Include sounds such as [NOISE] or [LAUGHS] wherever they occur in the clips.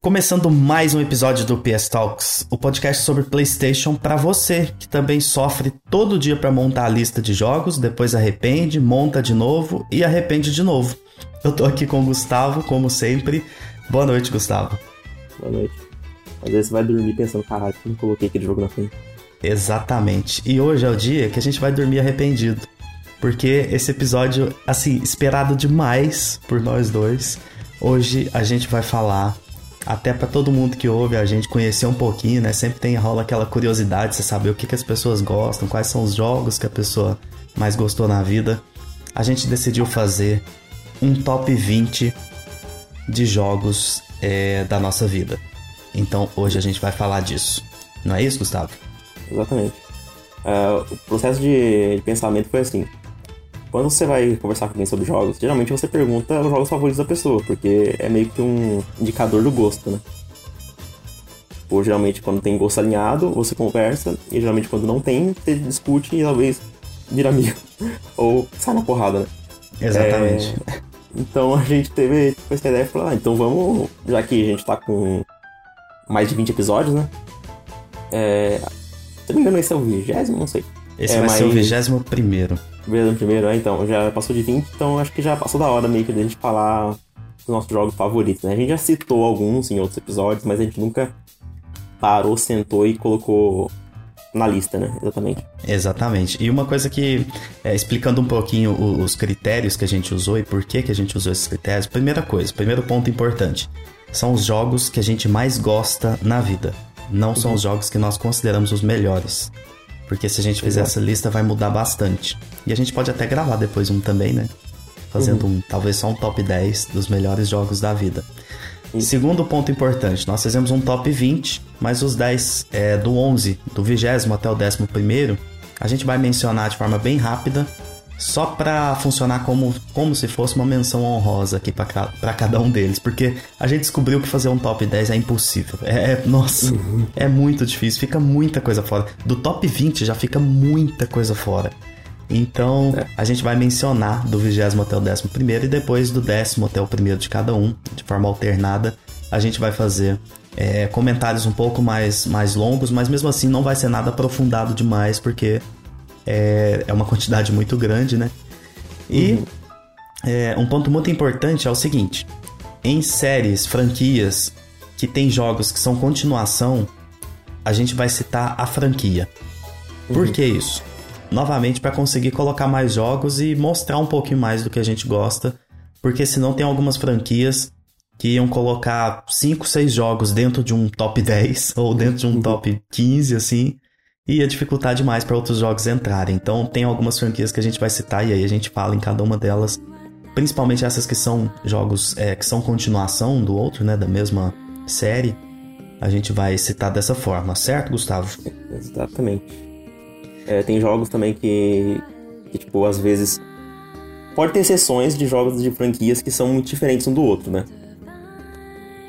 Começando mais um episódio do PS Talks, o podcast sobre PlayStation para você que também sofre todo dia para montar a lista de jogos, depois arrepende, monta de novo e arrepende de novo. Eu tô aqui com o Gustavo, como sempre. Boa noite, Gustavo. Boa noite. Às vezes você vai dormir pensando, caralho, não coloquei aquele jogo na frente. Exatamente. E hoje é o dia que a gente vai dormir arrependido. Porque esse episódio, assim, esperado demais por nós dois. Hoje a gente vai falar até para todo mundo que ouve a gente conhecer um pouquinho, né? Sempre tem rola aquela curiosidade, você saber o que, que as pessoas gostam, quais são os jogos que a pessoa mais gostou na vida. A gente decidiu fazer um top 20 de jogos é, da nossa vida. Então hoje a gente vai falar disso. Não é isso, Gustavo? Exatamente. Uh, o processo de, de pensamento foi assim: quando você vai conversar com alguém sobre jogos, geralmente você pergunta os jogos favoritos da pessoa, porque é meio que um indicador do gosto, né? Ou geralmente quando tem gosto alinhado, você conversa, e geralmente quando não tem, você discute e talvez vira amigo. [LAUGHS] Ou sai na porrada, né? Exatamente. É... Então a gente teve tipo, essa ideia e falou, ah, então vamos, já que a gente tá com mais de 20 episódios, né? É... Se não me engano, esse é o vigésimo, não sei. Esse é, vai ser o vigésimo primeiro. Primeiro, é, então, já passou de 20, então acho que já passou da hora meio que a gente falar dos nossos jogos favoritos, né? A gente já citou alguns em outros episódios, mas a gente nunca parou, sentou e colocou na lista, né? Exatamente. Exatamente. E uma coisa que, é, explicando um pouquinho os critérios que a gente usou e por que, que a gente usou esses critérios, primeira coisa, primeiro ponto importante, são os jogos que a gente mais gosta na vida. Não são uhum. os jogos que nós consideramos os melhores. Porque se a gente fizer essa lista vai mudar bastante. E a gente pode até gravar depois um também, né? Fazendo uhum. um, talvez só um top 10 dos melhores jogos da vida. E segundo ponto importante, nós fizemos um top 20, mas os 10 é, do 11, do 20 até o 11, a gente vai mencionar de forma bem rápida só para funcionar como, como se fosse uma menção honrosa aqui para cada um deles, porque a gente descobriu que fazer um top 10 é impossível. É, é nossa, uhum. é muito difícil, fica muita coisa fora. Do top 20 já fica muita coisa fora. Então, é. a gente vai mencionar do 20 até o 11 e depois do décimo até o primeiro de cada um, de forma alternada, a gente vai fazer é, comentários um pouco mais, mais longos, mas mesmo assim não vai ser nada aprofundado demais, porque é, é uma quantidade muito grande, né? E uhum. é, um ponto muito importante é o seguinte: em séries, franquias que tem jogos que são continuação, a gente vai citar a franquia. Por uhum. que isso? Novamente, para conseguir colocar mais jogos e mostrar um pouquinho mais do que a gente gosta, porque senão tem algumas franquias que iam colocar 5, 6 jogos dentro de um top [LAUGHS] 10 ou dentro de um uhum. top 15, assim, ia dificultar demais para outros jogos entrarem. Então tem algumas franquias que a gente vai citar e aí a gente fala em cada uma delas, principalmente essas que são jogos é, que são continuação do outro, né, da mesma série. A gente vai citar dessa forma, certo, Gustavo? Exatamente. É, tem jogos também que, que, tipo, às vezes pode ter exceções de jogos de franquias que são muito diferentes um do outro, né?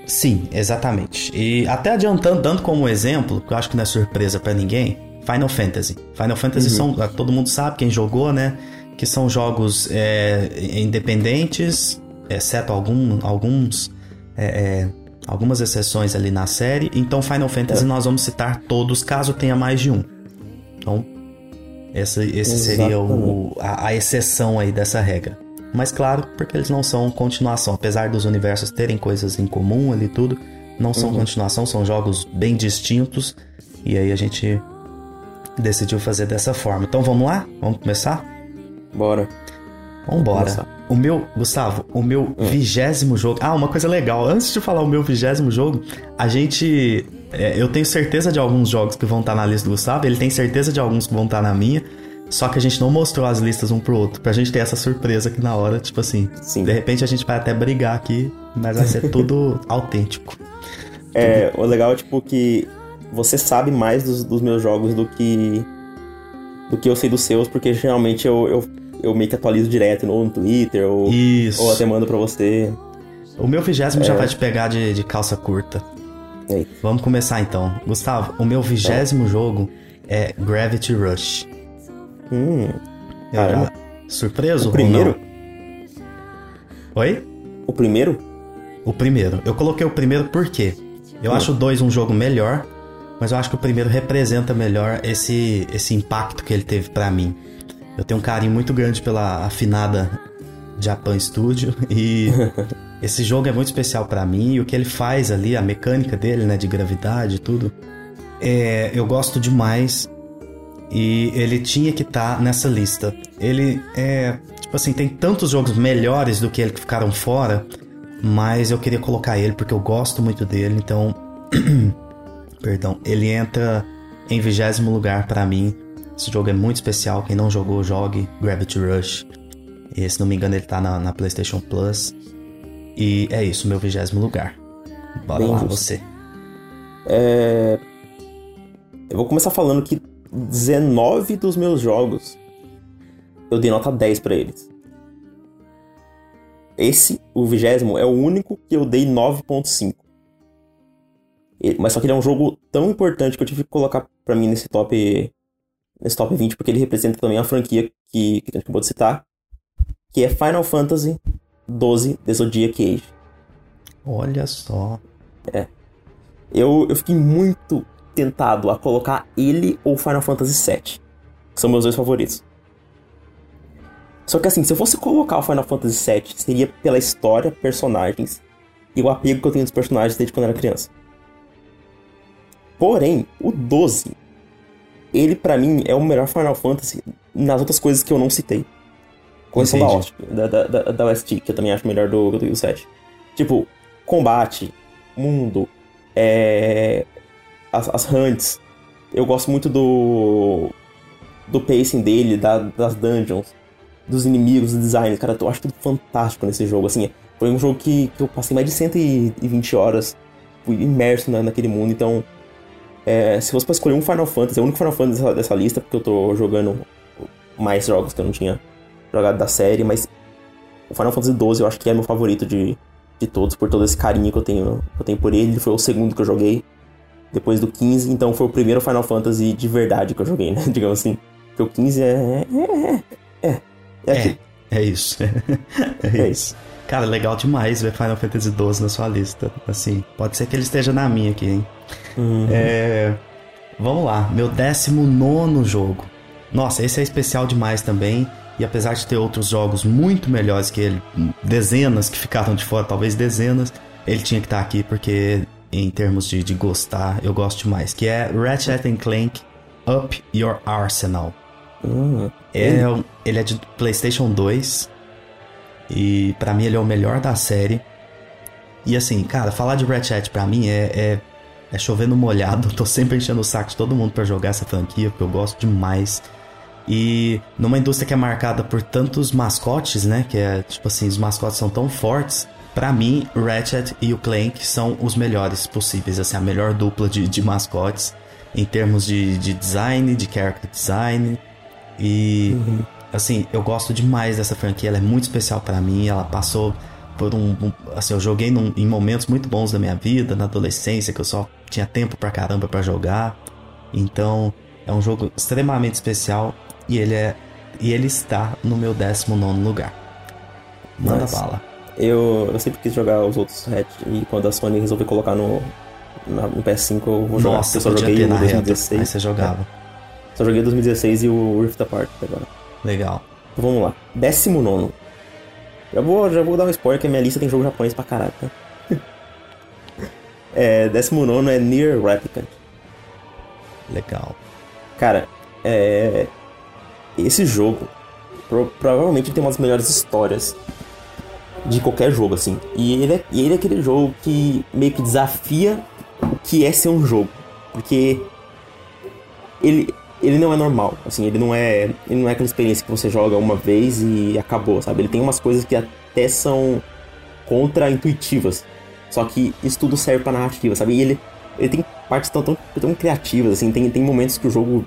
Sim, exatamente. E até adiantando, dando como exemplo, que eu acho que não é surpresa para ninguém, Final Fantasy. Final Fantasy uhum. são, todo mundo sabe, quem jogou, né? Que são jogos é, independentes, exceto algum, alguns. É, é, algumas exceções ali na série. Então, Final Fantasy é. nós vamos citar todos, caso tenha mais de um. Então, esse, esse seria o, a, a exceção aí dessa regra. Mas claro, porque eles não são continuação. Apesar dos universos terem coisas em comum ali tudo, não são uhum. continuação, são jogos bem distintos. E aí a gente decidiu fazer dessa forma. Então vamos lá? Vamos começar? Bora. Vambora. O meu, Gustavo, o meu hum. vigésimo jogo. Ah, uma coisa legal. Antes de falar o meu vigésimo jogo, a gente. É, eu tenho certeza de alguns jogos que vão estar na lista do Gustavo, ele tem certeza de alguns que vão estar na minha. Só que a gente não mostrou as listas um pro outro, pra gente ter essa surpresa aqui na hora, tipo assim. Sim. De repente a gente vai até brigar aqui, mas vai ser [LAUGHS] tudo autêntico. É, o legal é, tipo, que você sabe mais dos, dos, meus jogos do que do que eu sei dos seus, porque geralmente eu, eu, eu meio que atualizo direto no, no Twitter ou, Isso. ou até mando pra você. O meu vigésimo é... já vai te pegar de, de calça curta. Ei. Vamos começar então. Gustavo, o meu vigésimo é. jogo é Gravity Rush. Hum. Caramba. Surpreso? O primeiro? Oi? O primeiro? O primeiro. Eu coloquei o primeiro porque eu hum. acho o 2 um jogo melhor, mas eu acho que o primeiro representa melhor esse, esse impacto que ele teve para mim. Eu tenho um carinho muito grande pela afinada Japan Studio e [LAUGHS] esse jogo é muito especial para mim e o que ele faz ali, a mecânica dele, né, de gravidade e tudo, é, eu gosto demais e ele tinha que estar tá nessa lista. Ele é, tipo assim, tem tantos jogos melhores do que ele que ficaram fora, mas eu queria colocar ele porque eu gosto muito dele, então [CLEARS THROAT] perdão, ele entra em vigésimo lugar para mim. Esse jogo é muito especial, quem não jogou, jogue Gravity Rush. E se não me engano, ele tá na, na PlayStation Plus. E é isso, meu vigésimo lugar. Bora Bem lá, justo. você. É... Eu vou começar falando que 19 dos meus jogos eu dei nota 10 para eles. Esse, o vigésimo, é o único que eu dei 9.5. Mas só que ele é um jogo tão importante que eu tive que colocar para mim nesse top nesse top 20, porque ele representa também a franquia que, que a gente acabou de citar, que é Final Fantasy 12 The Zodiac Age. Olha só. É. Eu, eu fiquei muito tentado a colocar ele ou Final Fantasy VII, que são meus dois favoritos. Só que assim, se eu fosse colocar o Final Fantasy VII, seria pela história, personagens e o apego que eu tenho dos personagens desde quando eu era criança. Porém, o 12, ele para mim é o melhor Final Fantasy nas outras coisas que eu não citei. Com exceção da, da, da, da OST, que eu também acho melhor do, do 7. Tipo, combate, mundo, é, as, as hunts. Eu gosto muito do do pacing dele, da, das dungeons, dos inimigos, do design. Cara, eu acho tudo fantástico nesse jogo. Assim, foi um jogo que, que eu passei mais de 120 horas imerso na, naquele mundo. Então, é, se fosse pra escolher um Final Fantasy, é o único Final Fantasy dessa, dessa lista, porque eu tô jogando mais jogos que eu não tinha jogado da série, mas o Final Fantasy XII eu acho que é meu favorito de, de todos, por todo esse carinho que eu tenho, que eu tenho por ele. Ele foi o segundo que eu joguei, depois do 15, então foi o primeiro Final Fantasy de verdade que eu joguei, né? [LAUGHS] Digamos assim. Porque o 15 é. É. É. É, é, é isso. é, é isso. [LAUGHS] Cara, legal demais ver Final Fantasy XII na sua lista. Assim, pode ser que ele esteja na minha aqui, hein? Uhum. É, vamos lá, meu 19 jogo. Nossa, esse é especial demais também. E apesar de ter outros jogos muito melhores que ele, dezenas que ficaram de fora, talvez dezenas, ele tinha que estar aqui porque, em termos de, de gostar, eu gosto demais. Que é Ratchet Clank Up Your Arsenal. Uhum. É, ele é de PlayStation 2. E para mim ele é o melhor da série. E assim, cara, falar de Ratchet pra mim é, é é chover no molhado. [LAUGHS] Tô sempre enchendo o saco de todo mundo para jogar essa franquia, porque eu gosto demais. E numa indústria que é marcada por tantos mascotes, né? Que é tipo assim, os mascotes são tão fortes. Para mim, Ratchet e o Clank são os melhores possíveis, assim, a melhor dupla de, de mascotes em termos de, de design, de character design. E uhum. Assim, eu gosto demais dessa franquia, ela é muito especial para mim, ela passou por um, um, assim, eu joguei num, em momentos muito bons da minha vida, na adolescência, que eu só tinha tempo pra caramba para jogar. Então, é um jogo extremamente especial e ele é e ele está no meu 19 lugar. Manda Mas, bala. Eu, eu sempre quis jogar os outros Red e quando a Sony resolveu colocar no, no PS5 eu vou jogar. Nossa, eu só joguei em 2016. Aí você jogava. É. Só joguei 2016 e o Rift Apart agora. Legal. Então, vamos lá. 19 já vou, já vou dar um spoiler que a minha lista tem jogo japonês pra caralho, [LAUGHS] tá? é, 19 é Near Replicant. Legal. Cara, é. Esse jogo pro, provavelmente tem uma das melhores histórias de qualquer jogo, assim. E ele, é, e ele é aquele jogo que meio que desafia o que é ser um jogo. Porque ele, ele não é normal, assim, ele não é, ele não é aquela experiência que você joga uma vez e acabou, sabe? Ele tem umas coisas que até são contra-intuitivas. Só que isso tudo serve pra narrativa, sabe? E ele, ele tem partes tão, tão, tão criativas, assim, tem, tem momentos que o jogo.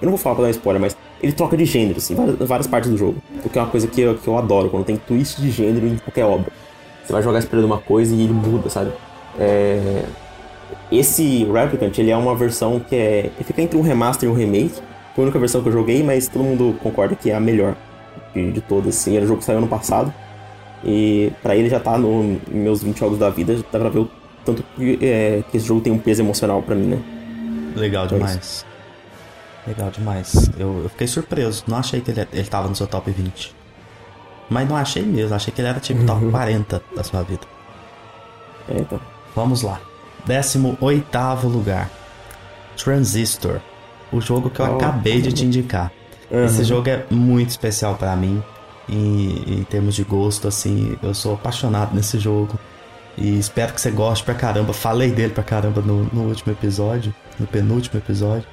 Eu não vou falar pra dar spoiler, mas ele troca de gênero, assim, várias, várias partes do jogo. O que é uma coisa que eu, que eu adoro, quando tem twist de gênero em qualquer obra. Você vai jogar esperando uma coisa e ele muda, sabe? É, esse Replicant, ele é uma versão que é. Fica entre um remaster e um remake. Foi a única versão que eu joguei, mas todo mundo concorda que é a melhor de, de todas. Assim, era um jogo que saiu ano passado. E pra ele já tá no meus 20 jogos da vida, dá pra ver o tanto que, é, que esse jogo tem um peso emocional pra mim, né? Legal demais. Legal demais. Eu, eu, fiquei surpreso. Não achei que ele, ele tava no seu top 20. Mas não achei mesmo. Achei que ele era tipo top 40 da sua vida. É, então. Vamos lá. 18 lugar. Transistor. O jogo que eu oh. acabei de te indicar. Uhum. Esse jogo é muito especial para mim. E em termos de gosto, assim, eu sou apaixonado nesse jogo. E espero que você goste pra caramba. Falei dele pra caramba no, no último episódio, no penúltimo episódio.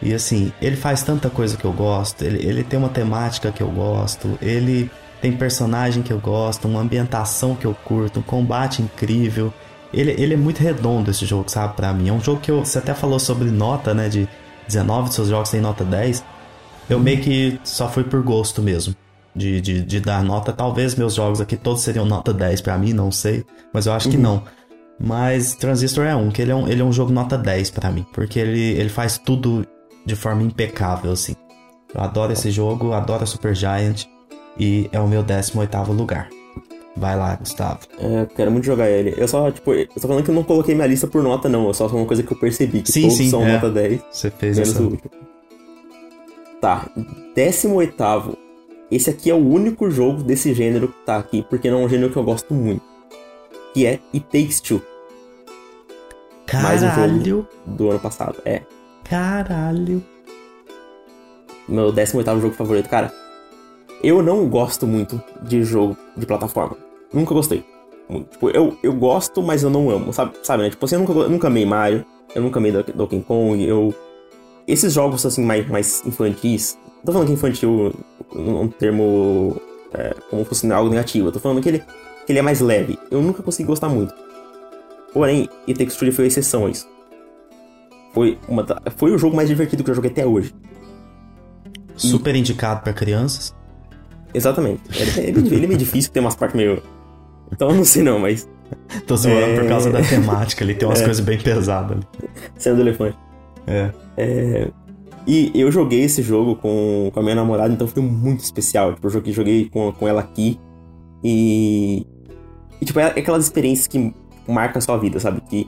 E assim, ele faz tanta coisa que eu gosto, ele, ele tem uma temática que eu gosto, ele tem personagem que eu gosto, uma ambientação que eu curto, um combate incrível. Ele, ele é muito redondo esse jogo, sabe, pra mim. É um jogo que eu, você até falou sobre nota, né, de 19 dos seus jogos tem nota 10. Eu meio que só fui por gosto mesmo. De, de, de dar nota. Talvez meus jogos aqui todos seriam nota 10 para mim, não sei. Mas eu acho que uhum. não. Mas Transistor é um, que ele é um, ele é um jogo nota 10 para mim. Porque ele, ele faz tudo de forma impecável, assim. Eu adoro esse jogo, adoro a Super Giant e é o meu 18 lugar. Vai lá, Gustavo. É, quero muito jogar ele. Eu só, tipo, eu tô falando que eu não coloquei minha lista por nota, não. É só uma coisa que eu percebi, que sim, todos sim, são é. nota 10. Você fez menos essa. o último. Tá, 18 Esse aqui é o único jogo desse gênero que tá aqui, porque não é um gênero que eu gosto muito. Que é It Takes Two. Caralho. Mais um jogo do ano passado, é. Caralho. Meu 18 jogo favorito, cara. Eu não gosto muito de jogo de plataforma. Nunca gostei. Tipo, eu, eu gosto, mas eu não amo, sabe? Sabe, né? Tipo, assim, eu nunca, nunca amei Mario, eu nunca amei Donkey Kong, eu... Esses jogos, assim, mais, mais infantis... Tô falando que infantil um termo é, como fosse algo negativo. Tô falando que ele, que ele é mais leve. Eu nunca consegui gostar muito. Porém, It Takes Two foi exceção a isso. Foi, uma, foi o jogo mais divertido que eu joguei até hoje. Super e... indicado para crianças. Exatamente. Ele, é, ele é meio difícil, tem umas partes meio. Então eu não sei não, mas. [LAUGHS] Tô zoando é... por causa da temática, ele tem umas é... coisas bem pesadas ali. Sendo do elefante. É. é. E eu joguei esse jogo com, com a minha namorada, então foi muito especial. Tipo, eu joguei, joguei com, com ela aqui. E. E, tipo, é aquelas experiências que marcam a sua vida, sabe? Que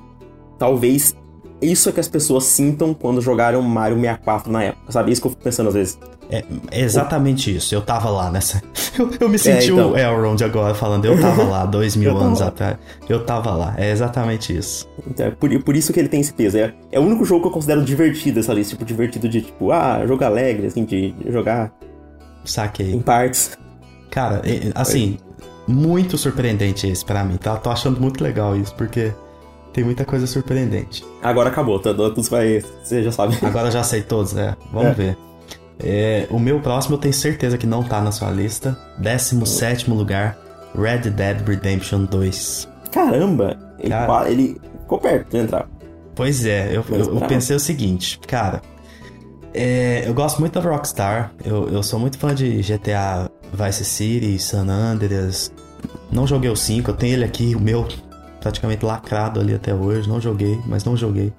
talvez isso é que as pessoas sintam quando jogaram Mario 64 na época, sabe? Isso que eu fico pensando às vezes. É, exatamente isso, eu tava lá nessa. [LAUGHS] Eu, eu me senti é, então... o Elrond agora falando, eu tava lá [LAUGHS] dois mil anos lá. atrás. Eu tava lá, é exatamente isso. Então, é por, por isso que ele tem esse peso. É, é o único jogo que eu considero divertido essa lista, tipo, divertido de tipo, ah, jogo alegre, assim, de jogar. Saquei. Em partes. Cara, assim, muito surpreendente esse para mim, tá? Tô achando muito legal isso, porque tem muita coisa surpreendente. Agora acabou, tá? Todos vai. Você já sabe. Agora já sei todos, é. Vamos é. ver. É, o meu próximo eu tenho certeza que não tá na sua lista. 17 lugar, Red Dead Redemption 2. Caramba! Ele, cara, ele ficou perto de entrar. Pois é, eu, eu, eu pensei o seguinte, cara. É, eu gosto muito da Rockstar. Eu, eu sou muito fã de GTA Vice City, San Andreas. Não joguei o 5, eu tenho ele aqui, o meu praticamente lacrado ali até hoje. Não joguei, mas não joguei.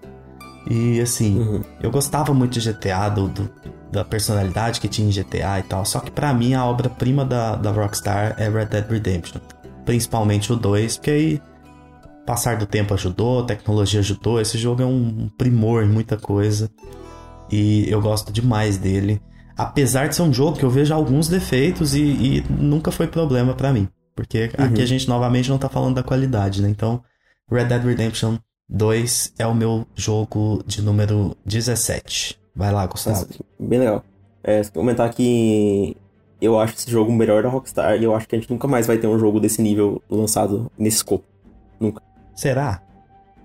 E assim, uhum. eu gostava muito de GTA, do, do, da personalidade que tinha em GTA e tal. Só que para mim a obra-prima da, da Rockstar é Red Dead Redemption. Principalmente o 2, porque aí passar do tempo ajudou, a tecnologia ajudou. Esse jogo é um primor em muita coisa. E eu gosto demais dele. Apesar de ser um jogo que eu vejo alguns defeitos e, e nunca foi problema para mim. Porque uhum. aqui a gente novamente não tá falando da qualidade, né? Então, Red Dead Redemption 2 é o meu jogo de número 17. Vai lá, Gustavo. Bem legal. É, comentar que eu acho esse jogo o melhor da Rockstar e eu acho que a gente nunca mais vai ter um jogo desse nível lançado nesse escopo. Nunca. Será?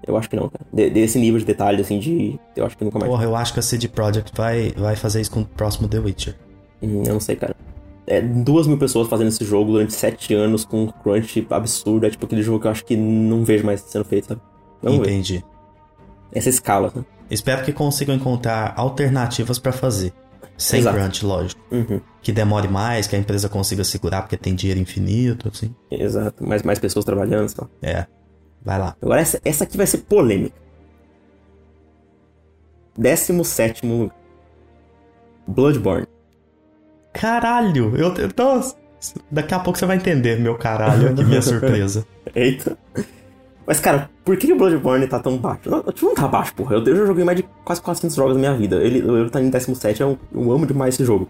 Eu acho que não, cara. De, desse nível de detalhe, assim, de. Eu acho que nunca mais. Porra, eu acho que a CD Projekt vai, vai fazer isso com o próximo The Witcher. Hum, eu não sei, cara é, duas mil pessoas fazendo esse jogo durante sete anos com um crunch absurdo. É tipo aquele jogo que eu acho que não vejo mais sendo feito, sabe? Entendi. Essa escala, né? Espero que consigam encontrar alternativas para fazer. Sem Exato. crunch, lógico. Uhum. Que demore mais, que a empresa consiga segurar porque tem dinheiro infinito, assim. Exato. Mais, mais pessoas trabalhando só. É. Vai lá. Agora essa, essa aqui vai ser polêmica. 17 Bloodborne. Caralho! Eu, nossa, Daqui a pouco você vai entender, meu caralho, que minha [LAUGHS] surpresa. Eita. Mas, cara, por que o Bloodborne tá tão baixo? Não, tipo, não tá baixo, porra. Eu, eu já joguei mais de quase 400 jogos na minha vida. Ele, ele tá em 17, eu, eu amo demais esse jogo.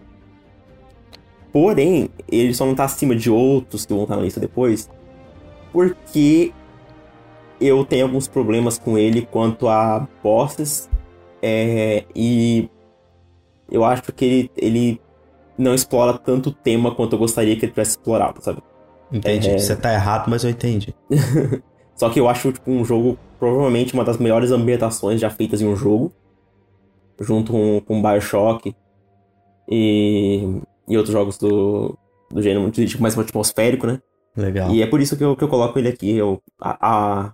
Porém, ele só não tá acima de outros que vão estar na lista depois, porque eu tenho alguns problemas com ele quanto a bosses, é, e eu acho que ele, ele não explora tanto o tema quanto eu gostaria que ele tivesse explorado, sabe? Entendi. É... Você tá errado, mas eu entendi. [LAUGHS] Só que eu acho tipo, um jogo, provavelmente, uma das melhores ambientações já feitas em um jogo. Junto com, com Bioshock e, e outros jogos do, do gênero tipo, mais atmosférico, né? Legal. E é por isso que eu, que eu coloco ele aqui. Eu, a, a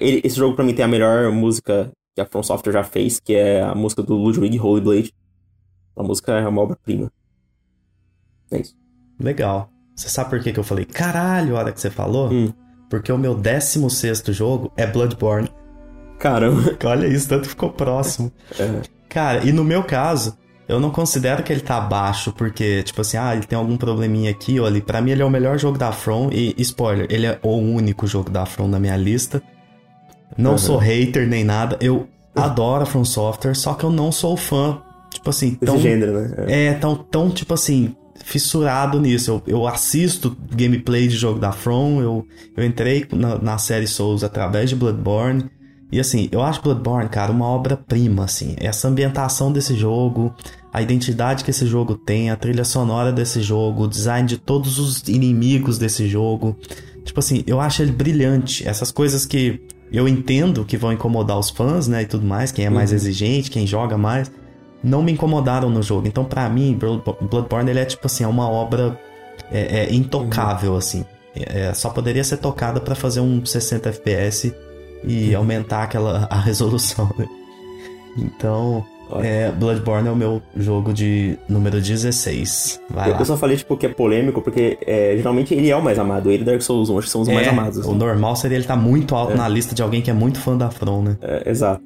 ele, esse jogo pra mim tem a melhor música que a From Software já fez, que é a música do Ludwig Holy Blade. A música é uma obra-prima. É isso. Legal. Você sabe por que, que eu falei caralho a hora que você falou? Hum. Porque o meu 16 jogo é Bloodborne. Caramba. [LAUGHS] Olha isso, tanto ficou próximo. É. Cara, e no meu caso, eu não considero que ele tá baixo, porque, tipo assim, ah, ele tem algum probleminha aqui ou ali. Pra mim, ele é o melhor jogo da From. E, spoiler, ele é o único jogo da From na minha lista. Não uhum. sou hater nem nada. Eu adoro a From Software, só que eu não sou fã, tipo assim, tão. Esse gênero, né? É, é tão, tão, tipo assim, fissurado nisso. Eu, eu assisto gameplay de jogo da From, eu, eu entrei na, na série Souls através de Bloodborne. E assim, eu acho Bloodborne, cara, uma obra-prima, assim. Essa ambientação desse jogo, a identidade que esse jogo tem, a trilha sonora desse jogo, o design de todos os inimigos desse jogo. Tipo assim, eu acho ele brilhante. Essas coisas que eu entendo que vão incomodar os fãs, né, e tudo mais, quem é mais uhum. exigente, quem joga mais não me incomodaram no jogo. Então, para mim, Bloodborne ele é tipo assim, é uma obra é, é intocável, uhum. assim. É, só poderia ser tocada para fazer um 60 FPS e uhum. aumentar aquela [LAUGHS] a resolução. Né? Então, é, Bloodborne é o meu jogo de número 16. Vai eu, lá. só falei, tipo, que é polêmico, porque é, geralmente ele é o mais amado. Ele e Dark Souls 1 acho que são os mais é, amados. Assim. O normal seria ele estar tá muito alto é. na lista de alguém que é muito fã da From, né? É, exato.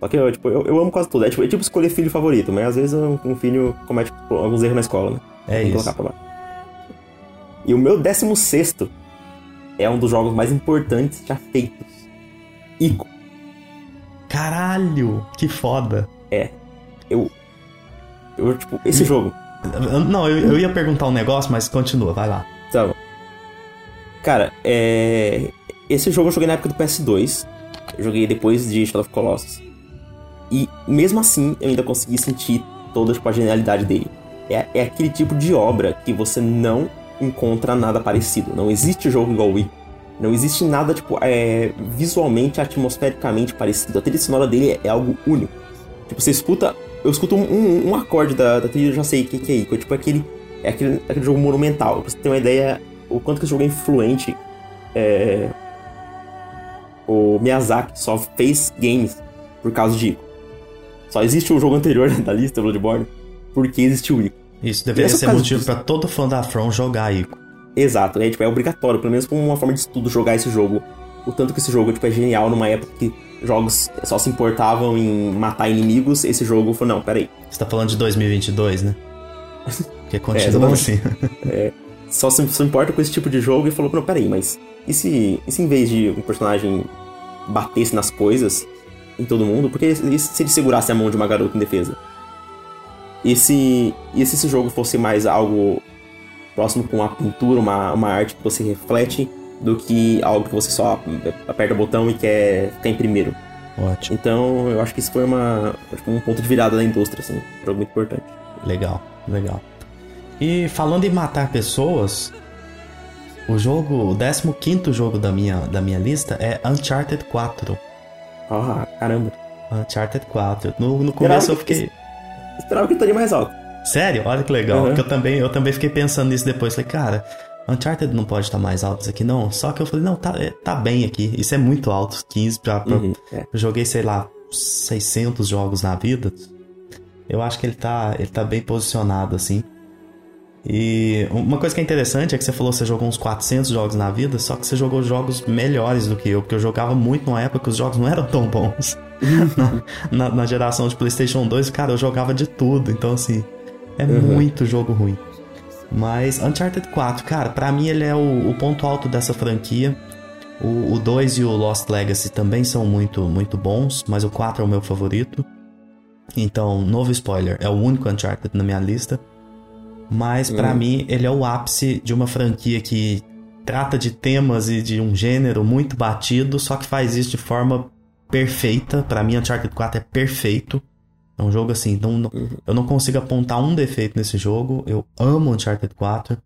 Só que eu, tipo, eu, eu amo quase tudo. É tipo, é tipo escolher filho favorito, mas às vezes um filho comete tipo, alguns erros na escola, né? É Vou isso. E o meu 16 é um dos jogos mais importantes já feitos. Ico. Caralho, que foda. É. Eu. Eu, tipo, esse e... jogo. Não, eu, eu ia perguntar um negócio, mas continua, vai lá. Tá Cara, é. Esse jogo eu joguei na época do PS2. Eu joguei depois de Shadow of Colossus. E mesmo assim, eu ainda consegui sentir toda tipo, a genialidade dele. É, é aquele tipo de obra que você não encontra nada parecido. Não existe jogo igual o Wii. Não existe nada, tipo, é, visualmente, atmosfericamente parecido. A trilha sonora dele é, algo único. Tipo, você escuta. Eu escuto um, um, um acorde da, da trilha, eu já sei o que, que é Ico. É tipo aquele. É aquele, aquele jogo monumental. Pra você ter uma ideia o quanto que esse jogo é influente. É, o Miyazaki só fez games por causa de Ico. Só existe o jogo anterior [LAUGHS] da lista, Bloodborne, porque existiu o Ico. Isso deveria ser motivo para todo fã da From jogar Ico. Exato, é, tipo, é obrigatório, pelo menos como uma forma de estudo, jogar esse jogo. O tanto que esse jogo tipo, é genial numa época que jogos só se importavam em matar inimigos, esse jogo falou, não, peraí. Você tá falando de 2022, né? [LAUGHS] Porque continua é, assim. é, só se, se importa com esse tipo de jogo e falou, não, peraí, mas e se, e se em vez de um personagem batesse nas coisas, em todo mundo, porque se ele segurasse a mão de uma garota em defesa? E se, e se esse jogo fosse mais algo próximo com uma pintura, uma, uma arte que você reflete, do que algo que você só aperta o botão e quer ficar em primeiro? Ótimo. Então, eu acho que isso foi uma, um ponto de virada da indústria, assim. Um jogo muito importante. Legal, legal. E falando em matar pessoas, o jogo, o 15 jogo da minha, da minha lista é Uncharted 4. Ah, caramba. Uncharted 4. No, no começo eu fiquei. Esperava que estaria mais alto. Sério? Olha que legal. Uhum. Eu também, eu também fiquei pensando nisso depois. Falei, cara, Uncharted não pode estar mais alto isso aqui, não. Só que eu falei, não, tá, é, tá bem aqui. Isso é muito alto. 15 pra. pra uhum, é. Eu joguei, sei lá, 600 jogos na vida. Eu acho que ele tá, ele tá bem posicionado, assim. E uma coisa que é interessante é que você falou que você jogou uns 400 jogos na vida, só que você jogou jogos melhores do que eu, porque eu jogava muito numa época que os jogos não eram tão bons. [LAUGHS] na, na, geração de PlayStation 2, cara, eu jogava de tudo, então assim, é uhum. muito jogo ruim. Mas Uncharted 4, cara, para mim ele é o, o, ponto alto dessa franquia. O, o 2 e o Lost Legacy também são muito, muito bons, mas o 4 é o meu favorito. Então, novo spoiler, é o único Uncharted na minha lista. Mas para hum. mim ele é o ápice de uma franquia que trata de temas e de um gênero muito batido, só que faz isso de forma perfeita. Para mim, Uncharted 4 é perfeito. É um jogo assim, não, não, uhum. eu não consigo apontar um defeito nesse jogo. Eu amo Uncharted 4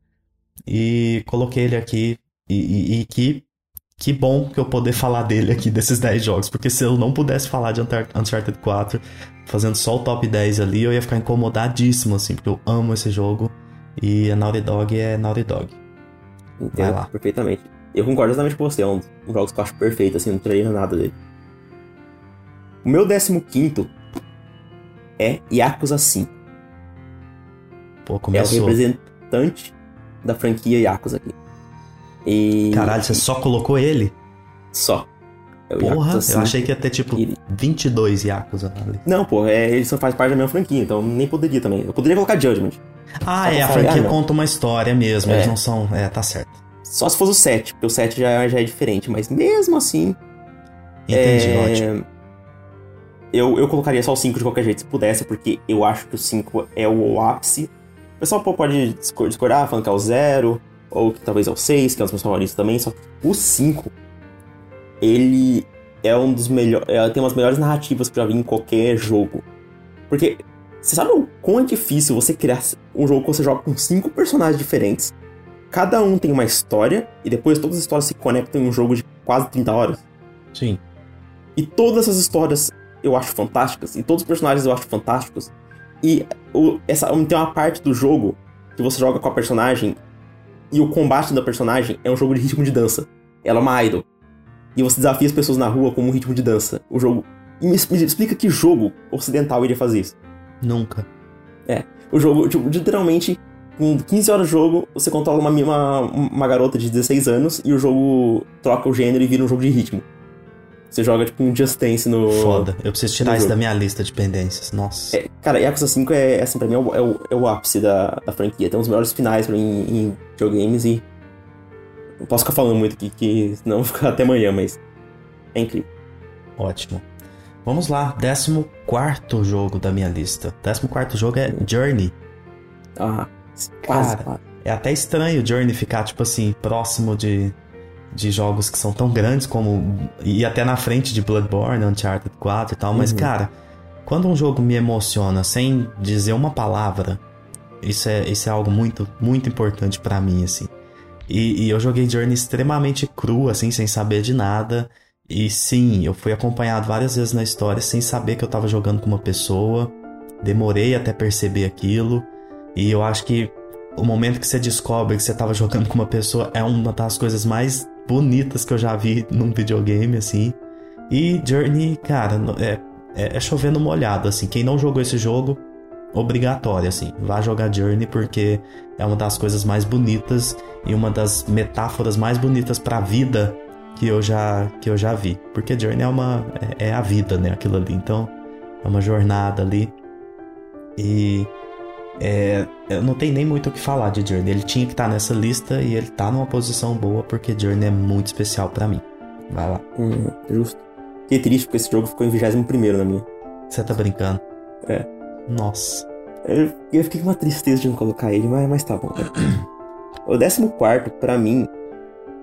e coloquei ele aqui. E, e, e, que, que bom que eu poder [LAUGHS] falar dele aqui, desses 10 jogos, porque se eu não pudesse falar de Uncharted 4, fazendo só o top 10 ali, eu ia ficar incomodadíssimo, assim, porque eu amo esse jogo e a Naughty Dog é Naughty Dog. Entendo lá. perfeitamente. Eu concordo exatamente com você, é um dos jogos que eu acho perfeito, assim, não treino nada dele. O meu 15 é Yakuza 5. Pô, começou. É o representante da franquia Yakuza aqui. E... Caralho, você só colocou ele? Só. É Porra, eu achei que ia ter tipo ele... 22 Yakuza ali. Não, pô, é, ele só faz parte da minha franquia, então nem poderia também. Eu poderia colocar Judgment. Ah, é, a franquia ah, conta uma história mesmo, é. eles não são. É, tá certo. Só se fosse o 7, porque o 7 já, já é diferente, mas mesmo assim. Entendi, é... ótimo eu, eu colocaria só o 5 de qualquer jeito, se pudesse, porque eu acho que o 5 é o ápice. O pessoal pode discordar, falando que é o 0, ou que talvez é o 6, que é um dos meus favoritos também, só que o 5, ele é um dos melhores. É, tem umas melhores narrativas que eu já vi em qualquer jogo. Porque você sabe o quão é difícil você criar um jogo que você joga com cinco personagens diferentes. Cada um tem uma história, e depois todas as histórias se conectam em um jogo de quase 30 horas? Sim. E todas essas histórias eu acho fantásticas, e todos os personagens eu acho fantásticos. E o, essa, tem uma parte do jogo que você joga com a personagem, e o combate da personagem é um jogo de ritmo de dança. Ela é uma idol. E você desafia as pessoas na rua como um ritmo de dança. O jogo. E me, me explica que jogo ocidental iria fazer isso. Nunca. É. O jogo, tipo, literalmente, com 15 horas de jogo, você controla uma, uma, uma garota de 16 anos e o jogo troca o gênero e vira um jogo de ritmo. Você joga tipo um Just Dance no. Foda. Eu preciso tirar isso da minha lista de pendências. Nossa. É, cara, Yakuza 5 é, assim, pra mim é o, é o, é o ápice da, da franquia. Tem os melhores finais pra mim em videogames e. Não posso ficar falando muito aqui, que senão vou ficar até amanhã, mas. É incrível. Ótimo. Vamos lá, 14 jogo da minha lista. 14 jogo é Journey. Ah, quase. Cara, é até estranho Journey ficar, tipo assim, próximo de de jogos que são tão grandes como. e até na frente de Bloodborne, Uncharted 4 e tal, mas, uhum. cara, quando um jogo me emociona sem dizer uma palavra, isso é, isso é algo muito, muito importante para mim, assim. E, e, eu joguei Journey extremamente cru, assim, sem saber de nada. E sim, eu fui acompanhado várias vezes na história sem saber que eu tava jogando com uma pessoa. Demorei até perceber aquilo. E eu acho que o momento que você descobre que você tava jogando com uma pessoa é uma das coisas mais bonitas que eu já vi num videogame, assim. E Journey, cara, é, é, é chovendo molhado, assim. Quem não jogou esse jogo, obrigatório, assim. Vá jogar Journey porque é uma das coisas mais bonitas e uma das metáforas mais bonitas para a vida que eu já que eu já vi. Porque Journey é uma é, é a vida, né, aquilo ali. Então, é uma jornada ali. E é, eu não tenho nem muito o que falar de Journey. Ele tinha que estar tá nessa lista e ele tá numa posição boa porque Journey é muito especial para mim. Vai lá. Hum, justo. Fiquei triste porque esse jogo ficou em 21 na minha. Você tá brincando? É. Nossa. Eu, eu fiquei com uma tristeza de não colocar ele, mas, mas tá bom. [CLEARS THROAT] o 14, para mim,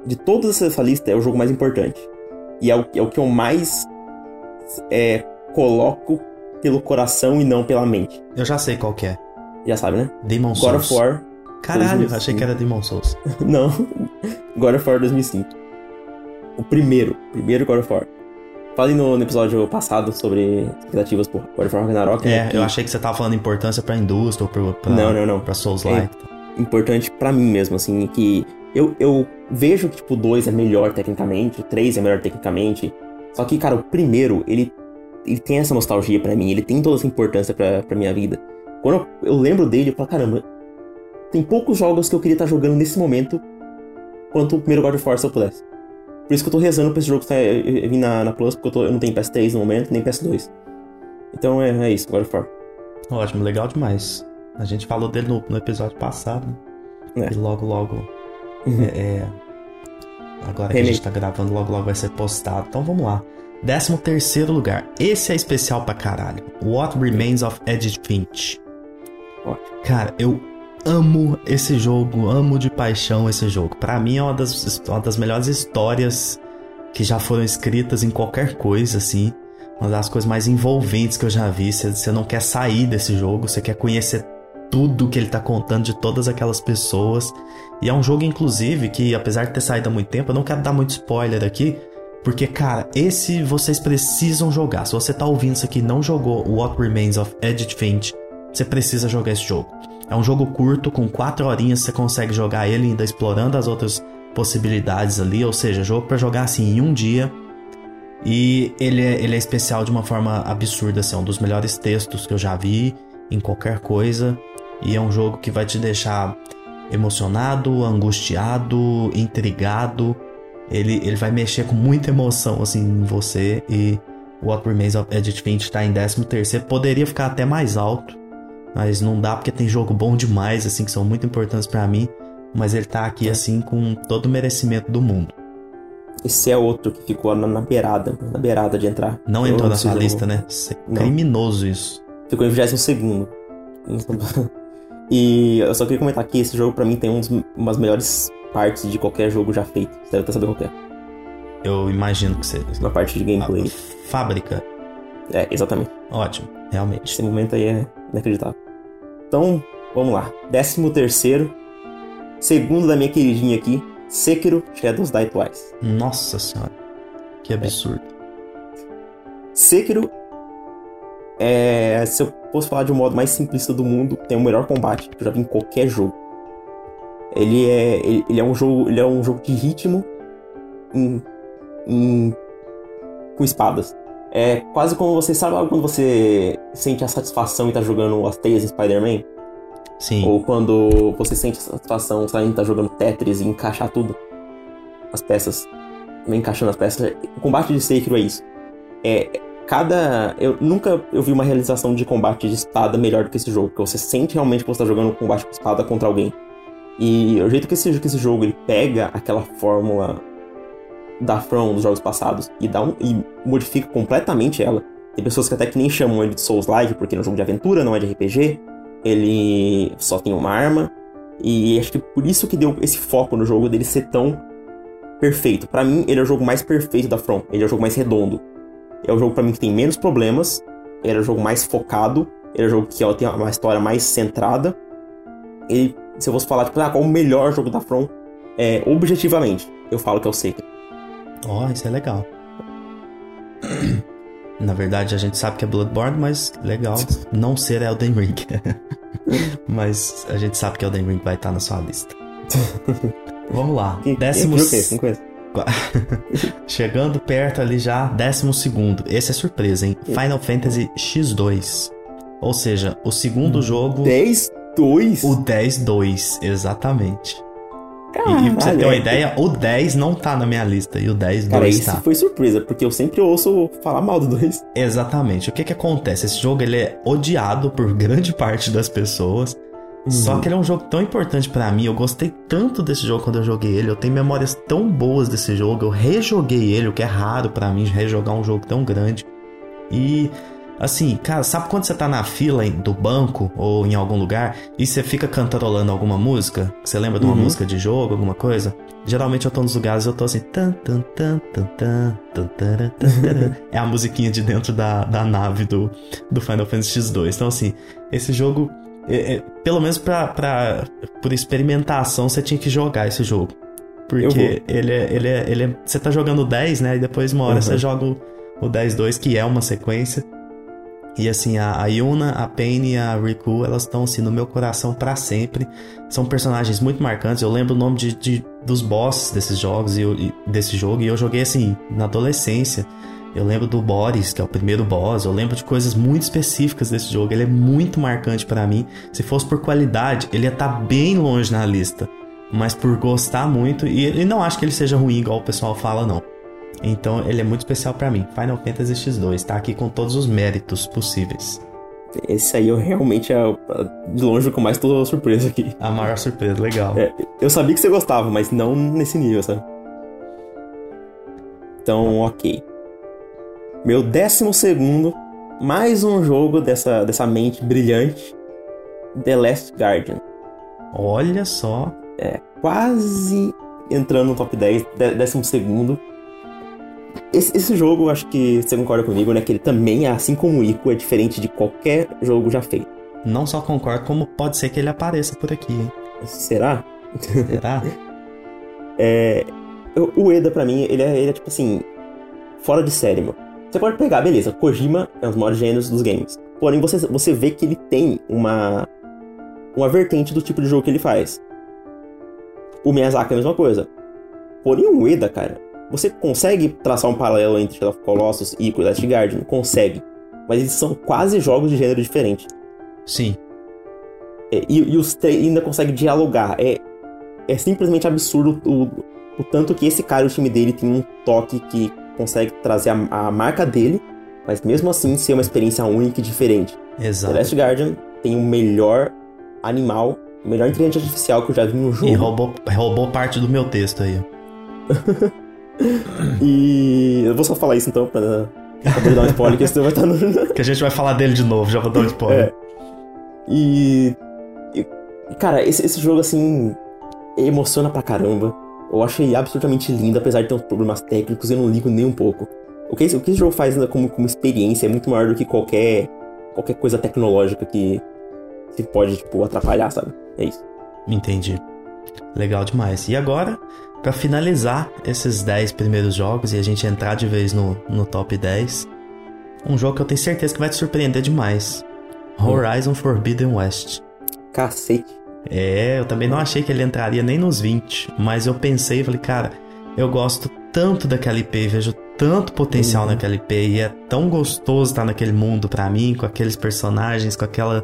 de todas essa lista, é o jogo mais importante. E é o, é o que eu mais é, coloco pelo coração e não pela mente. Eu já sei qual que é. Já sabe, né? Demon God Souls. God of War. Caralho, 2005. achei que era Demon Souls. [LAUGHS] Não. God of War 2005. O primeiro. Primeiro God of War. Falei no, no, episódio passado sobre expectativas por God of War Ragnarok. Né, é, né, eu achei que você tava falando importância pra indústria ou pra, pra, não, não, não. pra Souls-like. É importante pra mim mesmo, assim, que eu, eu vejo que, tipo, o 2 é melhor tecnicamente, o 3 é melhor tecnicamente. Só que, cara, o primeiro, ele, ele tem essa nostalgia para mim, ele tem toda essa importância pra, pra minha vida. Quando eu, eu lembro dele, eu falo, caramba, tem poucos jogos que eu queria estar jogando nesse momento quanto o primeiro God of War se eu pudesse. Por isso que eu tô rezando pra esse jogo vir na, na Plus, porque eu, tô, eu, não tenho PS3 no momento, nem PS2. Então é, é isso, God of War. Ótimo, legal demais. A gente falou dele no, no episódio passado. É. E logo, logo. Uhum. É, é, agora que a gente tá gravando, logo, logo vai ser postado. Então vamos lá. 13 terceiro lugar. Esse é especial pra caralho. What Remains of Edith Finch. Cara, eu amo esse jogo, amo de paixão esse jogo. Para mim é uma das, uma das melhores histórias que já foram escritas em qualquer coisa, assim. Uma das coisas mais envolventes que eu já vi. Você não quer sair desse jogo, você quer conhecer tudo que ele tá contando de todas aquelas pessoas. E é um jogo, inclusive, que apesar de ter saído há muito tempo, eu não quero dar muito spoiler aqui. Porque, cara, esse vocês precisam jogar. Se você tá ouvindo isso aqui e não jogou What Remains of Edith Finch, você precisa jogar esse jogo. É um jogo curto, com 4 horinhas você consegue jogar ele ainda explorando as outras possibilidades ali, ou seja, jogo para jogar assim em um dia. E ele é, ele é especial de uma forma absurda, assim, é um dos melhores textos que eu já vi em qualquer coisa. E é um jogo que vai te deixar emocionado, angustiado, intrigado. Ele, ele vai mexer com muita emoção assim em você e What Remains of Edith Finch está em 13 terceiro, poderia ficar até mais alto, mas não dá porque tem jogo bom demais, assim, que são muito importantes para mim. Mas ele tá aqui, assim, com todo o merecimento do mundo. Esse é outro que ficou na, na beirada, na beirada de entrar. Não entrou na sua lista, né? É criminoso isso. Ficou em 22 segundo. [LAUGHS] E eu só queria comentar que esse jogo, para mim, tem um dos, umas melhores partes de qualquer jogo já feito. Você deve até saber qual é. Eu imagino que seja. Uma parte de gameplay. A fábrica. É, exatamente. Ótimo, realmente. Esse momento aí é inacreditável. Então, vamos lá. Décimo terceiro. Segundo da minha queridinha aqui, Sekiro Shadows Die Twice. Nossa senhora. Que absurdo. É. Sekiro é, se eu posso falar de um modo mais simplista do mundo, tem o melhor combate que eu já vi em qualquer jogo. Ele é, ele, ele é um jogo, ele é um jogo de ritmo em, em, com espadas. É quase como você sabe quando você sente a satisfação em estar tá jogando as teias em Spider-Man? Sim. Ou quando você sente a satisfação em estar tá jogando Tetris e encaixar tudo. As peças. Encaixando as peças. O combate de Sekiro é isso. É cada. Eu nunca eu vi uma realização de combate de espada melhor do que esse jogo. Porque você sente realmente que você está jogando um combate com espada contra alguém. E o jeito que esse, que esse jogo ele pega aquela fórmula da From dos jogos passados e, dá um, e modifica completamente ela. Tem pessoas que até que nem chamam ele de Souls-like, porque é um jogo de aventura, não é de RPG. Ele só tem uma arma. E acho que por isso que deu esse foco no jogo dele ser tão perfeito. Para mim, ele é o jogo mais perfeito da From. Ele é o jogo mais redondo. É o jogo para mim que tem menos problemas. Ele é o jogo mais focado. Ele é o jogo que ó, tem uma história mais centrada. Ele, se eu fosse falar, tipo, ah, qual o melhor jogo da From, é, objetivamente, eu falo que é o Sekiro. Ó, oh, isso é legal. [CLEARS THROAT] Na verdade, a gente sabe que é Bloodborne, mas legal não ser Elden Ring. [LAUGHS] mas a gente sabe que Elden Ring vai estar na sua lista. [LAUGHS] Vamos lá. Décimo... [LAUGHS] Chegando perto ali já, décimo segundo. Esse é surpresa, hein? Final Fantasy X2. Ou seja, o segundo jogo... 10-2? O 10-2, exatamente. Caralho, e, pra você ter uma ideia, o 10 não tá na minha lista e o 10 Cara, 2 isso foi surpresa, porque eu sempre ouço falar mal do 2. Exatamente. O que que acontece? Esse jogo ele é odiado por [LAUGHS] grande parte das pessoas. Uhum. Só que ele é um jogo tão importante para mim. Eu gostei tanto desse jogo quando eu joguei ele. Eu tenho memórias tão boas desse jogo. Eu rejoguei ele, o que é raro para mim rejogar um jogo tão grande. E Assim, cara, sabe quando você tá na fila do banco ou em algum lugar e você fica cantarolando alguma música? Você lembra de uma uhum. música de jogo, alguma coisa? Geralmente eu tô nos lugares eu tô assim. Tan, tan, tan, tan, tan, tan, tan, tan, [LAUGHS] é a musiquinha de dentro da, da nave do, do Final Fantasy X2. Então, assim, esse jogo. É, é, pelo menos pra, pra, por experimentação, você tinha que jogar esse jogo. Porque ele é, ele é. Ele é. Você tá jogando 10, né? E depois uma hora uhum. você joga o, o 10-2, que é uma sequência. E assim, a, a Yuna, a Paine e a Riku, elas estão assim no meu coração para sempre. São personagens muito marcantes. Eu lembro o nome de, de dos bosses desses jogos e, eu, e desse jogo e eu joguei assim na adolescência. Eu lembro do Boris, que é o primeiro boss. Eu lembro de coisas muito específicas desse jogo. Ele é muito marcante para mim. Se fosse por qualidade, ele ia estar tá bem longe na lista. Mas por gostar muito, e, e não acho que ele seja ruim, igual o pessoal fala, não. Então ele é muito especial para mim. Final Fantasy X2 tá aqui com todos os méritos possíveis. Esse aí eu realmente, é, de longe, o que mais tô surpreso aqui. A maior surpresa, legal. É, eu sabia que você gostava, mas não nesse nível, sabe? Então, ok. Meu décimo segundo, mais um jogo dessa, dessa mente brilhante, The Last Guardian. Olha só. É, quase entrando no top 10, décimo segundo. Esse, esse, jogo, acho que você concorda comigo, né? Que ele também, assim como o Ico, é diferente de qualquer jogo já feito. Não só concordo, como pode ser que ele apareça por aqui, hein? Será? Será? [LAUGHS] é, o Eda, pra mim, ele é, ele é tipo assim, fora de série, meu. Você pode pegar, beleza, Kojima é um dos maiores gêneros dos games. Porém, você, você vê que ele tem uma, uma vertente do tipo de jogo que ele faz. O Miyazaki é a mesma coisa. Porém, o Eda, cara, você consegue traçar um paralelo entre Shadow of Colossus e Last Guardian? Consegue. Mas eles são quase jogos de gênero diferente. Sim. É, e, e, os três ainda conseguem dialogar. É, é simplesmente absurdo o, o tanto que esse cara, o time dele, tem um toque que consegue trazer a, a marca dele, mas mesmo assim ser uma experiência única e diferente. Exato. The Last Guardian tem o melhor animal, o melhor inteligência artificial que eu já vi no jogo. E roubou, roubou parte do meu texto aí. [LAUGHS] e eu vou só falar isso então pra poder dar um spoiler, que você vai estar no. [LAUGHS] que a gente vai falar dele de novo, já vou dar um spoiler. É. E, e. Cara, esse, esse jogo assim. emociona pra caramba. Eu achei absolutamente lindo, apesar de ter uns problemas técnicos, eu não ligo nem um pouco. O que, esse, o que esse jogo faz como, como experiência é muito maior do que qualquer, qualquer coisa tecnológica que se pode, tipo, atrapalhar, sabe? É isso. Entendi. Legal demais. E agora, para finalizar esses 10 primeiros jogos e a gente entrar de vez no, no top 10, um jogo que eu tenho certeza que vai te surpreender demais. Hum. Horizon Forbidden West. Cacete. É, eu também não achei que ele entraria nem nos 20, mas eu pensei e falei, cara, eu gosto tanto daquela IP, vejo tanto potencial uhum. naquela IP e é tão gostoso estar naquele mundo para mim, com aqueles personagens, com aquela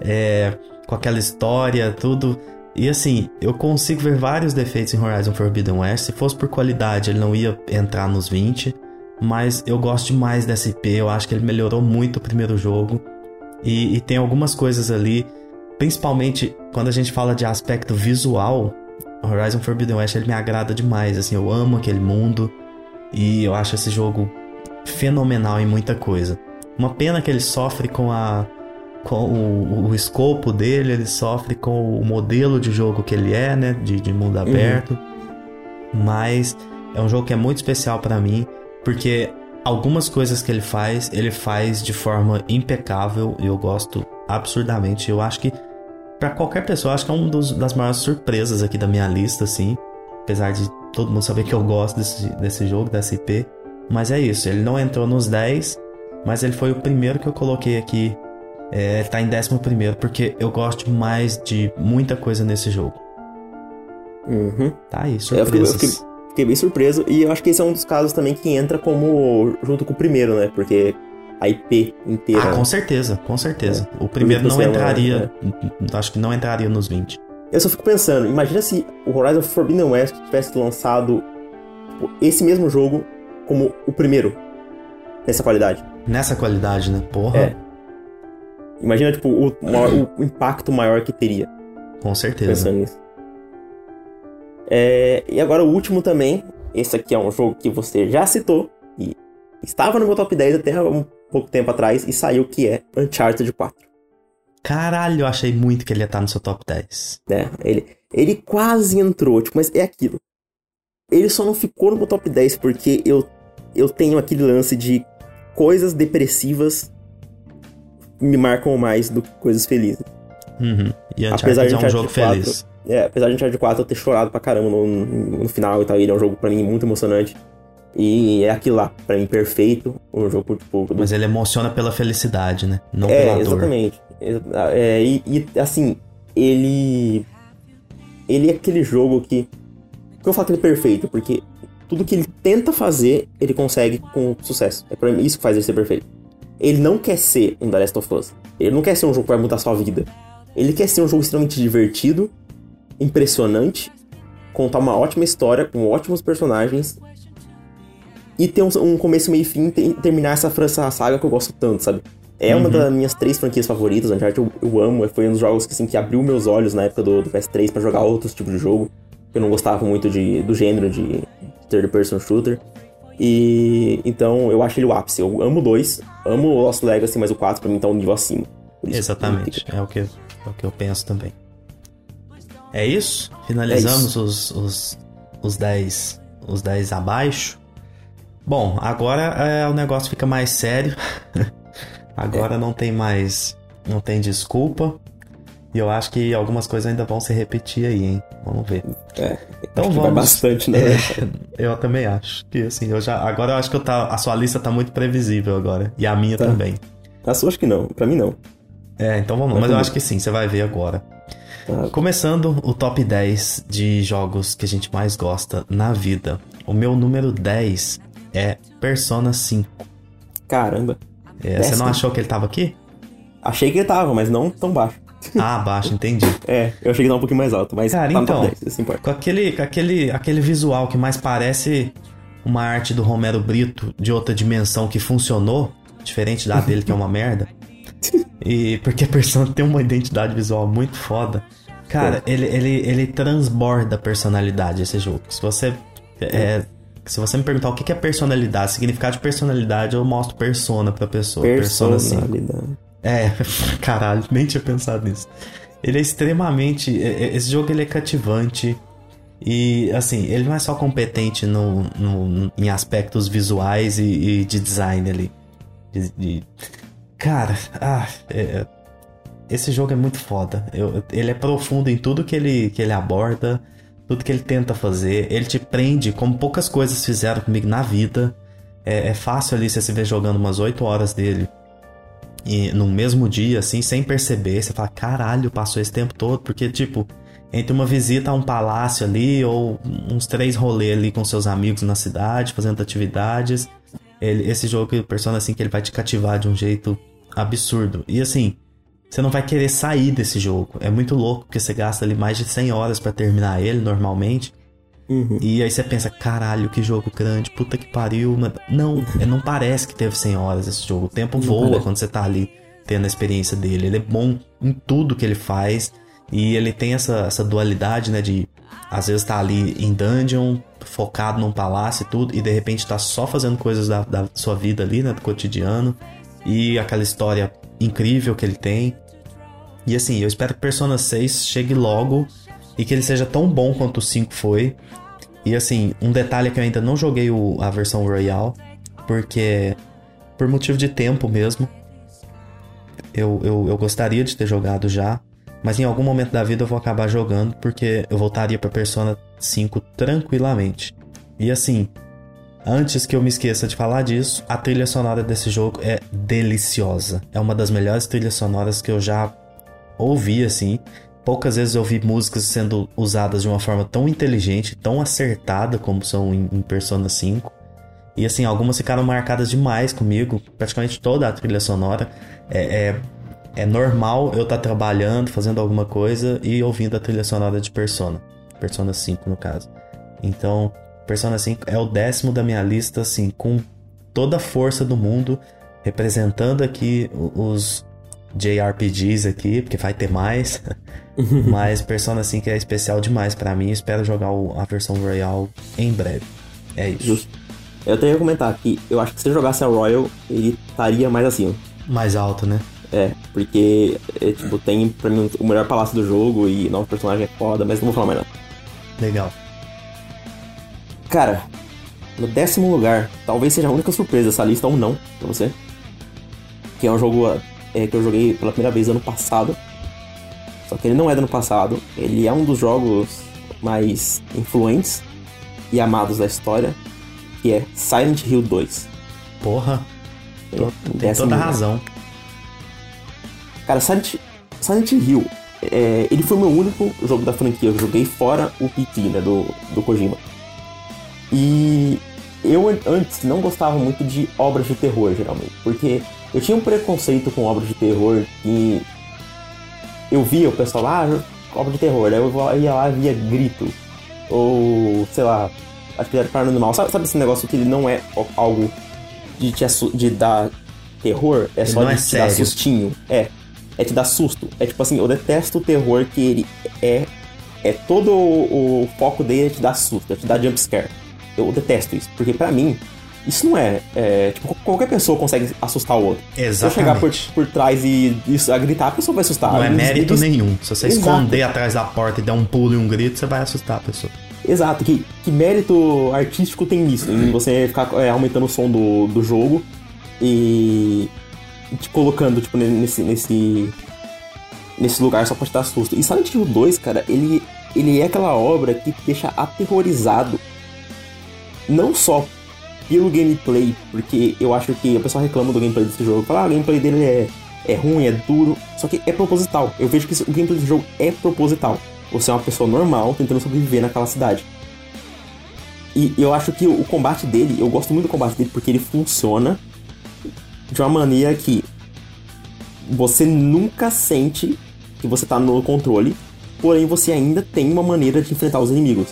é, com aquela história, tudo. E assim, eu consigo ver vários defeitos em Horizon Forbidden West. Se fosse por qualidade, ele não ia entrar nos 20. Mas eu gosto demais dessa IP. Eu acho que ele melhorou muito o primeiro jogo. E, e tem algumas coisas ali principalmente quando a gente fala de aspecto visual, Horizon Forbidden West ele me agrada demais, assim, eu amo aquele mundo e eu acho esse jogo fenomenal em muita coisa. Uma pena que ele sofre com a com o, o escopo dele, ele sofre com o modelo de jogo que ele é, né, de, de mundo uhum. aberto. Uhum. Mas é um jogo que é muito especial para mim, porque algumas coisas que ele faz, ele faz de forma impecável e eu gosto absurdamente. Eu acho que para qualquer pessoa, acho que é uma das maiores surpresas aqui da minha lista, assim. Apesar de todo mundo saber que eu gosto desse, desse jogo, da SP. Mas é isso, ele não entrou nos 10, mas ele foi o primeiro que eu coloquei aqui. É, ele tá em 11 primeiro, porque eu gosto mais de muita coisa nesse jogo. Uhum. Tá aí, surpresas. Eu fiquei, eu fiquei, fiquei bem surpreso, e eu acho que esse é um dos casos também que entra como junto com o primeiro, né? Porque a IP inteira. Ah, com certeza, com certeza. É. O primeiro não entraria. É. Acho que não entraria nos 20. Eu só fico pensando, imagina se o Horizon Forbidden West tivesse lançado tipo, esse mesmo jogo como o primeiro. Nessa qualidade. Nessa qualidade, né? Porra. É. Imagina, tipo, o, maior, o impacto maior que teria. Com certeza. Pensando nisso. É, e agora o último também. Esse aqui é um jogo que você já citou. E estava no meu top 10 até um pouco tempo atrás e saiu que é Uncharted 4. Caralho, eu achei muito que ele ia estar no seu top 10. É, ele, ele quase entrou, tipo, mas é aquilo. Ele só não ficou no meu top 10 porque eu, eu tenho aquele lance de coisas depressivas me marcam mais do que coisas felizes. Uhum. E Uncharted apesar de é um jogo 4, feliz. É, apesar de Uncharted 4 eu ter chorado pra caramba no, no final e tal, ele é um jogo pra mim muito emocionante. E é aquilo lá, pra mim, perfeito. Um jogo, tipo. Mas ele emociona pela felicidade, né? Não é, pela dor. Exatamente. É, e, e, assim, ele. Ele é aquele jogo que. Por que eu falo que ele é perfeito? Porque tudo que ele tenta fazer, ele consegue com sucesso. É pra mim isso que faz ele ser perfeito. Ele não quer ser um The Last of Us. Ele não quer ser um jogo que vai mudar sua vida. Ele quer ser um jogo extremamente divertido, impressionante, contar uma ótima história com ótimos personagens e ter um, um começo, meio e fim e terminar essa, essa saga que eu gosto tanto, sabe? É uma das minhas três franquias favoritas. Uncharted eu, eu amo. Foi um dos jogos que, assim, que abriu meus olhos na época do, do PS3 pra jogar outros tipos de jogo. Eu não gostava muito de, do gênero de third person shooter. E então eu acho ele o ápice. Eu amo dois, amo o Lost Legacy, mas o 4 pra mim tá um nível acima. Exatamente, é o, que, é o que eu penso também. É isso? Finalizamos É isso. os, os, os 10 os 10 abaixo. Bom, agora é, o negócio fica mais sério. [LAUGHS] agora não tem mais. Não tem desculpa. E eu acho que algumas coisas ainda vão se repetir aí, hein? Vamos ver. É, Então que vai vamos. bastante, né? É, [LAUGHS] eu também acho. Que assim, eu já. Agora eu acho que eu tá, a sua lista tá muito previsível agora. E a minha Tá. também. A sua acho que não, pra mim não. É, então vamos. Mas Mas eu acho que sim, você vai ver agora. Tá. Começando o top 10 de jogos que a gente mais gosta na vida. O meu número 10 é Persona 5. Caramba. É, você não achou que ele tava aqui? Achei que ele tava, mas não tão baixo. Ah, baixo, entendi. [LAUGHS] É, eu achei que um pouquinho mais alto, mas Cara, tá então. top 10, isso importa. Com aquele, com aquele, aquele visual que mais parece uma arte do Romero Brito de outra dimensão que funcionou, diferente da dele que é uma [LAUGHS] merda. E [LAUGHS] porque a Persona tem uma identidade visual muito foda. Cara, ele, ele, ele transborda a personalidade esse jogo. Se você é, se você me perguntar o que é personalidade, significado de personalidade, eu mostro persona pra pessoa. Persona 5. É, [LAUGHS] caralho, nem tinha pensado nisso. Ele é extremamente. é- é- Esse jogo ele é cativante. E, assim, ele não é só competente no, no- em aspectos visuais e, e de design ali. De- de- Cara, ah, é- esse jogo é muito foda. Eu- ele é profundo em tudo que ele, que ele aborda, tudo que ele tenta fazer. Ele te prende, como poucas coisas fizeram comigo na vida. É, é fácil ali você se ver jogando umas 8 horas dele e no mesmo dia, assim, sem perceber. Você fala, caralho, passou esse tempo todo, porque, tipo, entre uma visita a um palácio ali, ou uns três rolês ali com seus amigos na cidade, fazendo atividades, ele, esse jogo, o Persona, assim, que ele vai te cativar de um jeito absurdo. E assim, você não vai querer sair desse jogo. É muito louco, porque você gasta ali mais de 100 horas pra terminar ele, normalmente. Uhum. E aí você pensa, caralho, que jogo grande, puta que pariu. mas- Não, é, não parece que teve 100 horas esse jogo. O tempo Não voa parece. quando você tá ali tendo a experiência dele. Ele é bom em tudo que ele faz. E ele tem essa, essa dualidade, né? De às vezes tá ali em dungeon, focado num palácio e tudo, e de repente tá só fazendo coisas da, da sua vida ali, né? Do cotidiano. E aquela história incrível que ele tem. E assim, eu espero que Persona 6 chegue logo e que ele seja tão bom quanto o 5 foi. E assim, um detalhe é que eu ainda não joguei o- a versão Royal, porque por motivo de tempo mesmo, eu, eu, eu gostaria de ter jogado já, mas em algum momento da vida eu vou acabar jogando, porque eu voltaria pra Persona 5 tranquilamente. E assim, antes que eu me esqueça de falar disso, a trilha sonora desse jogo é deliciosa. É uma das melhores trilhas sonoras que eu já ouvi, assim. Poucas vezes eu vi músicas sendo usadas de uma forma tão inteligente, tão acertada como são em, em Persona 5. E assim, algumas ficaram marcadas demais comigo. Praticamente toda a trilha sonora é, é, é normal eu estar trabalhando, fazendo alguma coisa e ouvindo a trilha sonora de Persona. Persona 5, no caso. Então, Persona 5 é o décimo da minha lista, assim, com toda a força do mundo, representando aqui os JRPGs aqui, porque vai ter mais. [LAUGHS] [LAUGHS] Mas Persona 5 é especial demais pra mim. Espero jogar o- a versão Royal em breve. É isso. Justo. Eu até ia comentar que eu acho que se eu jogasse a Royal, ele estaria mais acima. Mais alto, né? É, porque, é, tipo, tem pra mim o melhor palácio do jogo e novo personagem é foda, mas não vou falar mais nada. Legal. Cara, no décimo lugar, talvez seja a única surpresa dessa lista ou não pra você. Que é um jogo é, que eu joguei pela primeira vez ano passado. Só que ele não é do ano passado. Ele é um dos jogos mais influentes e amados da história. Que é Silent Hill 2. Porra, tô- em tem toda a razão. Cara, Silent, Silent Hill, é, ele foi o meu único jogo da franquia que eu joguei fora o PT, né, do, do Kojima. E eu an- antes não gostava muito de obras de terror, geralmente, porque eu tinha um preconceito com obras de terror que eu via o pessoal lá, ah, obra de terror, aí eu ia lá e via grito, ou sei lá, atividade paranormal, sabe, sabe esse negócio que ele não é algo de, te de dar terror é Ele só de é te dar sério. sustinho. É. É te dar susto. É tipo assim, eu detesto o terror que ele é. É todo o, o foco dele é te dar susto, é te dar jumpscare. Eu detesto isso. Porque pra mim, isso não é, é. Tipo, qualquer pessoa consegue assustar o outro. Se eu chegar por, Exatamente. por trás e isso, a gritar, a pessoa vai assustar. Não é mérito eles- nenhum. Se você Exato. esconder atrás da porta e der um pulo e um grito, você vai assustar a pessoa. Exato, que, que mérito artístico tem nisso? Em você ficar é, aumentando o som do, do jogo e, e te colocando, tipo, nesse, nesse, nesse lugar só pra te dar susto. E Silent Hill 2, cara, ele, ele é aquela obra que te deixa aterrorizado. Não só pelo gameplay, porque eu acho que o pessoal reclama do gameplay desse jogo. Fala, ah, o gameplay dele é, é ruim, é duro. Só que é proposital. Eu vejo que o gameplay desse jogo é proposital. Você é uma pessoa normal tentando sobreviver naquela cidade. E eu acho que o combate dele, eu gosto muito do combate dele porque ele funciona de uma maneira que você nunca sente que você tá no controle, porém você ainda tem uma maneira de enfrentar os inimigos.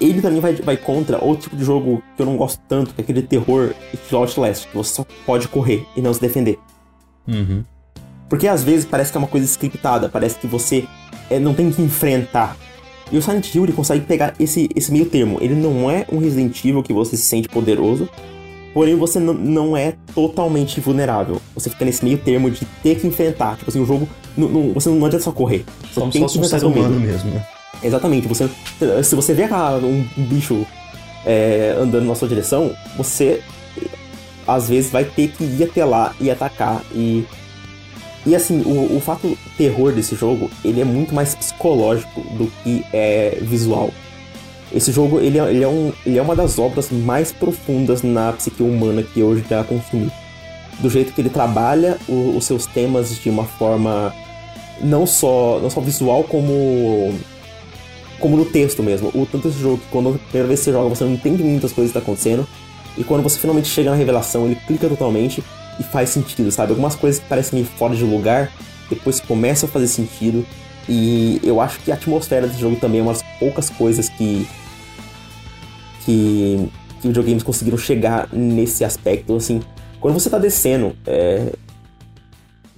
Ele também vai, vai contra outro tipo de jogo que eu não gosto tanto, que é aquele terror estilo Outlast, que você só pode correr e não se defender. Uhum. Porque às vezes parece que é uma coisa scriptada, parece que você é, não tem que enfrentar. E o Silent Hill ele consegue pegar esse, esse meio termo. Ele não é um Resident Evil que você se sente poderoso, porém você não- não é totalmente vulnerável. Você fica nesse meio termo de ter que enfrentar. Tipo assim, o jogo. não- não- você não adianta só correr. Você Como se tem que um enfrentar ser seu medo. humano mesmo, né? Exatamente. Você, se você vê um, um bicho é, andando na sua direção, você às vezes vai ter que ir até lá e atacar. E, e assim, o, o fato terror desse jogo, ele é muito mais psicológico do que é visual. Esse jogo, ele é, ele é, um, ele é uma das obras mais profundas na psique humana que eu já consumi. Do jeito que ele trabalha o- os seus temas de uma forma não só, não só visual, como como no texto mesmo. O tanto esse jogo que quando a primeira vez que você joga, você não entende muitas coisas que tá acontecendo. E quando você finalmente chega na revelação, ele clica totalmente e faz sentido, sabe? Algumas coisas que parecem fora de lugar, depois começam a fazer sentido. E eu acho que a atmosfera desse jogo também é uma das poucas coisas que. que. que videogames conseguiram chegar nesse aspecto, assim. Quando você tá descendo é,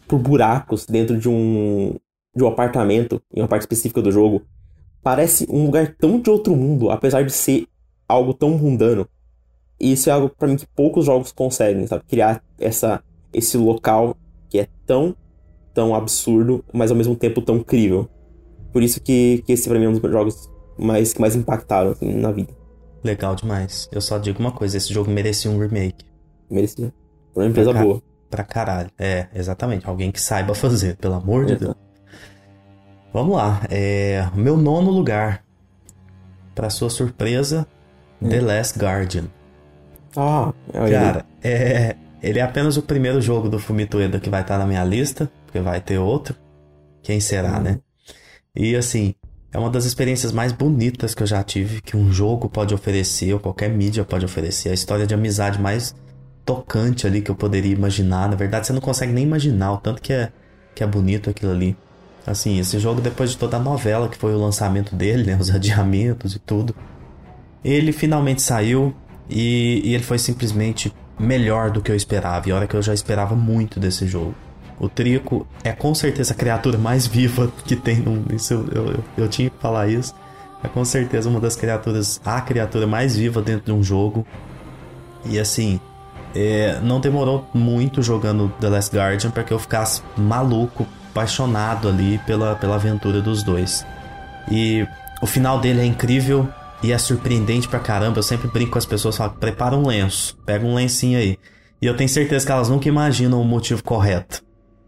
por buracos dentro de um. de um apartamento, em uma parte específica do jogo, parece um lugar tão de outro mundo, apesar de ser algo tão mundano. E isso é algo pra mim que poucos jogos conseguem, sabe? Criar essa, esse local que é tão, tão absurdo, mas ao mesmo tempo tão crível. Por isso que, que esse pra mim é um dos jogos mais, que mais impactaram assim, na vida. Legal demais. Eu só digo uma coisa, esse jogo merecia um remake. Merecia. Por uma empresa Pra boa. Pra caralho. É, exatamente. Alguém que saiba [LAUGHS] fazer, pelo amor de Deus. Vamos lá. É, meu nono lugar. Pra sua surpresa, The Last Guardian. Ah, aí. Cara, é, ele é apenas o primeiro jogo do Fumito Ueda que vai estar na minha lista, porque vai ter outro. Quem será, Uhum. né? E assim, é uma das experiências mais bonitas que eu já tive que um jogo pode oferecer, ou qualquer mídia pode oferecer. A história de amizade mais tocante ali que eu poderia imaginar. Na verdade, você não consegue nem imaginar o tanto que é, que é bonito aquilo ali. Assim, esse jogo, depois de toda a novela que foi o lançamento dele, né? Os [LAUGHS] adiamentos e tudo. Ele finalmente saiu e, e ele foi simplesmente melhor do que eu esperava. E olha que eu já esperava muito desse jogo. O Trico é com certeza a criatura mais [LAUGHS] viva que tem no. Isso eu, eu, eu- tinha que falar isso. É com certeza uma das criaturas. A criatura mais viva dentro de um jogo. E assim. é, não demorou muito jogando The Last Guardian para que eu ficasse maluco, apaixonado ali pela, pela aventura dos dois. E o final dele é incrível e é surpreendente pra caramba. Eu sempre brinco com as pessoas, falo, prepara um lenço, pega um lencinho aí. E eu tenho certeza que elas nunca imaginam o motivo correto.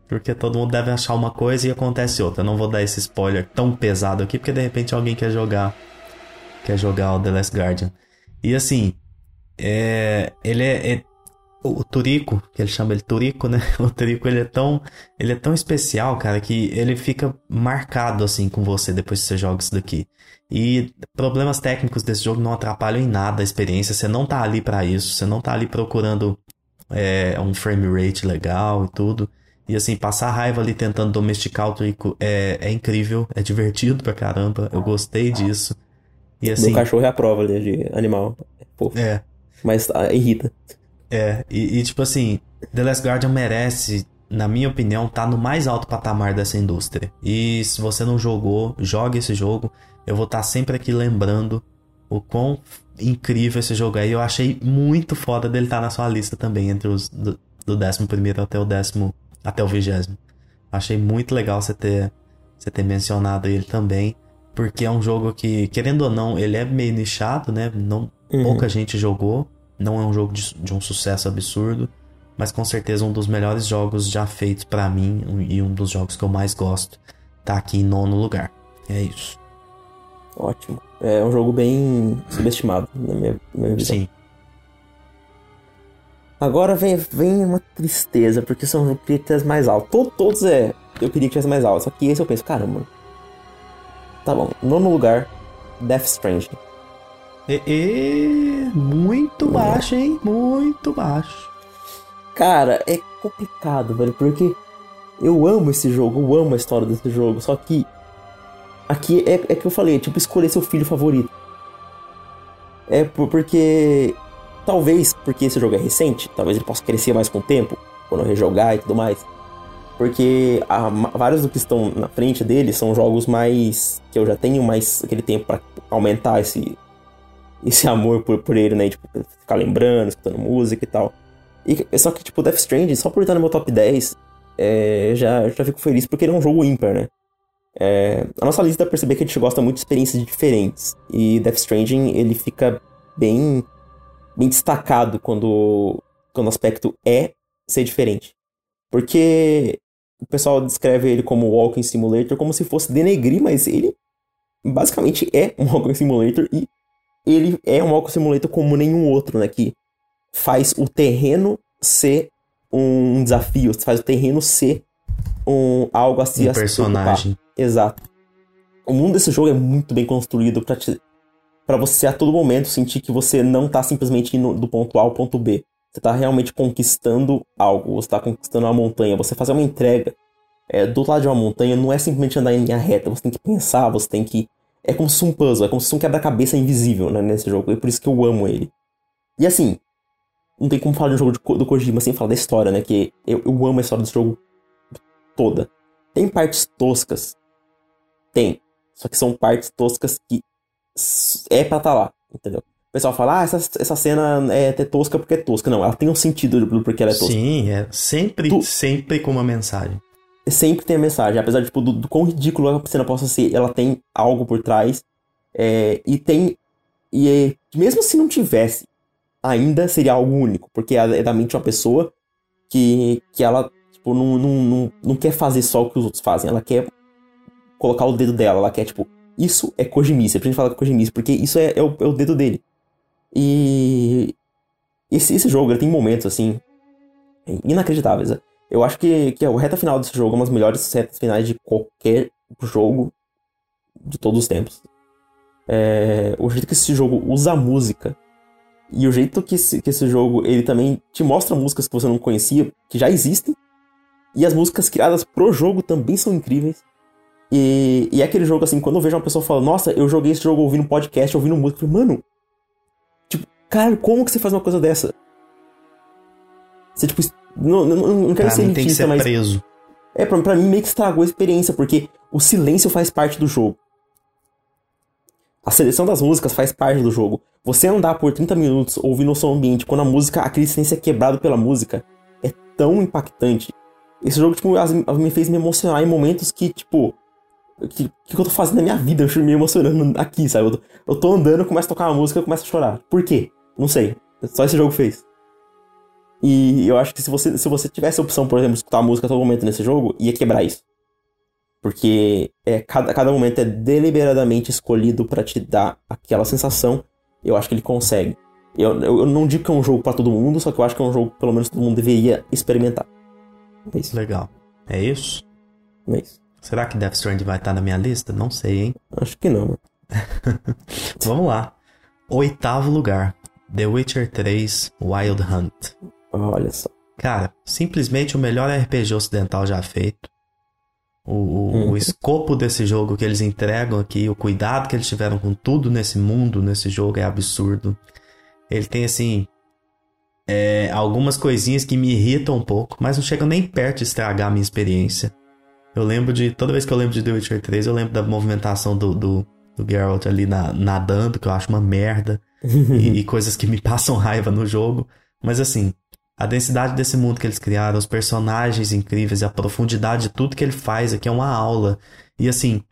Porque todo mundo deve achar uma coisa e acontece outra. Eu não vou dar esse spoiler tão pesado aqui, porque de repente alguém quer jogar. Quer jogar o The Last Guardian. E assim, é, ele é, é- o, Turico, que ele chama ele Turico, né? [LAUGHS] O Turico ele é tão ele é tão especial, cara, que ele fica marcado assim com você depois que você joga isso daqui. E problemas técnicos desse jogo não atrapalham em nada a experiência. Você não tá ali pra isso, você não tá ali procurando é, um frame rate legal e tudo. E assim, passar raiva ali tentando domesticar o Turico é, é incrível, é divertido pra caramba. Eu gostei disso. E assim, Meu cachorro é a prova ali de animal. Pô, é, mas ah, irrita. É, e, e, tipo assim, The Last Guardian merece, na minha opinião, tá no mais alto patamar dessa indústria. E se você não jogou, jogue esse jogo. Eu vou estar tá sempre aqui lembrando o quão incrível esse jogo é. E eu achei muito foda dele estar tá na sua lista também, entre os do, do 11 até o décimo, até o vigésimo. Achei muito legal você ter, você ter mencionado ele também. Porque é um jogo que, querendo ou não, ele é meio nichado, né? Não, uhum. Pouca gente jogou. Não é um jogo de, de um sucesso absurdo, mas com certeza um dos melhores jogos já feitos para mim e um dos jogos que eu mais gosto tá aqui em nono lugar. É isso. Ótimo. É um jogo bem subestimado, na minha, na minha visão. Sim. Agora vem, vem uma tristeza, porque são jogos que queria mais alto. Todos, todos é. Eu queria que tivesse mais alto. Só que esse eu penso, caramba. Tá bom. Nono lugar, Death Stranding. E, e, muito baixo, hein? Muito baixo. Cara, é complicado, velho, porque eu amo esse jogo, eu amo a história desse jogo, só que aqui é, é que eu falei, é tipo escolher seu filho favorito. É porque talvez porque esse jogo é recente, talvez ele possa crescer mais com o tempo, quando eu rejogar e tudo mais. Porque a, vários do que estão na frente dele são jogos mais que eu já tenho mais aquele tempo para aumentar esse esse amor por, por ele, né? Tipo, ficar lembrando, escutando música e tal. E, só que, tipo, Death Stranding, só por estar no meu top 10, é, já, já fico feliz porque ele é um jogo ímpar, né? É, a nossa lista dá pra perceber que a gente gosta muito de experiências diferentes. E Death Stranding, ele fica bem, bem destacado quando, quando o aspecto é ser diferente. Porque o pessoal descreve ele como Walking Simulator como se fosse denegrir, mas ele basicamente é um Walking Simulator e ele é um Walking Simulator como nenhum outro, né? Que faz o terreno ser um desafio, faz o terreno ser um algo assim. Um personagem. Exato. O mundo desse jogo é muito bem construído para te para você a todo momento sentir que você não tá simplesmente indo do ponto A ao ponto B. Você tá realmente conquistando algo, você tá conquistando uma montanha, você fazer uma entrega é, do lado de uma montanha não é simplesmente andar em linha reta, você tem que pensar, você tem que é como se fosse um puzzle, é como se fosse um quebra-cabeça invisível né, nesse jogo. E é por isso que eu amo ele. E assim, não tem como falar de um jogo de, do Kojima sem falar da história, né? Que eu, eu amo a história desse jogo toda. Tem partes toscas? Tem. Só que são partes toscas que é pra estar tá lá, entendeu? O pessoal fala, ah, essa, essa cena é até tosca porque é tosca. Não, ela tem um sentido do porque ela é tosca. Sim, é sempre, tu... sempre com uma mensagem sempre tem a mensagem. Apesar de, tipo, do, do quão ridículo a cena possa ser, ela tem algo por trás. É, e tem. E é, mesmo se não tivesse, ainda seria algo único. Porque é da mente de uma pessoa que, que ela, tipo, não, não, não, não quer fazer só o que os outros fazem. Ela quer colocar o dedo dela. Ela quer, tipo, isso é Kojimice. A gente fala que é Kojimice, porque isso é, é, o, é o dedo dele. E. Esse, esse jogo, ele tem momentos, assim, inacreditáveis. Né? Eu acho que, que a reta final desse jogo é uma das melhores retas finais de qualquer jogo de todos os tempos. É, o jeito que esse jogo usa a música e o jeito que esse, que esse jogo ele também te mostra músicas que você não conhecia, que já existem, e as músicas criadas pro jogo também são incríveis. E, e é aquele jogo assim, quando eu vejo uma pessoa falando, nossa, eu joguei esse jogo ouvindo podcast, ouvindo música, eu falei, mano, tipo, cara, como que você faz uma coisa dessa? Você, tipo, não, não, não quero ser tem que ser mas. Preso. É, pra, pra mim meio que estragou a experiência, porque o silêncio faz parte do jogo. A seleção das músicas faz parte do jogo. Você andar por 30 minutos ouvindo o som ambiente, quando a música, aquele silêncio é quebrado pela música, é tão impactante. Esse jogo, tipo, me fez me emocionar em momentos que, tipo, o que, que, eu tô fazendo na minha vida? Eu [LAUGHS] me emocionando aqui, sabe? Eu tô, eu tô andando, começo a tocar uma música, eu começo a chorar. Por quê? Não sei. Só esse jogo fez. E eu acho que se você, se você tivesse a opção, por exemplo, de escutar a música a todo momento nesse jogo, ia quebrar isso. Porque é, cada, cada momento é deliberadamente escolhido para te dar aquela sensação. Eu acho que ele consegue. Eu, eu, eu não digo que é um jogo para todo mundo, só que eu acho que é um jogo que pelo menos todo mundo deveria experimentar. É isso. Legal. É isso? É isso. Será que Death Stranding vai estar na minha lista? Não sei, hein? [LAUGHS] Acho que não. Vamos lá. Oitavo lugar. The Witcher 3 Wild Hunt. Olha só. Cara, simplesmente o melhor RPG ocidental já feito. O, o, hum. o, escopo desse jogo que eles entregam aqui, o cuidado que eles tiveram com tudo nesse mundo, nesse jogo, é absurdo. Ele tem, assim, é, algumas coisinhas que me irritam um pouco, mas não chegam nem perto de estragar a minha experiência. Eu lembro de. Toda vez que eu lembro de The Witcher 3, eu lembro da movimentação do, do, do Geralt ali na, nadando, que eu acho uma merda. [LAUGHS] e, e coisas que me [LAUGHS] passam raiva no jogo. Mas assim, a densidade desse mundo que eles criaram, os personagens incríveis, a profundidade de tudo que ele faz aqui é uma aula. E assim,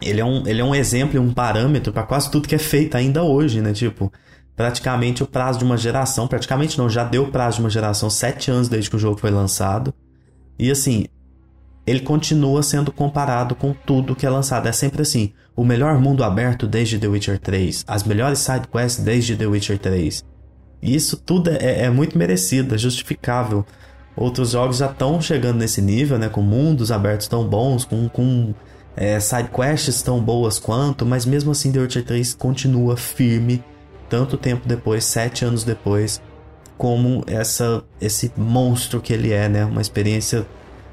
ele é um, ele é um exemplo um parâmetro para quase tudo que é feito ainda hoje, né? Tipo, praticamente o prazo de uma geração, praticamente não, já deu o prazo de uma geração, sete anos desde que o jogo foi lançado. E assim, ele continua sendo comparado com tudo que é lançado. É sempre assim: o melhor mundo aberto desde The Witcher 3, as melhores sidequests desde The Witcher 3. E isso tudo é, é muito merecido, é justificável. Outros jogos já estão chegando nesse nível, né? Com mundos abertos tão bons, com, com é, tão boas quanto, mas mesmo assim The Witcher 3 continua firme tanto tempo depois, sete anos depois, como essa esse monstro que ele é, né? Uma experiência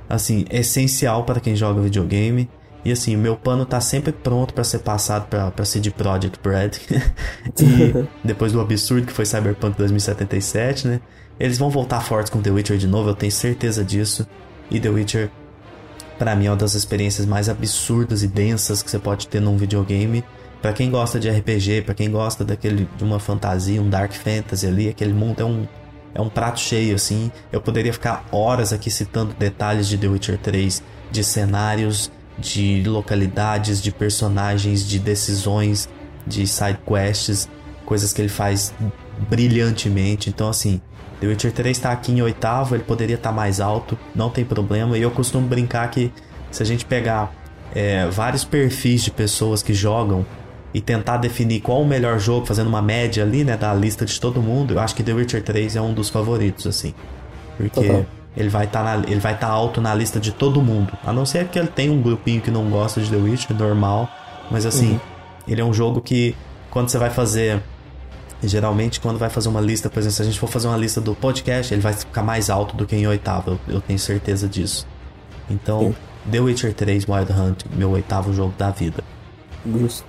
assim, essencial para quem joga videogame. E assim, o meu pano tá sempre pronto para ser passado para CD Projekt Red. [LAUGHS] e depois do absurdo que foi Cyberpunk 2077, né? Eles vão voltar fortes com The Witcher de novo, eu tenho certeza disso. E The Witcher, para mim, é uma das experiências mais absurdas e densas que você pode ter num videogame. Para quem gosta de RPG, para quem gosta daquele de uma fantasia, um dark fantasy ali, aquele mundo é um é um prato cheio, assim. Eu poderia ficar horas aqui citando detalhes de The Witcher 3, de cenários, de localidades, de personagens, de decisões, de side quests, coisas que ele faz brilhantemente. Então, assim, The Witcher 3 está aqui em oitavo, ele poderia estar tá mais alto, não tem problema. E eu costumo brincar que se a gente pegar é, vários perfis de pessoas que jogam e tentar definir qual o melhor jogo, fazendo uma média ali, né, da lista de todo mundo, eu acho que The Witcher 3 é um dos favoritos, assim. Porque ele vai estar tá ele vai estar tá alto na lista de todo mundo. A não ser que ele tenha um grupinho que não gosta de The Witcher, normal. Mas assim, uhum. ele é um jogo que quando você vai fazer. Geralmente, quando vai fazer uma lista, por exemplo, se a gente for fazer uma lista do podcast, ele vai ficar mais alto do que em oitavo. Eu, eu tenho certeza disso. Então, Sim. The Witcher 3 Wild Hunt, meu oitavo jogo da vida. Justo.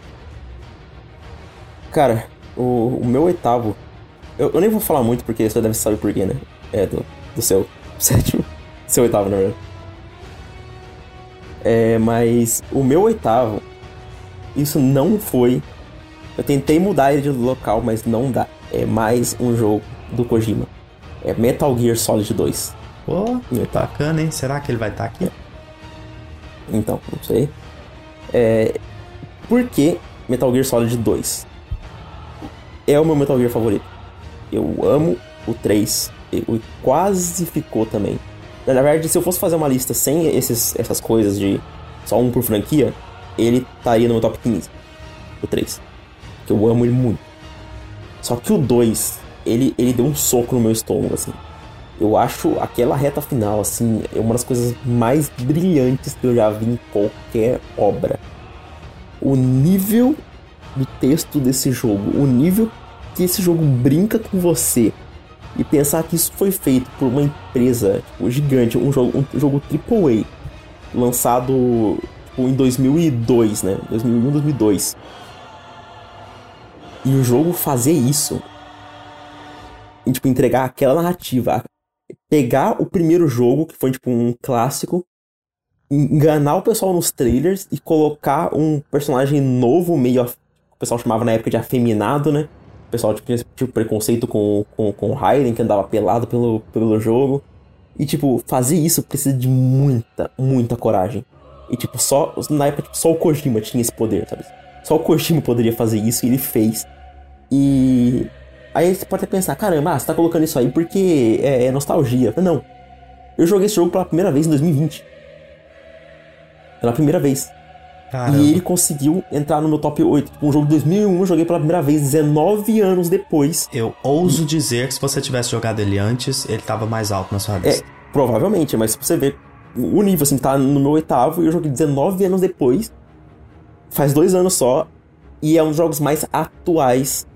Cara, o, o meu oitavo. Eu, eu, nem vou falar muito porque você deve saber porquê, né? É do, do seu sétimo. Seu oitavo, na verdade. É, mas o meu oitavo. Isso não foi. Eu tentei mudar ele de local, mas não dá. É mais um jogo do Kojima. É Metal Gear Solid 2. Pô, oh, bacana, hein? Será que ele vai estar tá aqui? É. Então, não sei. É. Por que Metal Gear Solid 2? é o meu Metal Gear favorito. Eu amo o 3. E quase ficou também. Na verdade, se eu fosse fazer uma lista sem esses, essas coisas de só um por franquia, ele estaria no meu top 15. O 3. Que eu amo ele muito. Só que o 2, ele, ele deu um soco no meu estômago, assim. Eu acho aquela reta final, assim, é uma das coisas mais brilhantes que eu já vi em qualquer obra. O nível do texto desse jogo, o nível que esse jogo brinca com você e pensar que isso foi feito por uma empresa tipo, gigante, um jogo, um jogo AAA, lançado tipo, em 2002, né? 2001, 2002. E o jogo fazer isso, e, tipo, entregar aquela narrativa, pegar o primeiro jogo, que foi tipo um clássico, enganar o pessoal nos trailers e colocar um personagem novo, meio o pessoal chamava na época de afeminado, né? Pessoal tipo, tinha tipo, preconceito com, com, com o Raiden, que andava pelado pelo, pelo jogo. E, tipo, fazer isso precisa de muita, muita coragem. E, tipo, só. Na época, tipo, só o Kojima tinha esse poder, sabe? Só o Kojima poderia fazer isso e ele fez. E. Aí você pode até pensar, caramba, ah, você tá colocando isso aí porque é, é nostalgia. Não. Eu joguei esse jogo pela primeira vez em 2020. Pela primeira vez. Caramba. E ele conseguiu entrar no meu top 8. Um jogo de 2001, eu joguei pela primeira vez 19 anos depois. Eu ouso dizer que se você tivesse jogado ele antes, ele tava mais alto na sua lista. É, provavelmente, mas se você ver o nível, assim, tá no meu oitavo e eu joguei 19 anos depois. Faz dois anos só. E é um dos jogos mais atuais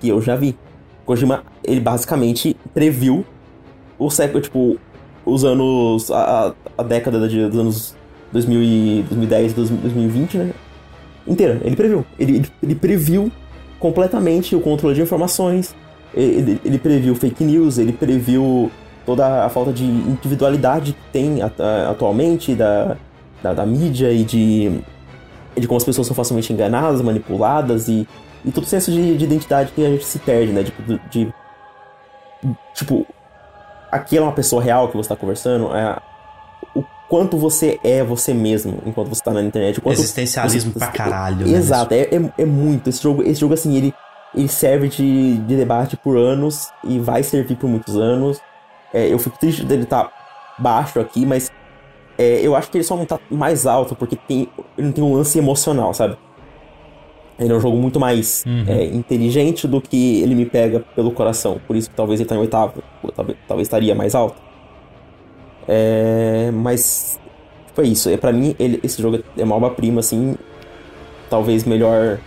que eu já vi. Kojima, ele basicamente previu o século, tipo, os anos. a, a década de, dos anos 2010, 2020, né? Inteira. Ele previu. Ele, ele previu completamente o controle de informações, Ele, ele previu fake news, ele previu toda a falta de individualidade que tem atualmente da, da, da, mídia e de, de como as pessoas são facilmente enganadas, manipuladas e, e todo o senso de, de identidade que a gente se perde, né? Tipo, de, de tipo, aqui é uma pessoa real que você está conversando, é, quanto você é você mesmo enquanto você está na internet. Existencialismo você, pra caralho. Né? Exato, é, é, é, muito. Esse jogo, esse jogo assim, ele, ele serve de, de debate por anos e vai servir por muitos anos. É, eu fico triste dele estar tá baixo aqui, mas é, eu acho que ele só não tá mais alto porque tem, ele não tem um lance emocional, sabe? Ele é um jogo muito mais uhum. é, inteligente do que ele me pega pelo coração. Por isso que talvez ele tá em oitavo. Talvez, talvez estaria mais alto. É, mas foi isso. É, para mim, ele, esse jogo é uma obra-prima, assim. Talvez melhor.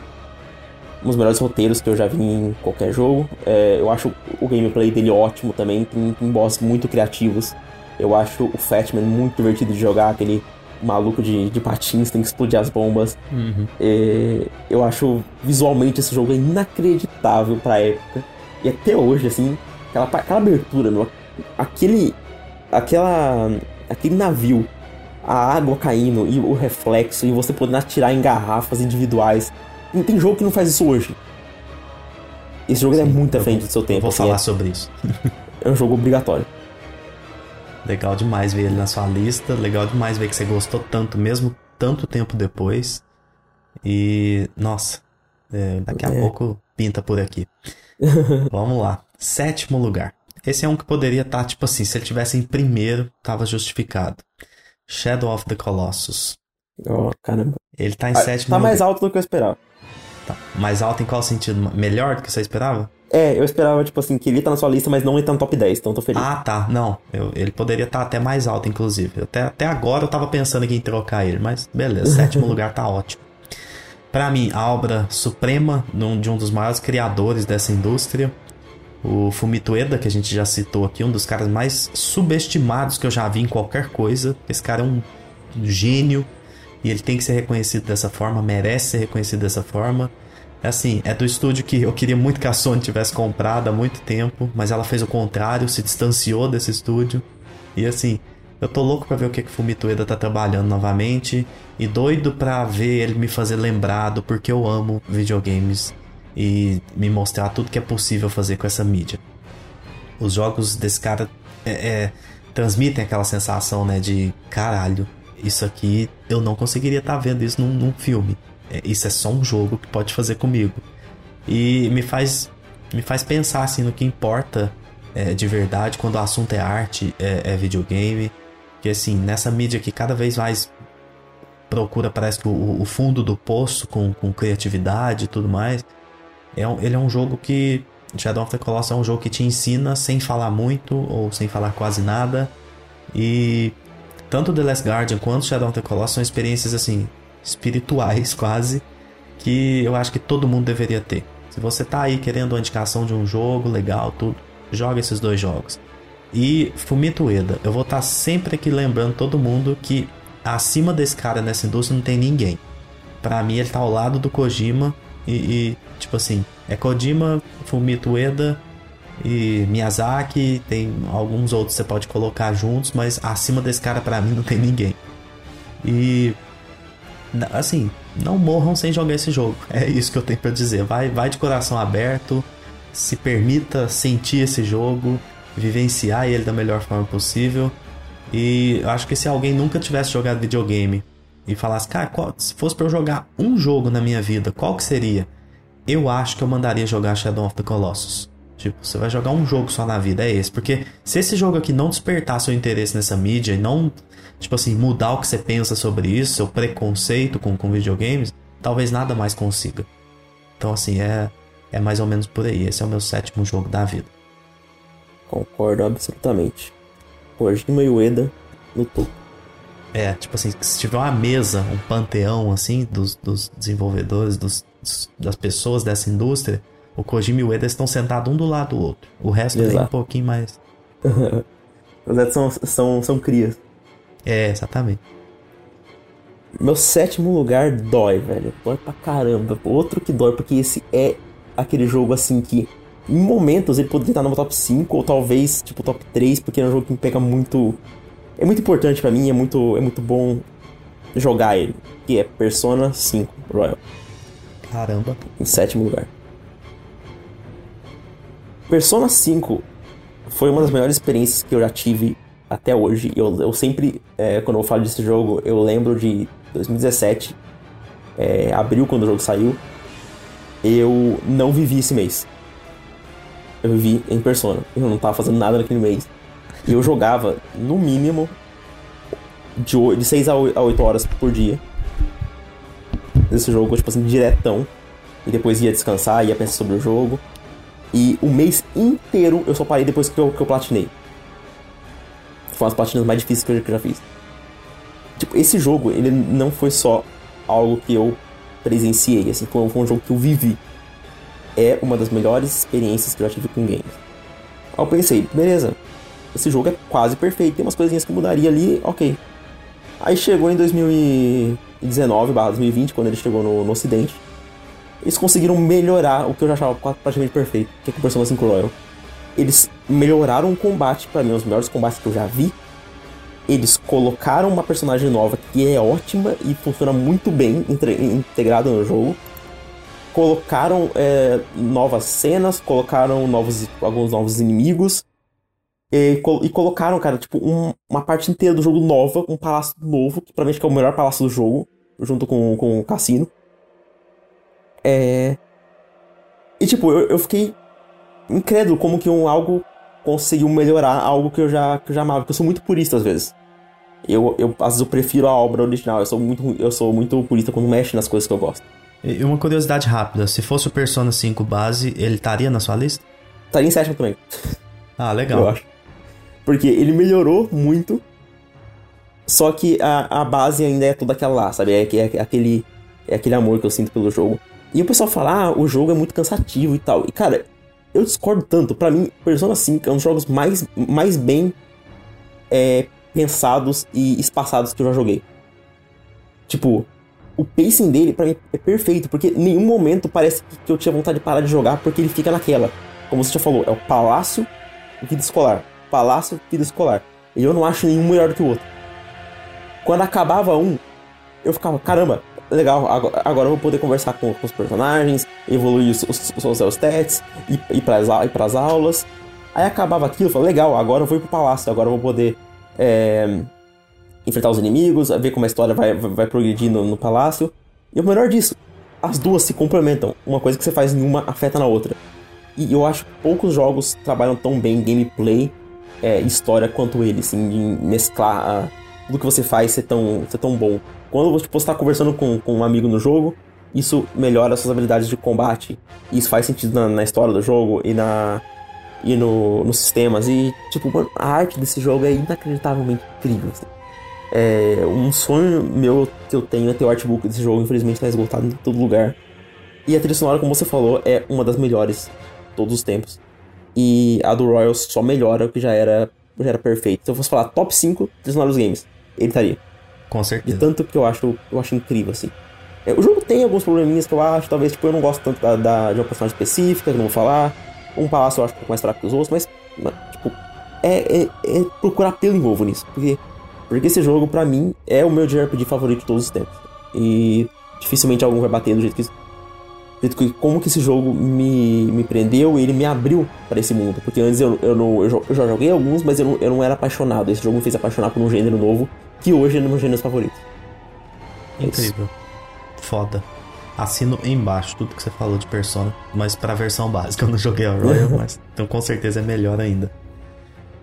Um dos melhores roteiros que eu já vi em qualquer jogo. É, eu acho o gameplay dele ótimo também. Tem, tem boss muito criativos. Eu acho o Fatman muito divertido de jogar. Aquele maluco de, de patins, tem que explodir as bombas. Uhum. É, eu acho visualmente esse jogo é inacreditável pra época. E até hoje, assim, aquela, aquela abertura, meu, aquele. Aquela. aquele navio, a água caindo e o reflexo, e você podendo atirar em garrafas individuais. Não tem jogo que não faz isso hoje. Esse jogo Sim, é muito à frente do seu tempo. Vou assim, falar é, sobre isso. [LAUGHS] é um jogo obrigatório. Legal demais ver ele na sua lista. Legal demais ver que você gostou tanto, mesmo tanto tempo depois. E, nossa, é, daqui a é. pouco pinta por aqui. [LAUGHS] Vamos lá. Sétimo lugar. Esse é um que poderia estar, tá, tipo assim, se ele tivesse em primeiro, tava justificado. Shadow of the Colossus. Oh, caramba. Ele tá em ah, sétimo Tá lugar. mais alto do que eu esperava. Tá. Mais alto em qual sentido? Melhor do que você esperava? É, eu esperava, tipo assim, que ele tá na sua lista, mas não ele tá no top 10, então tô feliz. Ah, tá. Não, eu, ele poderia estar tá até mais alto, inclusive. Até, até agora eu tava pensando aqui em trocar ele, mas beleza, [LAUGHS] sétimo lugar tá ótimo. Para mim, a obra suprema de um dos maiores criadores dessa indústria, o Fumito Ueda, que a gente já citou aqui, um dos caras mais subestimados que eu já vi em qualquer coisa. Esse cara é um gênio e ele tem que ser reconhecido dessa forma, merece ser reconhecido dessa forma. Assim, é do estúdio que eu queria muito que a Sony tivesse comprado há muito tempo, mas ela fez o contrário, se distanciou desse estúdio. E assim, eu tô louco pra ver o que que Fumito Ueda tá trabalhando novamente e doido pra ver ele me fazer lembrado porque eu amo videogames e me mostrar tudo que é possível fazer com essa mídia. Os jogos desse cara é, é, transmitem aquela sensação, né, de caralho, isso aqui eu não conseguiria estar tá vendo isso num, num filme. É, isso é só um jogo que pode fazer comigo. E me faz, me faz pensar assim no que importa é, de verdade quando o assunto é arte, é, é, videogame. Que assim, nessa mídia que cada vez mais procura, parece que o, o fundo do poço com, com criatividade e tudo mais. É um, ele é um jogo que. Shadow of the Colossus é um jogo que te ensina sem falar muito ou sem falar quase nada. E tanto The Last Guardian quanto Shadow of the Colossus são experiências assim espirituais [LAUGHS] quase, que eu acho que todo mundo deveria ter. Se você tá aí querendo uma indicação de um jogo legal, tudo, joga esses dois jogos. E Fumito Ueda, eu vou estar tá sempre aqui lembrando todo mundo que acima desse cara nessa indústria não tem ninguém. Para mim ele tá ao lado do Kojima e, e, tipo assim, é Kojima, Fumito Ueda e Miyazaki, tem alguns outros que você pode colocar juntos, mas acima desse cara para mim não tem ninguém. E assim, não morram sem jogar esse jogo. [LAUGHS] É isso que eu tenho para dizer. Vai, vai de coração aberto, se permita sentir esse jogo, vivenciar ele da melhor forma possível. E acho que se alguém nunca tivesse jogado videogame e falasse, cara, qual, se fosse para eu jogar um jogo na minha vida, qual que seria? Eu acho que eu mandaria jogar Shadow of the Colossus. Tipo, você vai jogar um jogo só na vida, é esse. Porque se esse jogo aqui não despertar seu interesse nessa mídia e não tipo assim, mudar o que você pensa sobre isso, seu preconceito com, com videogames, talvez nada mais consiga. Então, assim, é, é mais ou menos por aí. Esse é o meu sétimo jogo da vida. Concordo absolutamente. Kojima Ueda no topo. É, tipo assim, se tiver uma mesa, um panteão, assim, dos, dos desenvolvedores, dos, das pessoas dessa indústria, o Kojima e o Ueda estão sentados um do lado do outro. O resto Exato. é um pouquinho mais... [LAUGHS] Os outros são, são, são crias. É, exatamente. Meu sétimo lugar dói, velho. Dói pra caramba. Outro que dói, porque esse é aquele jogo assim que em momentos ele poderia estar no meu top 5 ou talvez, tipo, top 3, porque é um jogo que me pega muito. É muito importante para mim, é muito, é muito bom jogar ele. Que é Persona 5 Royal. Caramba. Em sétimo lugar. Persona 5 foi uma das melhores experiências que eu já tive até hoje. Eu, eu sempre, é, quando eu falo desse jogo, eu lembro de 2017, é, abril, quando o jogo saiu. Eu não vivi esse mês. Eu vivi em Persona. Eu não tava fazendo nada naquele mês. E eu jogava, no mínimo, de, de 6 a 8 horas por dia. Esse jogo, tipo assim, diretão. E depois ia descansar, ia pensar sobre o jogo. E o mês inteiro eu só parei depois que eu, que eu platinei. Foi uma das platinas mais difíceis que eu, que eu já fiz. Tipo, esse jogo, ele não foi só algo que eu presenciei, assim, foi, foi um jogo que eu vivi. É uma das melhores experiências que eu já tive com games. Aí eu pensei, beleza, esse jogo é quase perfeito, tem umas coisinhas que mudaria ali, ok. Aí chegou em 2019, 2020, quando ele chegou no, no ocidente, eles conseguiram melhorar o que eu já achava praticamente perfeito, que é o Persona 5 Royal. Eles melhoraram o combate, para mim, os melhores combates que eu já vi. Eles colocaram uma personagem nova que é ótima e funciona muito bem integrada no jogo. Colocaram é, novas cenas, colocaram novos, alguns novos inimigos. E, e colocaram, cara, tipo, um, uma parte inteira do jogo nova, um palácio novo, que pra mim acho que é o melhor palácio do jogo, junto com, com o cassino. É. E tipo, eu, eu fiquei incrédulo como que um algo conseguiu melhorar algo que eu já, que eu já amava, porque eu sou muito purista às vezes. Eu, eu, às vezes eu prefiro a obra original, eu sou muito, eu sou muito purista quando mexe nas coisas que eu gosto. E uma curiosidade rápida, se fosse o Persona 5 base, ele estaria na sua lista? Estaria em sétimo também. Ah, legal. Eu acho. Porque ele melhorou muito, só que a, a base ainda é toda aquela lá, sabe? É, é, aquele, é aquele amor que eu sinto pelo jogo. E o pessoal fala, ah, o jogo é muito cansativo e tal. E cara, eu discordo tanto. Para mim, Persona 5 é um dos jogos mais, mais bem é, pensados e espaçados que eu já joguei. Tipo, o pacing dele para mim é perfeito, porque em nenhum momento parece que eu tinha vontade de parar de jogar, porque ele fica naquela. Como você já falou, é o palácio vida escolar. Palácio vida escolar. E eu não acho nenhum melhor do que o outro. Quando acabava um, eu ficava, caramba, legal, agora, eu vou poder conversar com, com os personagens, evoluir os, os, os seus stats, ir, ir, pras, ir pras aulas. Aí acabava aquilo, eu falei, legal, agora eu vou ir pro palácio, agora eu vou poder é, enfrentar os inimigos, ver como a história vai, vai, progredindo no palácio. E o melhor disso, as duas se complementam. Uma coisa que você faz em uma afeta na outra. E eu acho que poucos jogos trabalham tão bem gameplay, é, história quanto ele, assim, mesclar a, tudo que você faz ser tão, ser tão bom. Quando você está conversando com, com um amigo no jogo, isso melhora as suas habilidades de combate. Isso faz sentido na, na história do jogo e na e no, nos sistemas. E, tipo, a arte desse jogo é inacreditavelmente incrível. Assim. É um sonho meu que eu tenho é ter o artbook desse jogo, infelizmente está esgotado em todo lugar. E a trilha sonora, como você falou, é uma das melhores todos os tempos. E a do Royals só melhora o que já era, já era perfeito. Se eu fosse falar top 5 trilha sonora dos games, ele estaria. Com certeza. De tanto que eu acho, eu acho incrível, assim. É, o jogo tem alguns probleminhas que eu acho, talvez, tipo, eu não gosto tanto da, da de uma personagem específica, que não vou falar. Um palácio eu acho um pouco mais fraco que os outros, mas, tipo, é, é, é procurar pelo envolvo nisso. Porque, porque esse jogo, pra mim, é o meu JRPG favorito de todos os tempos. E dificilmente algum vai bater do jeito que, do jeito que como que esse jogo me, me prendeu e ele me abriu para esse mundo. Porque antes eu, eu, não, eu, já joguei alguns, mas eu não, eu não era apaixonado. Esse jogo me fez apaixonar por um gênero novo que hoje é um dos gêneros favoritos. É Incrível. Isso. Foda. Assino embaixo tudo que você falou de Persona, mas pra versão básica. [LAUGHS] Eu não joguei a Royal, [LAUGHS] mas então com certeza é melhor ainda.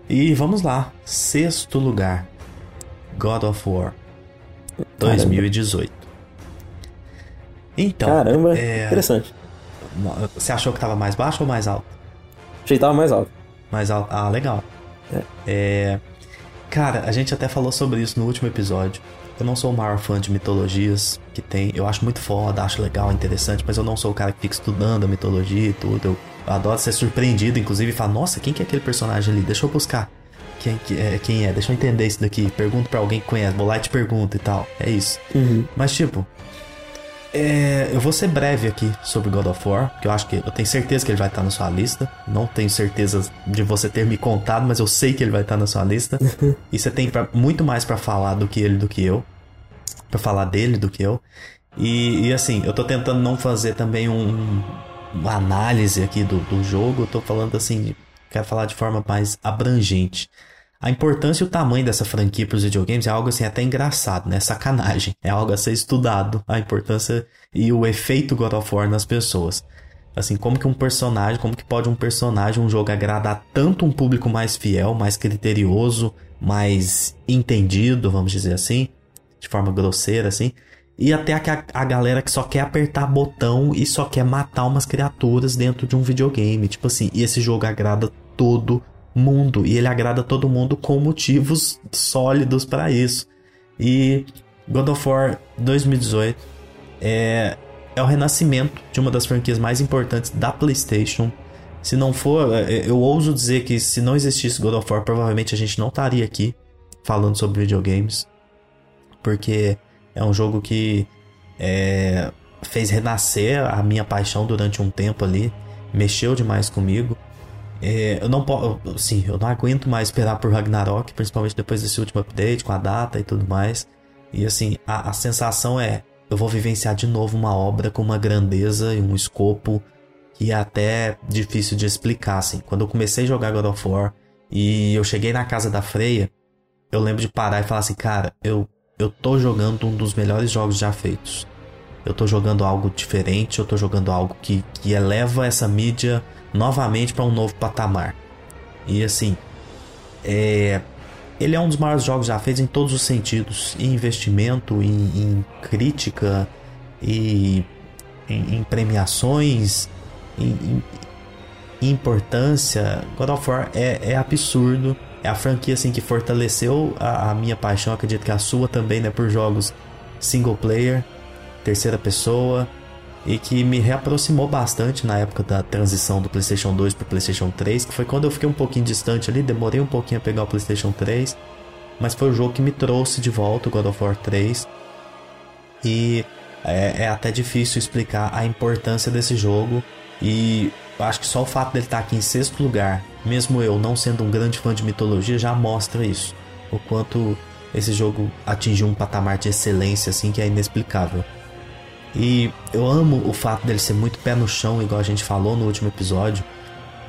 E vamos lá. Sexto lugar. God of War. 2018. Então. Caramba, é... interessante. Você achou que tava mais baixo ou mais alto? Achei que tava mais alto. Mais alto. Ah, legal. É. é... Cara, a gente até falou sobre isso no último episódio. Eu não sou o maior fã de mitologias que tem. Eu acho muito foda, acho legal, interessante, mas eu não sou o cara que fica estudando a mitologia e tudo. Eu adoro ser surpreendido, inclusive, e falar, nossa, quem que é aquele personagem ali? Deixa eu buscar. Quem, é, quem é? Deixa eu entender isso daqui. Pergunto pra alguém que conhece, vou lá e te pergunto e tal. É isso. Uhum. Mas, tipo, É, eu vou ser breve aqui sobre God of War, porque eu acho que eu tenho certeza que ele vai estar na sua lista. Não tenho certeza de você ter me contado, mas eu sei que ele vai estar na sua lista. [LAUGHS] e você tem pra, muito mais para falar do que ele do que eu, para falar dele do que eu. E, e, assim, eu tô tentando não fazer também um, uma análise aqui do, do jogo. Eu tô falando assim, quero falar de forma mais abrangente. A importância e o tamanho dessa franquia para os videogames é algo assim até engraçado, né? Sacanagem. É algo a ser estudado. A importância e o efeito God of War nas pessoas. Assim, como que um personagem, como que pode um personagem, um jogo agradar tanto um público mais fiel, mais criterioso, mais entendido, vamos dizer assim, de forma grosseira, assim, e até a, a galera que só quer apertar botão e só quer matar umas criaturas dentro de um videogame. Tipo assim, e esse jogo agrada todo mundo e ele agrada todo mundo com motivos sólidos para isso. E God of War 2018 é, é o renascimento de uma das franquias mais importantes da PlayStation. Se não for, é, eu ouso dizer que se não existisse God of War, provavelmente a gente não estaria aqui falando sobre videogames, porque é um jogo que é, fez renascer a minha paixão durante um tempo ali, mexeu demais comigo. É, eu não posso. Sim, eu não aguento mais esperar por Ragnarok, principalmente depois desse último update, com a data e tudo mais. E assim, a, a sensação é: eu vou vivenciar de novo uma obra com uma grandeza e um escopo que é até difícil de explicar. Assim. Quando eu comecei a jogar God of War e eu cheguei na casa da Freya, eu lembro de parar e falar assim: cara, eu, eu tô jogando um dos melhores jogos já feitos. Eu tô jogando algo diferente, eu tô jogando algo que, que eleva essa mídia novamente para um novo patamar. E assim, é, ele é um dos maiores jogos já feitos em todos os sentidos: em investimento, em, em crítica, e em, em premiações, em, em, importância. God of War é, é absurdo. É a franquia assim que fortaleceu a, a minha paixão, acredito que a sua também, né, por jogos single player, terceira pessoa e que me reaproximou bastante na época da transição do PlayStation 2 para o PlayStation 3, que foi quando eu fiquei um pouquinho distante ali, demorei um pouquinho a pegar o PlayStation 3, mas foi o jogo que me trouxe de volta o God of War 3. E é, é até difícil explicar a importância desse jogo e acho que só o fato dele estar aqui em sexto lugar, mesmo eu não sendo um grande fã de mitologia, já mostra isso. O quanto esse jogo atingiu um patamar de excelência assim que é inexplicável. E eu amo o fato dele ser muito pé no chão, igual a gente falou no último episódio.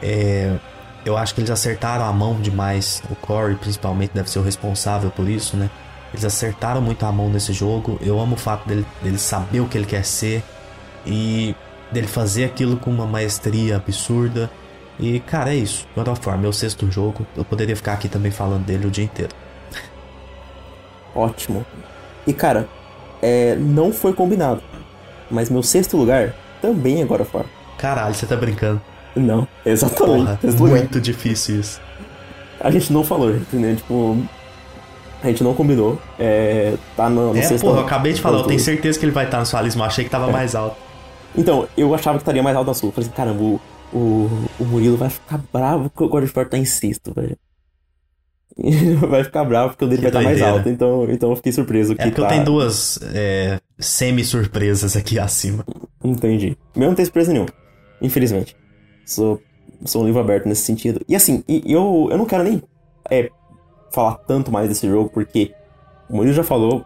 É, eu acho que eles acertaram a mão demais. O Corey, principalmente, deve ser o responsável por isso, né? Eles acertaram muito a mão nesse jogo. Eu amo o fato dele, dele saber o que ele quer ser e dele fazer aquilo com uma maestria absurda. E, cara, é isso. God of War, meu sexto jogo. Eu poderia ficar aqui também falando dele o dia inteiro. Ótimo. E, cara, é, não foi combinado. Mas meu sexto lugar também é God of War. Caralho, você tá brincando. Não, exatamente. Porra, muito difícil isso. A gente não falou, né? Tipo, a gente não combinou. É, tá no, no é, sexto. Porra, eu acabei de falar, eu tenho certeza que ele vai estar na sua lista, mas achei que tava é. mais alto. Então, eu achava que estaria mais alto na sua. Eu falei assim, caramba, o, o, o Murilo vai ficar bravo que o God of War tá em sexto, velho. [LAUGHS] vai ficar bravo porque o dele que vai estar mais alto. Então, então eu fiquei surpreso. Que é porque tá... eu tenho duas é, semi-surpresas aqui [LAUGHS] acima. Entendi. Meu não tem surpresa nenhuma. Infelizmente. Sou, sou um livro aberto nesse sentido. E assim, eu, eu não quero nem é, falar tanto mais desse jogo, porque o Murilo já falou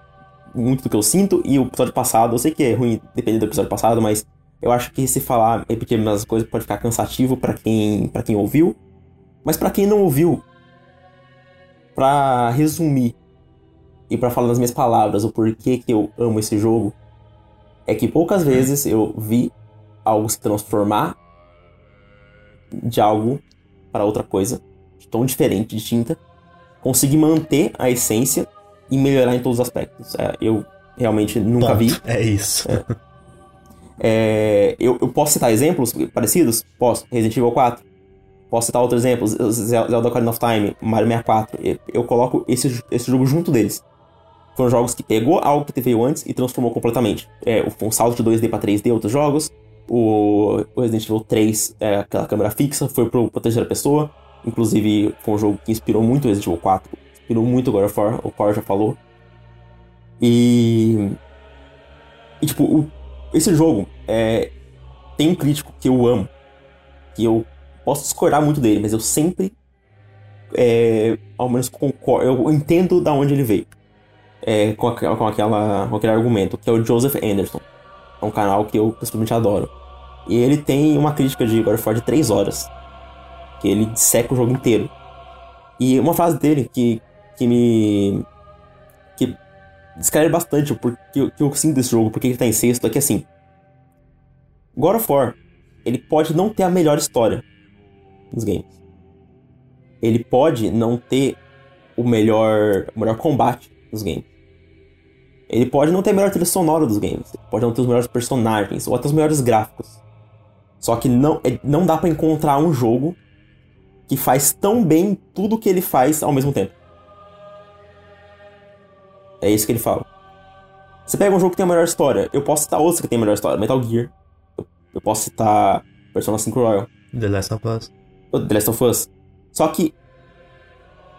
muito do que eu sinto, e o episódio passado, eu sei que é ruim depender do episódio passado, mas eu acho que se falar, repetir as mesmas coisas pode ficar cansativo para quem, pra quem ouviu. Mas para quem não ouviu, para resumir e para falar nas minhas palavras o porquê que eu amo esse jogo, é que poucas vezes eu vi algo se transformar de algo para outra coisa, tão diferente, distinta, conseguir manter a essência e melhorar em todos os aspectos. É, eu realmente nunca Ponto. vi. É isso. É. É, eu, eu, posso citar exemplos parecidos? Posso. Resident Evil 4. Posso citar outros exemplos, Zelda Ocarina of Time, Mario 64. Eu coloco esse, esse jogo junto deles. Foram jogos que pegou algo que veio antes e transformou completamente. É, um salto de 2D para 3D, outros jogos. O, o Resident Evil 3, é, aquela câmera fixa, foi pro, pra terceira pessoa. Inclusive, foi um jogo que inspirou muito o Resident Evil 4. Inspirou muito God of War, o Core já falou. E... E, tipo, o, esse jogo é, tem um crítico que eu amo, que eu posso discordar muito dele, mas eu sempre, é, ao menos concordo, eu entendo da onde ele veio. É, com, com, aquela, com aquele argumento, que é o Joseph Anderson. É um canal que eu pessoalmente adoro. E ele tem uma crítica de God of War de 3 horas. Que ele seca o jogo inteiro. E uma frase dele que, que me. que descreve bastante o que, que eu sinto desse jogo, porque ele tá em sexto, é que assim. God of War, ele pode não ter a melhor história nos games. Ele pode não ter o melhor, o melhor combate nos games. Ele pode não ter a melhor trilha sonora dos games, ele pode não ter os melhores personagens, ou até os melhores gráficos. Só que não, é, não dá para encontrar um jogo que faz tão bem tudo que ele faz ao mesmo tempo. É isso que ele fala. Você pega um jogo que tem a melhor história, eu posso citar outros que tem a melhor história, Metal Gear. Eu posso citar Persona 5 Royal. The Last of Us. The Last of Us. Só que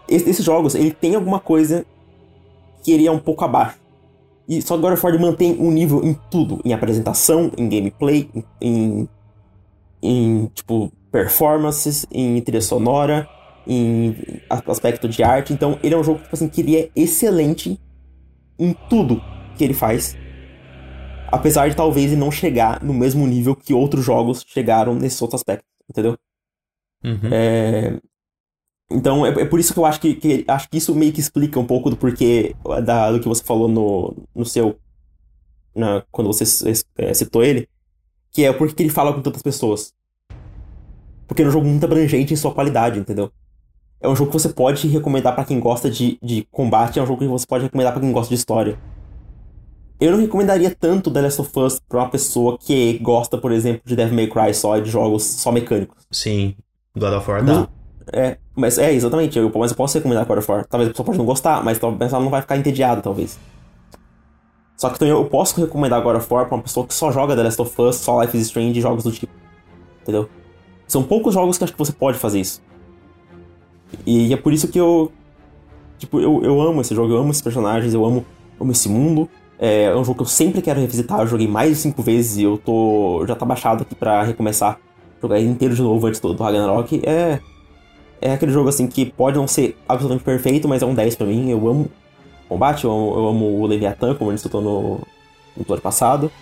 esses jogos, ele tem alguma coisa que ele é um pouco abaixo. E só of War mantém um nível em tudo, em apresentação, em gameplay, em, em, em tipo performances, em trilha sonora, em aspecto de arte. Então, ele é um jogo tipo assim que ele é excelente em tudo que ele faz. Apesar de talvez ele não chegar no mesmo nível que outros jogos chegaram nesse outro aspecto, entendeu? Uhum. É... Então é, é, por isso que eu acho que, que, acho que isso meio que explica um pouco do porquê da, do que você falou no, no seu. Na, quando você é, citou ele. Que é o porquê ele fala com tantas pessoas. Porque é um jogo muito abrangente em sua qualidade, entendeu? É um jogo que você pode recomendar para quem gosta de, de combate, é um jogo que você pode recomendar para quem gosta de história. Eu não recomendaria tanto The Last of Us pra uma pessoa que gosta, por exemplo, de Devil May Cry só, de jogos só mecânicos. Sim, God of War dá. É, mas é, exatamente. Eu, mas eu posso recomendar God of War. Talvez a pessoa pode não gostar, mas talvez ela não vai ficar entediada, talvez. Só que então, eu posso recomendar God of War pra uma pessoa que só joga The Last of Us, só Life is Strange e jogos do tipo. Entendeu? São poucos jogos que acho que você pode fazer isso. E é por isso que eu. Tipo, eu, eu amo esse jogo, eu amo esses personagens, eu amo, amo esse mundo. É, é um jogo que eu sempre quero revisitar, eu joguei mais de cinco vezes e eu tô. já tá baixado aqui pra recomeçar. Jogar ele inteiro de novo antes do, do Ragnarok. É é aquele jogo assim que pode não ser absolutamente perfeito, mas é um 10 para mim. Eu amo combate, eu amo, eu amo o Leviathan, como ele citou no, no episódio passado.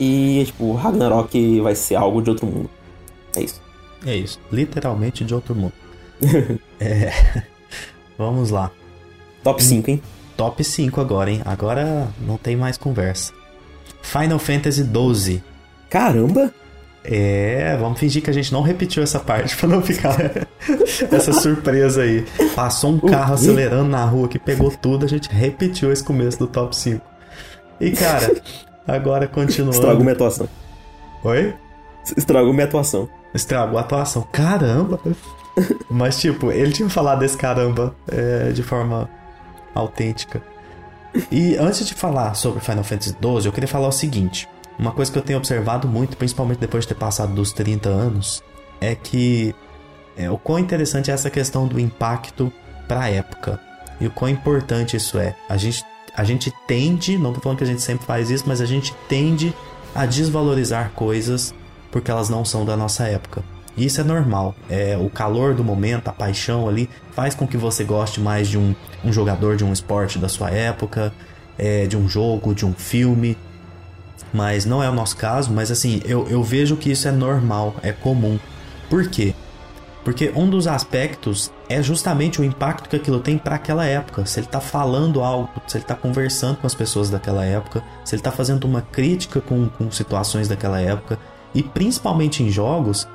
E, tipo, Ragnarok vai ser algo de outro mundo. É isso. É isso. Literalmente de outro mundo. [LAUGHS] é. [LAUGHS] Vamos lá. Top 5, hein? Top 5 agora, hein? Agora não tem mais conversa. Final Fantasy XII. Caramba! É, vamos fingir que a gente não repetiu essa parte [LAUGHS] pra não ficar [LAUGHS] essa surpresa aí. Passou um carro acelerando na rua que pegou tudo, a gente repetiu esse começo do top 5. E cara, agora continuando. Estragou minha atuação. Oi? Estragou minha atuação. Estragou a atuação. Caramba! [LAUGHS] Mas tipo, ele tinha falado desse caramba é, de forma autêntica. E antes de falar sobre Final Fantasy XII, eu queria falar o seguinte. Uma coisa que eu tenho observado muito, principalmente depois de ter passado dos 30 anos, é que é, o quão interessante é essa questão do impacto para a época. E o quão importante isso é. A gente, a gente tende, não tô falando que a gente sempre faz isso, mas a gente tende a desvalorizar coisas porque elas não são da nossa época. E isso é normal. É, o calor do momento, a paixão ali, faz com que você goste mais de um, um jogador de um esporte da sua época, é, de um jogo, de um filme mas não é o nosso caso. Mas assim, eu, eu vejo que isso é normal, é comum. Por quê? Porque um dos aspectos é justamente o impacto que aquilo tem para aquela época. Se ele está falando algo, se ele está conversando com as pessoas daquela época, se ele está fazendo uma crítica com, com situações daquela época, e principalmente em jogos,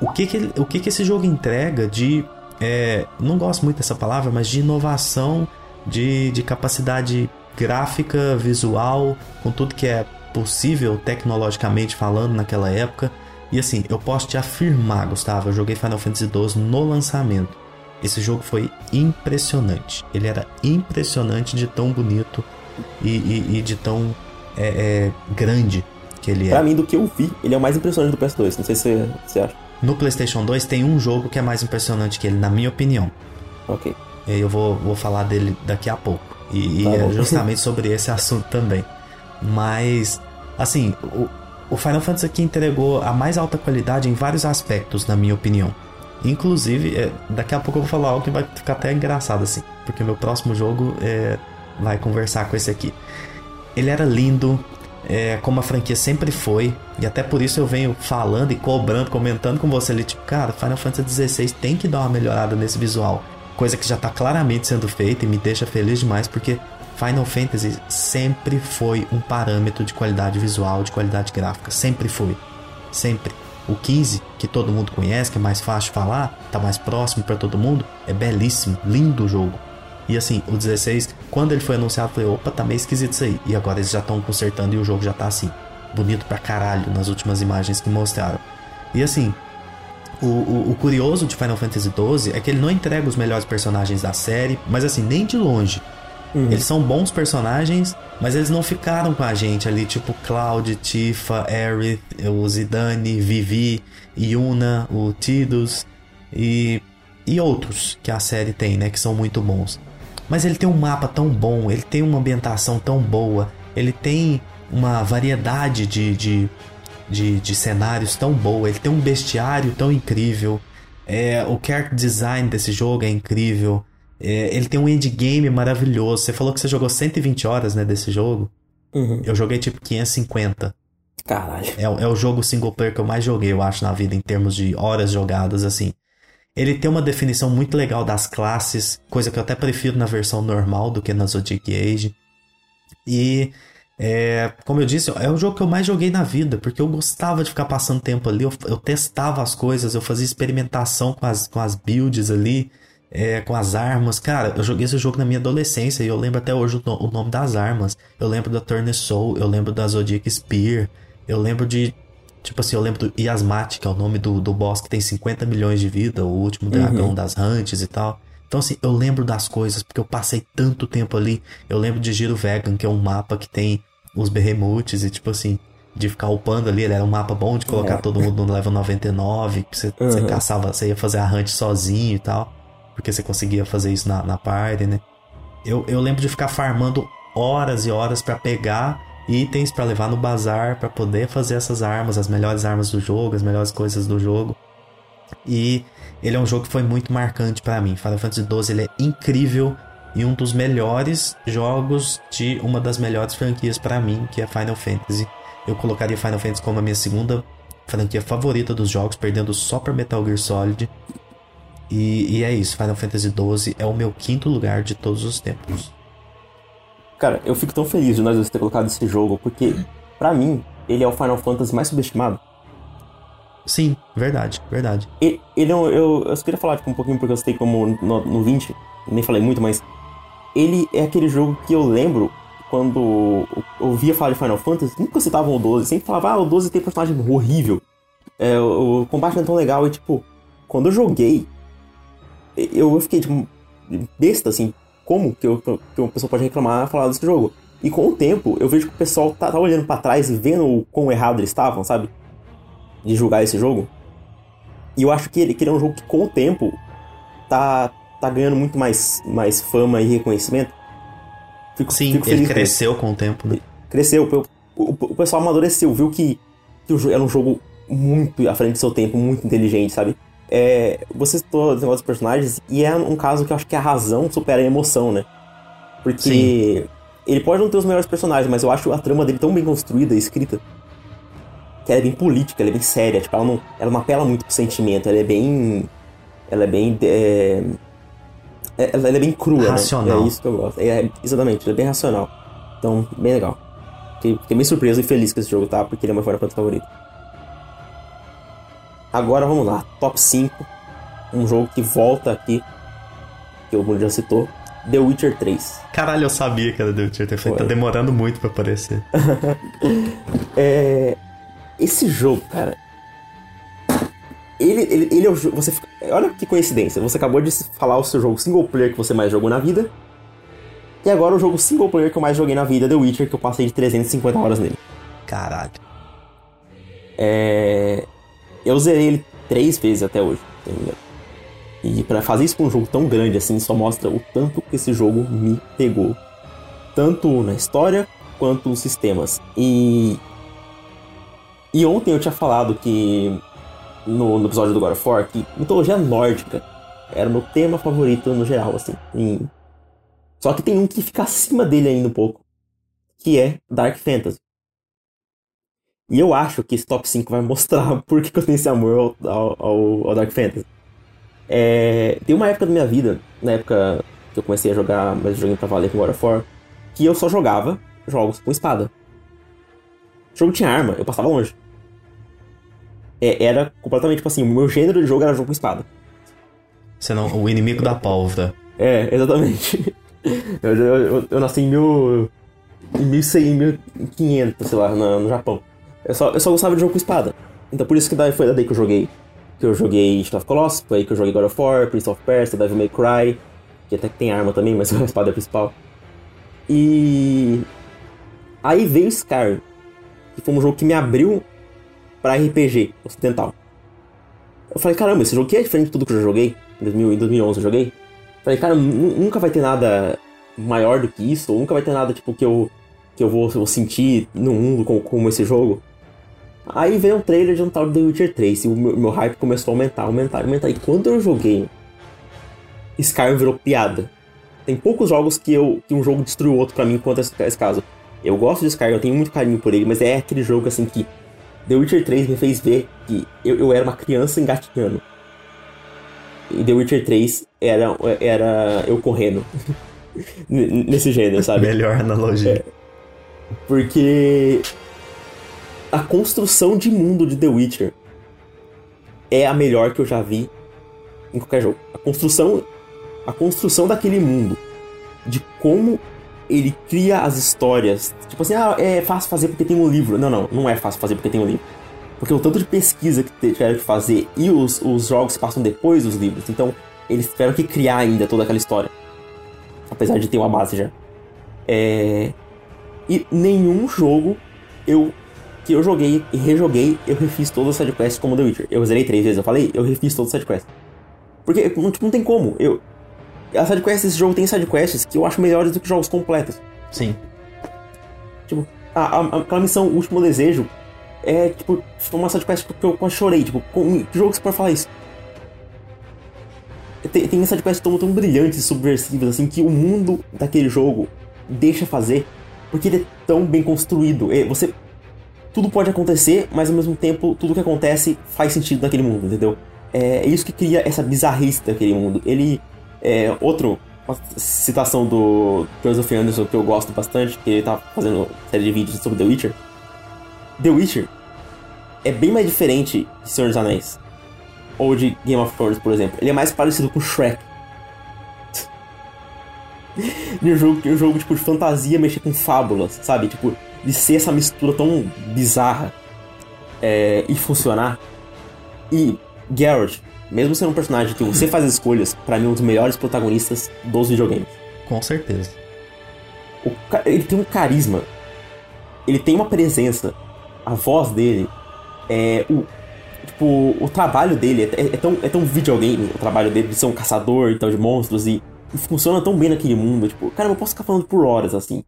o que que, o que, que esse jogo entrega de. É, não gosto muito dessa palavra, mas de inovação, de, de capacidade gráfica, visual, com tudo que é possível tecnologicamente falando naquela época. E assim, eu posso te afirmar, Gustavo, eu joguei Final Fantasy XII no lançamento. Esse jogo foi impressionante. Ele era impressionante de tão bonito e, e, e de tão é, é, grande que ele é. Pra mim, do que eu vi, ele é o mais impressionante do PS2. Não sei se você acha. No PlayStation 2 tem um jogo que é mais impressionante que ele, na minha opinião. Ok. Eu vou, vou falar dele daqui a pouco. E, tá e é justamente [LAUGHS] sobre esse assunto também. Mas Assim, o, o Final Fantasy aqui entregou a mais alta qualidade em vários aspectos, na minha opinião. Inclusive, é, daqui a pouco eu vou falar algo que vai ficar até engraçado assim, porque meu próximo jogo é, vai conversar com esse aqui. Ele era lindo, é, como a franquia sempre foi, e até por isso eu venho falando e cobrando, comentando com você ali, tipo, cara, Final Fantasy XVI tem que dar uma melhorada nesse visual. Coisa que já tá claramente sendo feita e me deixa feliz demais, porque Final Fantasy sempre foi um parâmetro de qualidade visual, de qualidade gráfica. Sempre foi. Sempre. O 15, que todo mundo conhece, que é mais fácil de falar, tá mais próximo para todo mundo, é belíssimo, lindo o jogo. E assim, o 16, quando ele foi anunciado, eu falei, opa, tá meio esquisito isso aí. E agora eles já estão consertando e o jogo já tá assim, bonito pra caralho nas últimas imagens que mostraram. E assim, o, o, o, curioso de Final Fantasy XII é que ele não entrega os melhores personagens da série, mas assim, nem de longe. Uhum. Eles são bons personagens, mas eles não ficaram com a gente ali, tipo Cloud, Tifa, Aerith, o Zidane, Vivi, Yuna, o Tidus e, e outros que a série tem, né, que são muito bons. Mas ele tem um mapa tão bom, ele tem uma ambientação tão boa, ele tem uma variedade de, de, de, de cenários tão boa, ele tem um bestiário tão incrível, é, o character design desse jogo é incrível. É, ele tem um endgame maravilhoso. Você falou que você jogou 120 horas, né, desse jogo. Uhum. Eu joguei tipo 550. Caralho. É, é o jogo single player que eu mais joguei, eu acho, na vida, em termos de horas jogadas, assim. Ele tem uma definição muito legal das classes, coisa que eu até prefiro na versão normal do que na Zodiac Age. E, é, como eu disse, é o jogo que eu mais joguei na vida, porque eu gostava de ficar passando tempo ali, eu, eu testava as coisas, eu fazia experimentação com as, com as builds ali é, com as armas. Cara, eu joguei esse jogo na minha adolescência e eu lembro até hoje o, o nome das armas. Eu lembro da Turner Soul, eu lembro da Zodiac Spear, eu lembro de. Tipo assim, eu lembro do Yasmat, que é o nome do, do boss que tem 50 milhões de vida, o último dragão uhum. das Hunts e tal. Então, assim, eu lembro das coisas, porque eu passei tanto tempo ali. Eu lembro de Giro Vegan, que é um mapa que tem os Behemoths e, tipo assim, de ficar upando ali. Ele era um mapa bom de colocar é. todo mundo no level 99, que você, uhum. você caçava, você ia fazer a hunt sozinho e tal porque você conseguia fazer isso na, na party, né? Eu, eu lembro de ficar farmando horas e horas para pegar itens para levar no bazar para poder fazer essas armas, as melhores armas do jogo, as melhores coisas do jogo. E ele é um jogo que foi muito marcante para mim. Final Fantasy XII ele é incrível e um dos melhores jogos de uma das melhores franquias para mim, que é Final Fantasy. Eu colocaria Final Fantasy como a minha segunda franquia favorita dos jogos, perdendo só para Metal Gear Solid. E, e é isso, Final Fantasy XII é o meu quinto lugar de todos os tempos. Cara, eu fico tão feliz de nós dois ter colocado esse jogo, porque, para mim, ele é o Final Fantasy mais subestimado. Sim, verdade, verdade. Ele, ele é um, eu, eu só queria falar tipo, um pouquinho porque eu citei como no, no 20, nem falei muito, mas ele é aquele jogo que eu lembro quando eu ouvia falar de Final Fantasy, nunca citavam o 12, sempre falava, ah, o 12 tem personagem horrível, é, o, o combate não é tão legal, e tipo, quando eu joguei, eu fiquei, tipo, besta, assim, como que, eu, que uma pessoa pode reclamar falar desse jogo? E com o tempo, eu vejo que o pessoal tá, tá olhando para trás e vendo o quão errado eles estavam, sabe? De julgar esse jogo. E eu acho que ele, que ele é um jogo que, com o tempo, tá, tá ganhando muito mais, mais fama e reconhecimento. Fico, Sim, fico ele cresceu com o tempo, né? Cresceu. O, o, o pessoal amadureceu, viu que, que era um jogo muito à frente do seu tempo, muito inteligente, sabe? É, você citou os negócios dos personagens, e é um caso que eu acho que a razão supera a emoção, né? Porque Sim. ele pode não ter os melhores personagens, mas eu acho a trama dele tão bem construída e escrita que ela é bem política, ela é bem séria, tipo, ela não, ela não apela muito pro sentimento, ela é bem. Ela é bem. É, é ela é bem crua, né? racional. né? É isso que eu gosto. É, exatamente, ela é bem racional. Então, bem legal. Fiquei, fiquei bem surpreso e feliz com esse jogo, tá? Porque ele é meu Final Fantasy favorito. Agora vamos lá, top 5. Um jogo que volta aqui, que o Bruno já citou. The Witcher 3. Caralho, eu sabia que era The Witcher 3. Foi. Tá demorando muito pra aparecer. [LAUGHS] é, esse jogo, cara. Ele, ele, ele é o jogo. Você olha que coincidência. Você acabou de falar o seu jogo single player que você mais jogou na vida. E agora o jogo single player que eu mais joguei na vida, The Witcher, que eu passei de 350 horas nele. Caralho. É. Eu zerei ele três vezes até hoje, tá E para fazer isso com um jogo tão grande assim, só mostra o tanto que esse jogo me pegou. Tanto na história quanto nos sistemas. E E ontem eu tinha falado que no, no episódio do God of War que mitologia nórdica era o meu tema favorito no geral, assim. E... Só que tem um que fica acima dele ainda um pouco, que é Dark Fantasy. E eu acho que esse top 5 vai mostrar [LAUGHS] por que eu tenho esse amor ao, ao, ao Dark Fantasy. É, tem uma época da minha vida, na época que eu comecei a jogar mais joguinho pra valer com God of War, que eu só jogava jogos com espada. O jogo tinha arma, eu passava longe. É, era completamente tipo assim, o meu gênero de jogo era jogo com espada. Você não, o inimigo da pólvora. É, exatamente. [LAUGHS] Eu, eu, eu, eu nasci em mil. em 1100, 1500, sei lá, no, no Japão. Eu só, eu só gostava de jogo com espada. Então por isso que daí, foi daí que eu joguei. Que eu joguei Shadow of Colossus, foi aí que eu joguei God of War, Prince of Persia, Devil May Cry, que até que tem arma também, mas [LAUGHS] a espada é a principal. E. Aí veio Skyrim, que foi um jogo que me abriu para RPG ocidental. Eu falei, caramba, esse jogo aqui é diferente de tudo que eu já joguei. Em 2011 eu joguei. Falei, cara, nunca vai ter nada maior do que isso, ou nunca vai ter nada tipo que eu que eu vou, vou sentir no mundo como, como, esse jogo. Aí veio um trailer de um tal de The Witcher 3 e o meu, meu, hype começou a aumentar, aumentar, aumentar. E quando eu joguei, Skyrim virou piada. Tem poucos jogos que, eu, que um jogo destruiu o outro para mim quanto esse, esse caso. Eu gosto de Skyrim, eu tenho muito carinho por ele, mas é aquele jogo assim que The Witcher 3 me fez ver que eu, eu era uma criança engatinhando. E The Witcher 3 era, era eu correndo. [LAUGHS] Nesse gênero, sabe? Melhor analogia. É, porque a construção de mundo de The Witcher é a melhor que eu já vi em qualquer jogo. A construção, a construção daquele mundo, de como ele cria as histórias. Tipo assim, ah, é fácil fazer porque tem um livro. Não, não, não é fácil fazer porque tem um livro. Porque o tanto de pesquisa que tiveram que fazer e os, os jogos passam depois dos livros. Então, eles tiveram que criar ainda toda aquela história. Apesar de ter uma base já. É... E nenhum jogo eu que eu joguei e rejoguei, eu refiz todas as sidequests como The Witcher. Eu zerei três vezes, eu falei, eu refiz todas as sidequests. Porque não, tipo, não tem como. Eu, as sidequests desse jogo tem sidequests que eu acho melhores do que jogos completos. Sim. Tipo, a, a, aquela missão Último Desejo é, tipo, uma sidequest que eu quase chorei. Tipo, com, que jogo você pode falar isso? Tem, tem sidequests tão, tão brilhantes e subversivas, assim, que o mundo daquele jogo deixa fazer porque ele é tão bem construído. É, você tudo pode acontecer, mas ao mesmo tempo tudo que acontece faz sentido naquele mundo, entendeu? É, é isso que cria essa bizarrice daquele mundo. Ele é outro uma citação do Joseph Anderson que eu gosto bastante, que ele tá fazendo série de vídeos sobre The Witcher. The Witcher é bem mais diferente de Senhor dos Anéis ou de Game of Thrones, por exemplo. Ele é mais parecido com Shrek de [LAUGHS] um jogo, um jogo tipo de fantasia mexer com fábulas, sabe? Tipo, de ser essa mistura tão bizarra é, e funcionar. E Geralt, mesmo sendo um personagem que você faz escolhas, para mim é um dos melhores protagonistas dos videogames. Com certeza. O, ele tem um carisma, ele tem uma presença, a voz dele é o tipo o trabalho dele é, é, tão é tão videogame o trabalho dele de ser um caçador então de monstros e funciona tão bem naquele mundo. Tipo, cara, eu posso ficar falando por horas, assim.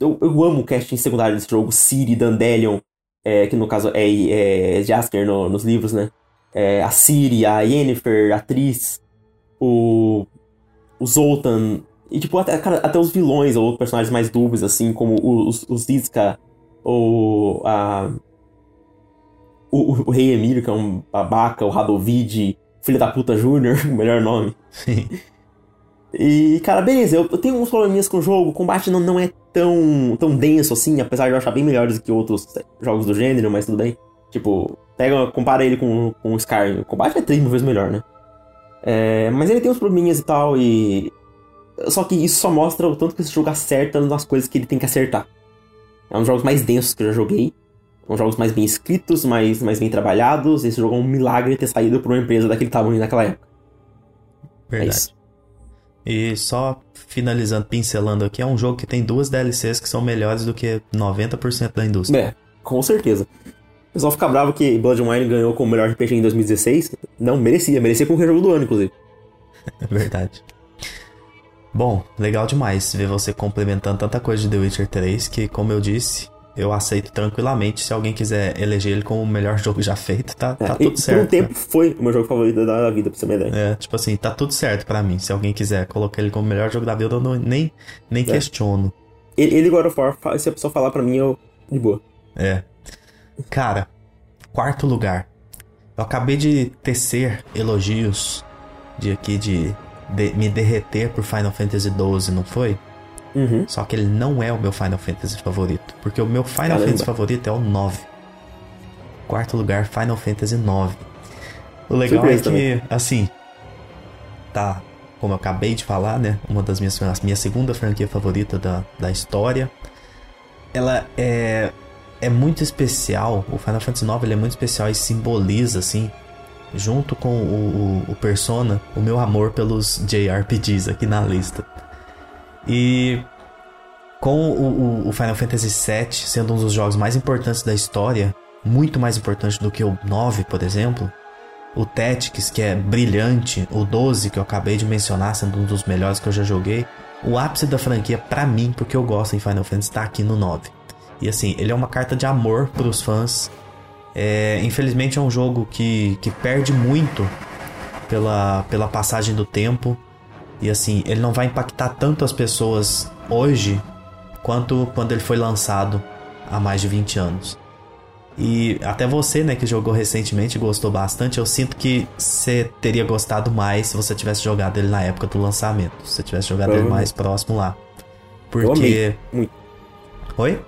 Eu, eu amo o casting secundário desse jogo. Ciri, Dandelion, é, que no caso é, é Jasker no, nos livros, né? É, a Ciri, a Yennefer, a atriz, o, o Zoltan. E, tipo, até, cara, até os vilões ou personagens mais dúbios, assim, como os, os Zizka ou a... O, o, o, Rei Emílio, que é um babaca, o Radovid, filho da puta Júnior, [LAUGHS] melhor nome. Sim. E, cara, beleza, eu, eu tenho uns probleminhas com o jogo, o combate não, não é tão, tão denso assim, apesar de eu achar bem melhores do que outros jogos do gênero, mas tudo bem. Tipo, pega, compara ele com, com o Skyrim, o combate é três mil vezes melhor, né? É, mas ele tem uns probleminhas e tal, e. Só que isso só mostra o tanto que esse jogo acerta nas coisas que ele tem que acertar. É um dos jogos mais densos que eu já joguei. É um jogos mais bem escritos, mais, mais bem trabalhados. Esse jogo é um milagre ter saído por uma empresa daquele tamanho naquela época. Verdade. É isso. E só finalizando, pincelando aqui, é um jogo que tem duas DLCs que são melhores do que 90% da indústria. É, com certeza. O pessoal fica bravo que Blood and Wine ganhou como melhor RPG em 2016. Não, merecia, merecia como jogo do ano, inclusive. [LAUGHS] É verdade. Bom, legal demais ver você complementando tanta coisa de The Witcher 3 que, como eu disse, eu aceito tranquilamente. Se alguém quiser eleger ele como o melhor jogo já feito, tá, É, tá tudo certo. Por um tempo foi o meu jogo favorito da vida, pra você uma ideia. É, tipo assim, tá tudo certo pra mim. Se alguém quiser colocar ele como o melhor jogo da vida, eu não, nem, nem questiono. Ele, ele God of War, se a pessoa falar pra mim, eu. De boa. É. Cara, quarto lugar. Eu acabei de tecer elogios de aqui de, de me derreter por Final Fantasy XII, não foi? Uhum. Só que ele não é o meu Final Fantasy favorito. Porque o meu Final Caramba. Fantasy favorito é o 9. Quarto lugar, Final Fantasy 9. O legal Surpresa é que, assim, tá, como eu acabei de falar, né? Uma das minhas, minha segunda franquia favorita da, da história. Ela é, é muito especial. O Final Fantasy 9 ele é muito especial e simboliza, assim, junto com o, o, o Persona, o meu amor pelos JRPGs aqui na lista. E com o, o- Final Fantasy VII sendo um dos jogos mais importantes da história, muito mais importante do que o 9, por exemplo, o Tactics, que é brilhante, o 12, que eu acabei de mencionar, sendo um dos melhores que eu já joguei, o ápice da franquia, pra mim, porque eu gosto em Final Fantasy, tá aqui no 9. E assim, ele é uma carta de amor pros fãs. É, infelizmente é um jogo que, que perde muito pela, pela passagem do tempo. E assim, ele não vai impactar tanto as pessoas hoje quanto quando ele foi lançado há mais de 20 anos. E até você, né, que jogou recentemente e gostou bastante, eu sinto que você teria gostado mais se você tivesse jogado ele na época do lançamento. Se você tivesse jogado ele mais próximo lá. Eu Porque. amei. Muito. Oi?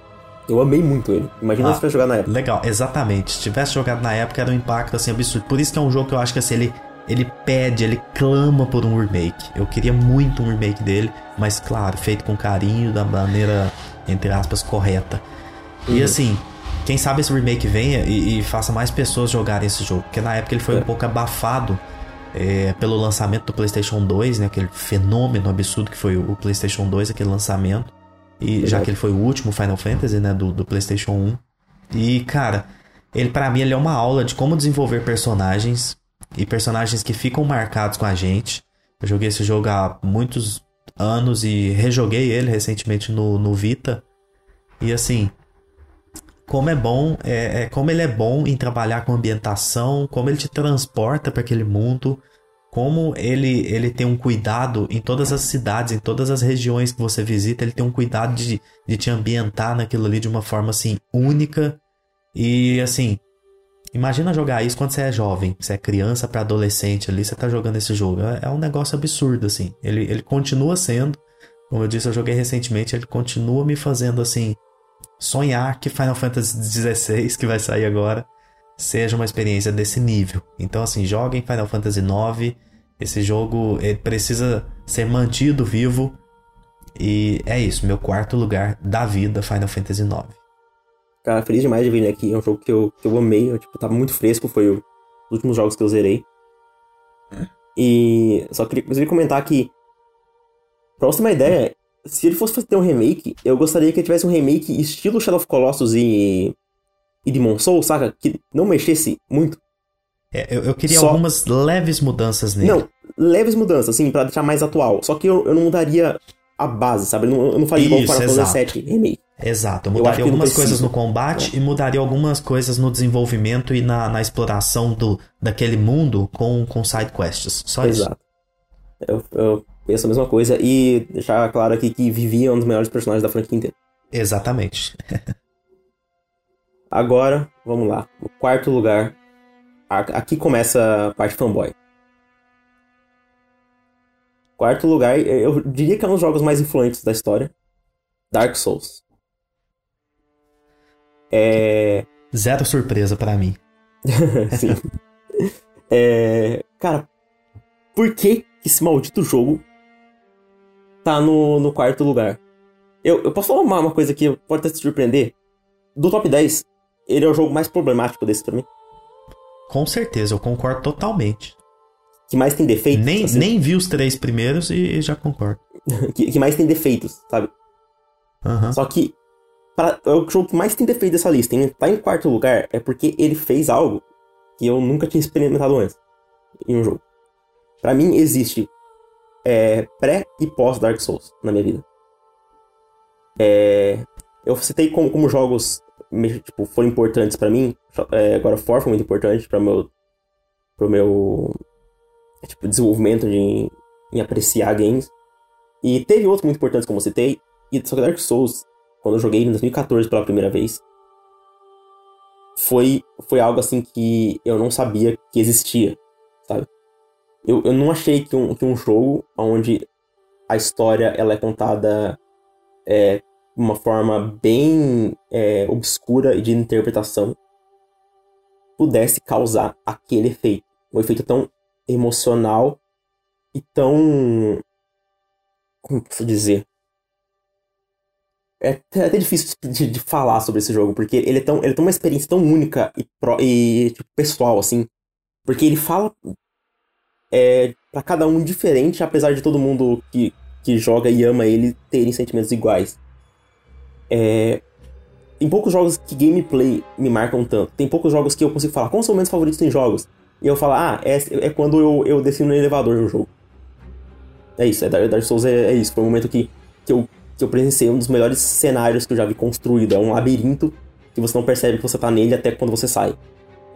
Eu amei muito ele. Imagina Ah. se tivesse jogar na época. Legal, exatamente. Se tivesse jogado na época, era um impacto assim absurdo. Por isso que é um jogo que eu acho que assim, ele, ele pede, ele clama por um remake. Eu queria muito um remake dele, mas claro, feito com carinho, da maneira, entre aspas, correta. E Uhum. assim, quem sabe esse remake venha e, e faça mais pessoas jogarem esse jogo. Porque na época ele foi É. um pouco abafado é, pelo lançamento do PlayStation 2, né? Aquele fenômeno absurdo que foi o PlayStation 2, aquele lançamento. E já Verdade. que ele foi o último Final Fantasy, né? Do, do PlayStation 1. E, cara, ele para mim ele é uma aula de como desenvolver personagens e personagens que ficam marcados com a gente. Eu joguei esse jogo há muitos anos e rejoguei ele recentemente no, no Vita. E assim, como é bom, é, é- como ele é bom em trabalhar com ambientação, como ele te transporta para aquele mundo, como ele, ele tem um cuidado em todas as cidades, em todas as regiões que você visita, ele tem um cuidado de, de te ambientar naquilo ali de uma forma assim única. E assim, imagina jogar isso quando você é jovem, você é criança para adolescente ali, você tá jogando esse jogo. É, é um negócio absurdo assim. Ele, ele continua sendo, como eu disse, eu joguei recentemente, ele continua me fazendo assim sonhar que Final Fantasy XVI, que vai sair agora, seja uma experiência desse nível. Então, assim, joguem Final Fantasy IX. Esse jogo ele precisa ser mantido vivo. E é isso, meu quarto lugar da vida, Final Fantasy IX. Cara, feliz demais de vir aqui. É um jogo que eu, que eu amei. Eu, tipo, tava muito fresco. Foi os últimos jogos que eu zerei. E só queria, queria comentar que, pra você ter uma ideia, se ele fosse ter um remake, eu gostaria que ele tivesse um remake estilo Shadow of Colossus e, e Demon Souls, saca? Que não mexesse muito. É, eu, eu queria Só- algumas leves mudanças nele. Não, leves mudanças, assim, pra deixar mais atual. Só que eu, eu não mudaria a base, sabe? Eu não, eu não faria igual o Isso, Final Fantasy exato. VII remake. Exato, eu Eu mudaria não algumas coisas no combate e mudaria algumas coisas no desenvolvimento e na, na exploração do, daquele mundo com, com side quests. Só isso. Exato. Eu, eu penso a mesma coisa e deixar claro aqui que Vivi é um dos melhores personagens da franquia inteira. Exatamente. Agora, vamos lá. O quarto lugar. Aqui começa a parte fanboy. Quarto lugar, eu diria que é um dos jogos mais influentes da história. Dark Souls. É. Zero surpresa pra mim. [LAUGHS] Sim. É, cara, por que que esse maldito jogo tá no, no quarto lugar? Eu, eu posso falar uma, uma coisa que pode até te surpreender? Do top 10, ele é o jogo mais problemático desse pra mim. Com certeza, eu concordo totalmente. Que mais tem defeitos. Nem, assim, nem vi os três primeiros e, e já concordo. [LAUGHS] que, que mais tem defeitos, sabe? Aham. Só que pra- é o jogo que mais tem defeito dessa lista. Em, tá em quarto lugar é porque ele fez algo que eu nunca tinha experimentado antes em um jogo. Pra mim existe é, pré e pós Dark Souls na minha vida. É, Eu citei como, como jogos tipo, foram importantes para mim. É, agora For foi muito importante para meu pro meu tipo, desenvolvimento de, em apreciar games. E teve outros muito importantes, como eu citei. E só que Dark Souls, quando eu joguei em 2014 pela primeira vez, foi, foi algo assim que eu não sabia que existia, sabe? Eu, eu não achei que um, que um jogo onde a história ela é contada é, de uma forma bem é, obscura e de interpretação pudesse causar aquele efeito. Um efeito tão emocional e tão. Como posso dizer? É até difícil de, de, falar sobre esse jogo, porque ele é tão, ele tem uma experiência tão única e, pro, e tipo, pessoal, assim. Porque ele fala é, para cada um diferente, apesar de todo mundo que, que joga e ama ele terem sentimentos iguais. É, tem poucos jogos que gameplay me marcam tanto. Tem poucos jogos que eu consigo falar, quais são os meus favoritos em jogos? E eu falo, ah, é, é quando eu, eu desci no elevador no jogo. É isso, é Dark Souls é, é isso. Foi um momento que, que, eu, que eu presenciei um dos melhores cenários que eu já vi construído. É um labirinto que você não percebe que você tá nele até quando você sai.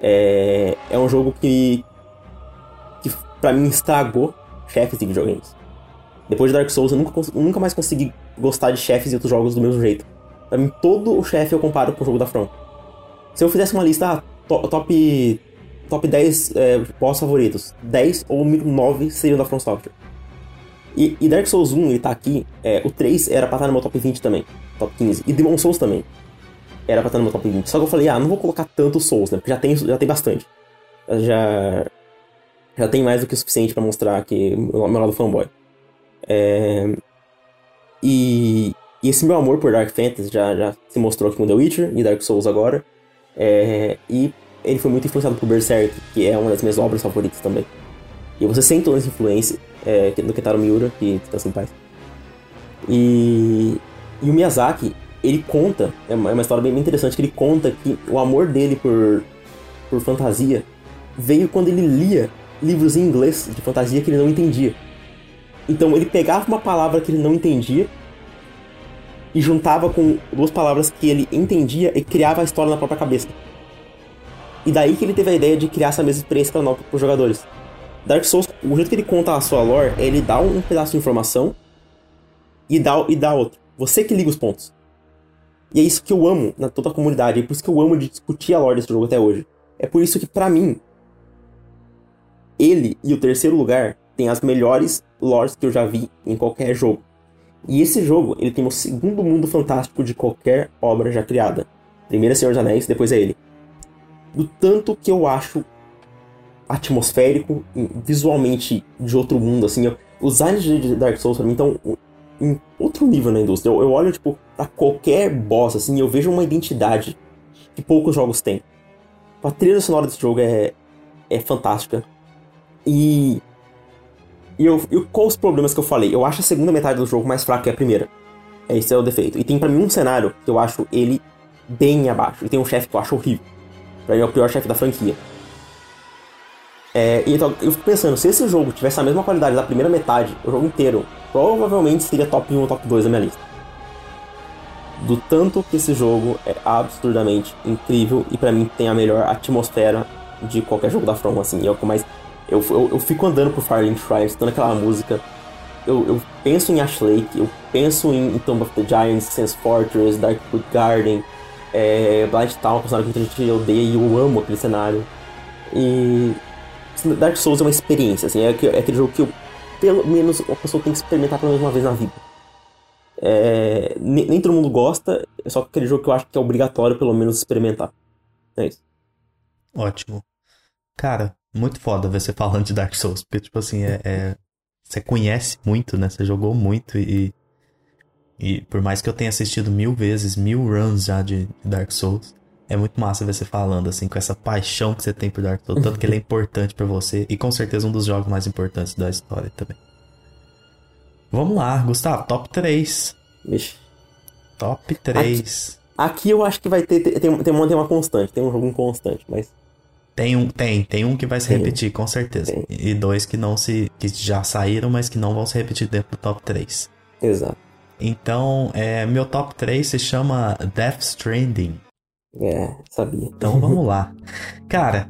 É, é um jogo que, que pra mim estragou chefes de videogames. Depois de Dark Souls, eu nunca, nunca mais consegui gostar de chefes e outros jogos do mesmo jeito. Pra mim, todo o chefe eu comparo com o jogo da From. Se eu fizesse uma lista, ah, top 10 é, boss favoritos. 10 ou 9 seriam da From Software. E, e, Dark Souls 1, ele tá aqui. É, o 3 era pra estar no meu top 20 também. Top 15. E Demon Souls também. Era pra estar no meu top 20. Só que eu falei, ah, não vou colocar tanto Souls, né? Porque já tem, já tem bastante. Já. Já tem mais do que o suficiente para mostrar que o meu lado fanboy. É, e, e, esse meu amor por Dark Fantasy já, já se mostrou aqui com The Witcher e Dark Souls agora. É, e ele foi muito influenciado por Berserk, que é uma das minhas obras favoritas também. E você sente toda essa influência é, do Ketaro Miura, que está sem paz. E, e o Miyazaki, ele conta, é uma, é uma história bem, bem interessante, que ele conta que o amor dele por, por fantasia veio quando ele lia livros em inglês de fantasia que ele não entendia. Então ele pegava uma palavra que ele não entendia e juntava com duas palavras que ele entendia e criava a história na própria cabeça. E daí que ele teve a ideia de criar essa mesma experiência para os jogadores. Dark Souls, o jeito que ele conta a sua lore é ele dá um pedaço de informação e dá, e dá outro. Você que liga os pontos. E é isso que eu amo na toda a comunidade, é por isso que eu amo de discutir a lore desse jogo até hoje. É por isso que, para mim, ele e o terceiro lugar tem as melhores lores que eu já vi em qualquer jogo. E esse jogo, ele tem o segundo mundo fantástico de qualquer obra já criada. Primeiro é Senhor dos Anéis, depois é ele do tanto que eu acho atmosférico, visualmente de outro mundo, assim. Eu, os designs de Dark Souls pra mim estão em outro nível na indústria. Eu, eu olho, tipo, pra qualquer boss, assim, eu vejo uma identidade que poucos jogos têm. A trilha sonora desse jogo é, é fantástica. E. E, eu, e quais os problemas que eu falei? Eu acho a segunda metade do jogo mais fraca que a primeira. Esse é o defeito. E tem para mim um cenário que eu acho ele bem abaixo. E tem um chefe que eu acho horrível. Pra mim é o pior chefe da franquia. É, então, eu fico pensando, se esse jogo tivesse a mesma qualidade da primeira metade, o jogo inteiro, provavelmente seria top 1 ou top 2 da minha lista. Do tanto que esse jogo é absurdamente incrível e para mim tem a melhor atmosfera de qualquer jogo da From, assim. Eu, mais, eu, eu, eu fico andando por Firelink Shrine, escutando aquela música. Eu, eu penso em Ash Lake, eu penso em Tomb of the Giants, Sense Fortress, Darkwood Garden, é, Blight Town, um personagem que muita gente odeia e eu amo aquele cenário. E Dark Souls é uma experiência, assim, é, é aquele jogo que eu, pelo menos a pessoa tem que experimentar pelo menos uma vez na vida. É, nem, nem, todo mundo gosta, é só aquele jogo que eu acho que é obrigatório pelo menos experimentar. É isso. Ótimo. Cara, muito foda ver você falando de Dark Souls, porque, tipo assim, é, é, você conhece muito, né? Você jogou muito e e por mais que eu tenha assistido mil vezes, mil runs já de Dark Souls, é muito massa ver você falando, assim, com essa paixão que você tem por Dark Souls, tanto que ele é [LAUGHS] importante para você e com certeza um dos jogos mais importantes da história também. Vamos lá, Gustavo, top 3. Vixe. Top 3. Aqui, aqui, eu acho que vai ter. Tem, tem, tem, uma, tem uma constante, tem um jogo inconstante, mas. Tem um, tem, tem um que vai se tem, repetir, com certeza. Tem. E dois que não se. que já saíram, mas que não vão se repetir dentro do top 3. Exato. Então, é, meu top 3 se chama Death Stranding. É, sabia. Então vamos [LAUGHS] lá. Cara,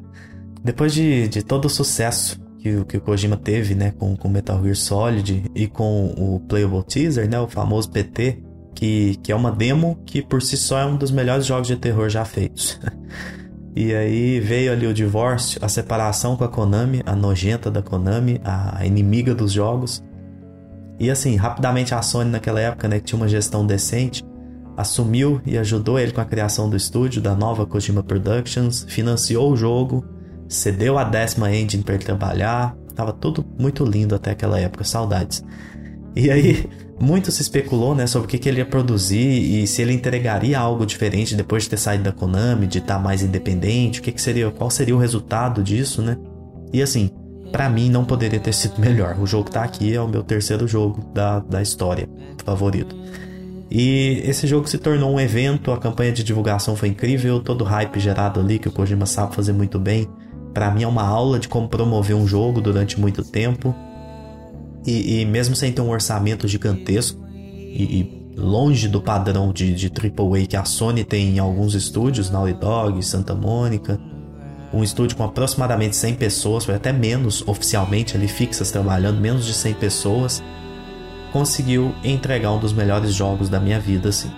depois de, de todo o sucesso que, que o Kojima teve, né, com, com Metal Gear Solid e com o Playable Teaser, né, o famoso PT, que, que é uma demo que por si só é um dos melhores jogos de terror já feitos. [LAUGHS] e aí veio ali o divórcio, a separação com a Konami, a nojenta da Konami, a inimiga dos jogos. E assim, rapidamente a Sony naquela época, né, que tinha uma gestão decente, assumiu e ajudou ele com a criação do estúdio da nova Kojima Productions, financiou o jogo, cedeu a décima engine para ele trabalhar, tava tudo muito lindo até aquela época, saudades. E aí, muito se especulou, né, sobre o que, que ele ia produzir e se ele entregaria algo diferente depois de ter saído da Konami, de estar tá mais independente, o que, que seria, qual seria o resultado disso, né? E assim, para mim não poderia ter sido melhor. O jogo tá aqui é o meu terceiro jogo da, da história favorito. E esse jogo se tornou um evento, a campanha de divulgação foi incrível, todo o hype gerado ali que o Kojima sabe fazer muito bem. Para mim é uma aula de como promover um jogo durante muito tempo. E, e mesmo sem ter um orçamento gigantesco e, e longe do padrão de, de AAA que a Sony tem em alguns estúdios, Naughty Dog, Santa Mônica, um estúdio com aproximadamente 100 pessoas, foi até menos oficialmente ali fixas trabalhando, menos de 100 pessoas conseguiu entregar um dos melhores jogos da minha vida, assim.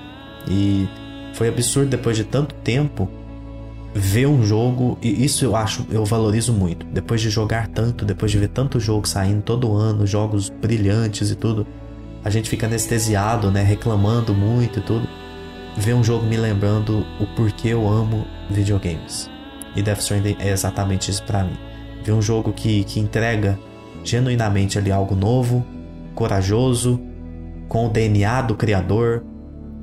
E foi absurdo depois de tanto tempo ver um jogo, e isso eu acho, eu valorizo muito. Depois de jogar tanto, depois de ver tanto jogo saindo todo ano, jogos brilhantes e tudo, a gente fica anestesiado, né, reclamando muito e tudo. Ver um jogo me lembrando o porquê eu amo videogames. E Death Stranding é exatamente isso para mim. Ver um jogo que, que entrega genuinamente ali algo novo, corajoso, com o DNA do criador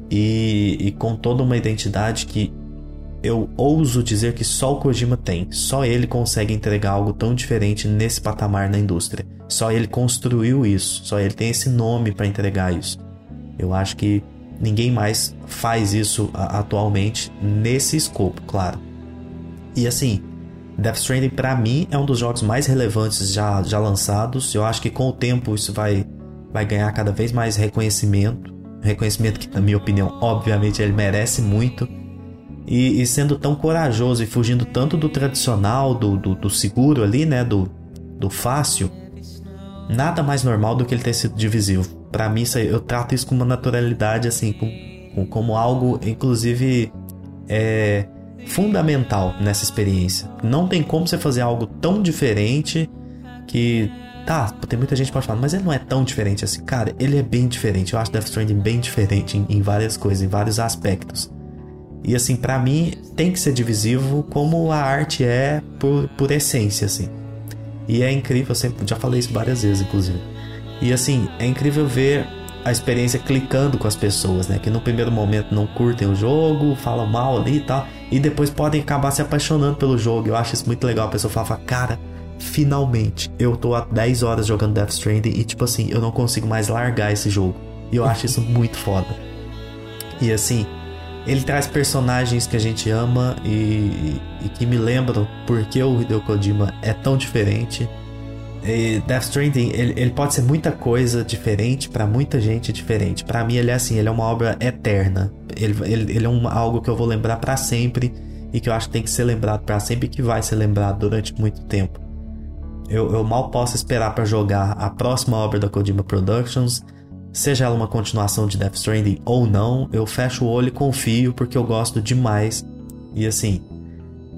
e, e com toda uma identidade que eu ouso dizer que só o Kojima tem. Só ele consegue entregar algo tão diferente nesse patamar na indústria. Só ele construiu isso. Só ele tem esse nome para entregar isso. Eu acho que ninguém mais faz isso atualmente nesse escopo, claro. E assim, Death Stranding para mim é um dos jogos mais relevantes já, já lançados. Eu acho que com o tempo isso vai vai ganhar cada vez mais reconhecimento. Reconhecimento que, na minha opinião, obviamente ele merece muito. E, e sendo tão corajoso e fugindo tanto do tradicional, do, do, do, seguro ali, né? Do, do fácil. Nada mais normal do que ele ter sido divisivo. Para mim, isso eu trato isso com uma naturalidade, assim, com, com, como algo, inclusive, é, fundamental nessa experiência. Não tem como você fazer algo tão diferente que Tá, tem muita gente que pode falar, mas ele não é tão diferente assim. Cara, ele é bem diferente. Eu acho Death Stranding bem diferente em, em várias coisas, em vários aspectos. E assim, para mim, tem que ser divisivo como a arte é por, por essência, assim. E é incrível, eu sempre, já falei isso várias vezes, inclusive. E assim, é incrível ver a experiência clicando com as pessoas, né? Que no primeiro momento não curtem o jogo, falam mal ali e tal, e depois podem acabar se apaixonando pelo jogo. Eu acho isso muito legal. A pessoa fala, cara, finalmente, eu tô há 10 horas jogando Death Stranding e, tipo assim, eu não consigo mais largar esse jogo. E eu acho isso [LAUGHS] muito foda. E assim, ele traz personagens que a gente ama e, e, e que me lembram porque o Hideo Kojima é tão diferente. E Death Stranding, ele, ele pode ser muita coisa diferente para muita gente diferente. Para mim, ele é assim, ele é uma obra eterna. Ele, ele, ele é um, algo que eu vou lembrar para sempre e que eu acho que tem que ser lembrado para sempre e que vai ser lembrado durante muito tempo. Eu, eu mal posso esperar para jogar a próxima obra da Kojima Productions, seja ela uma continuação de Death Stranding ou não. Eu fecho o olho e confio porque eu gosto demais. E assim,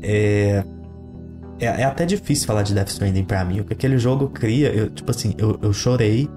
é, é, é até difícil falar de Death Stranding pra mim. O que aquele jogo cria, eu, tipo assim, eu, eu chorei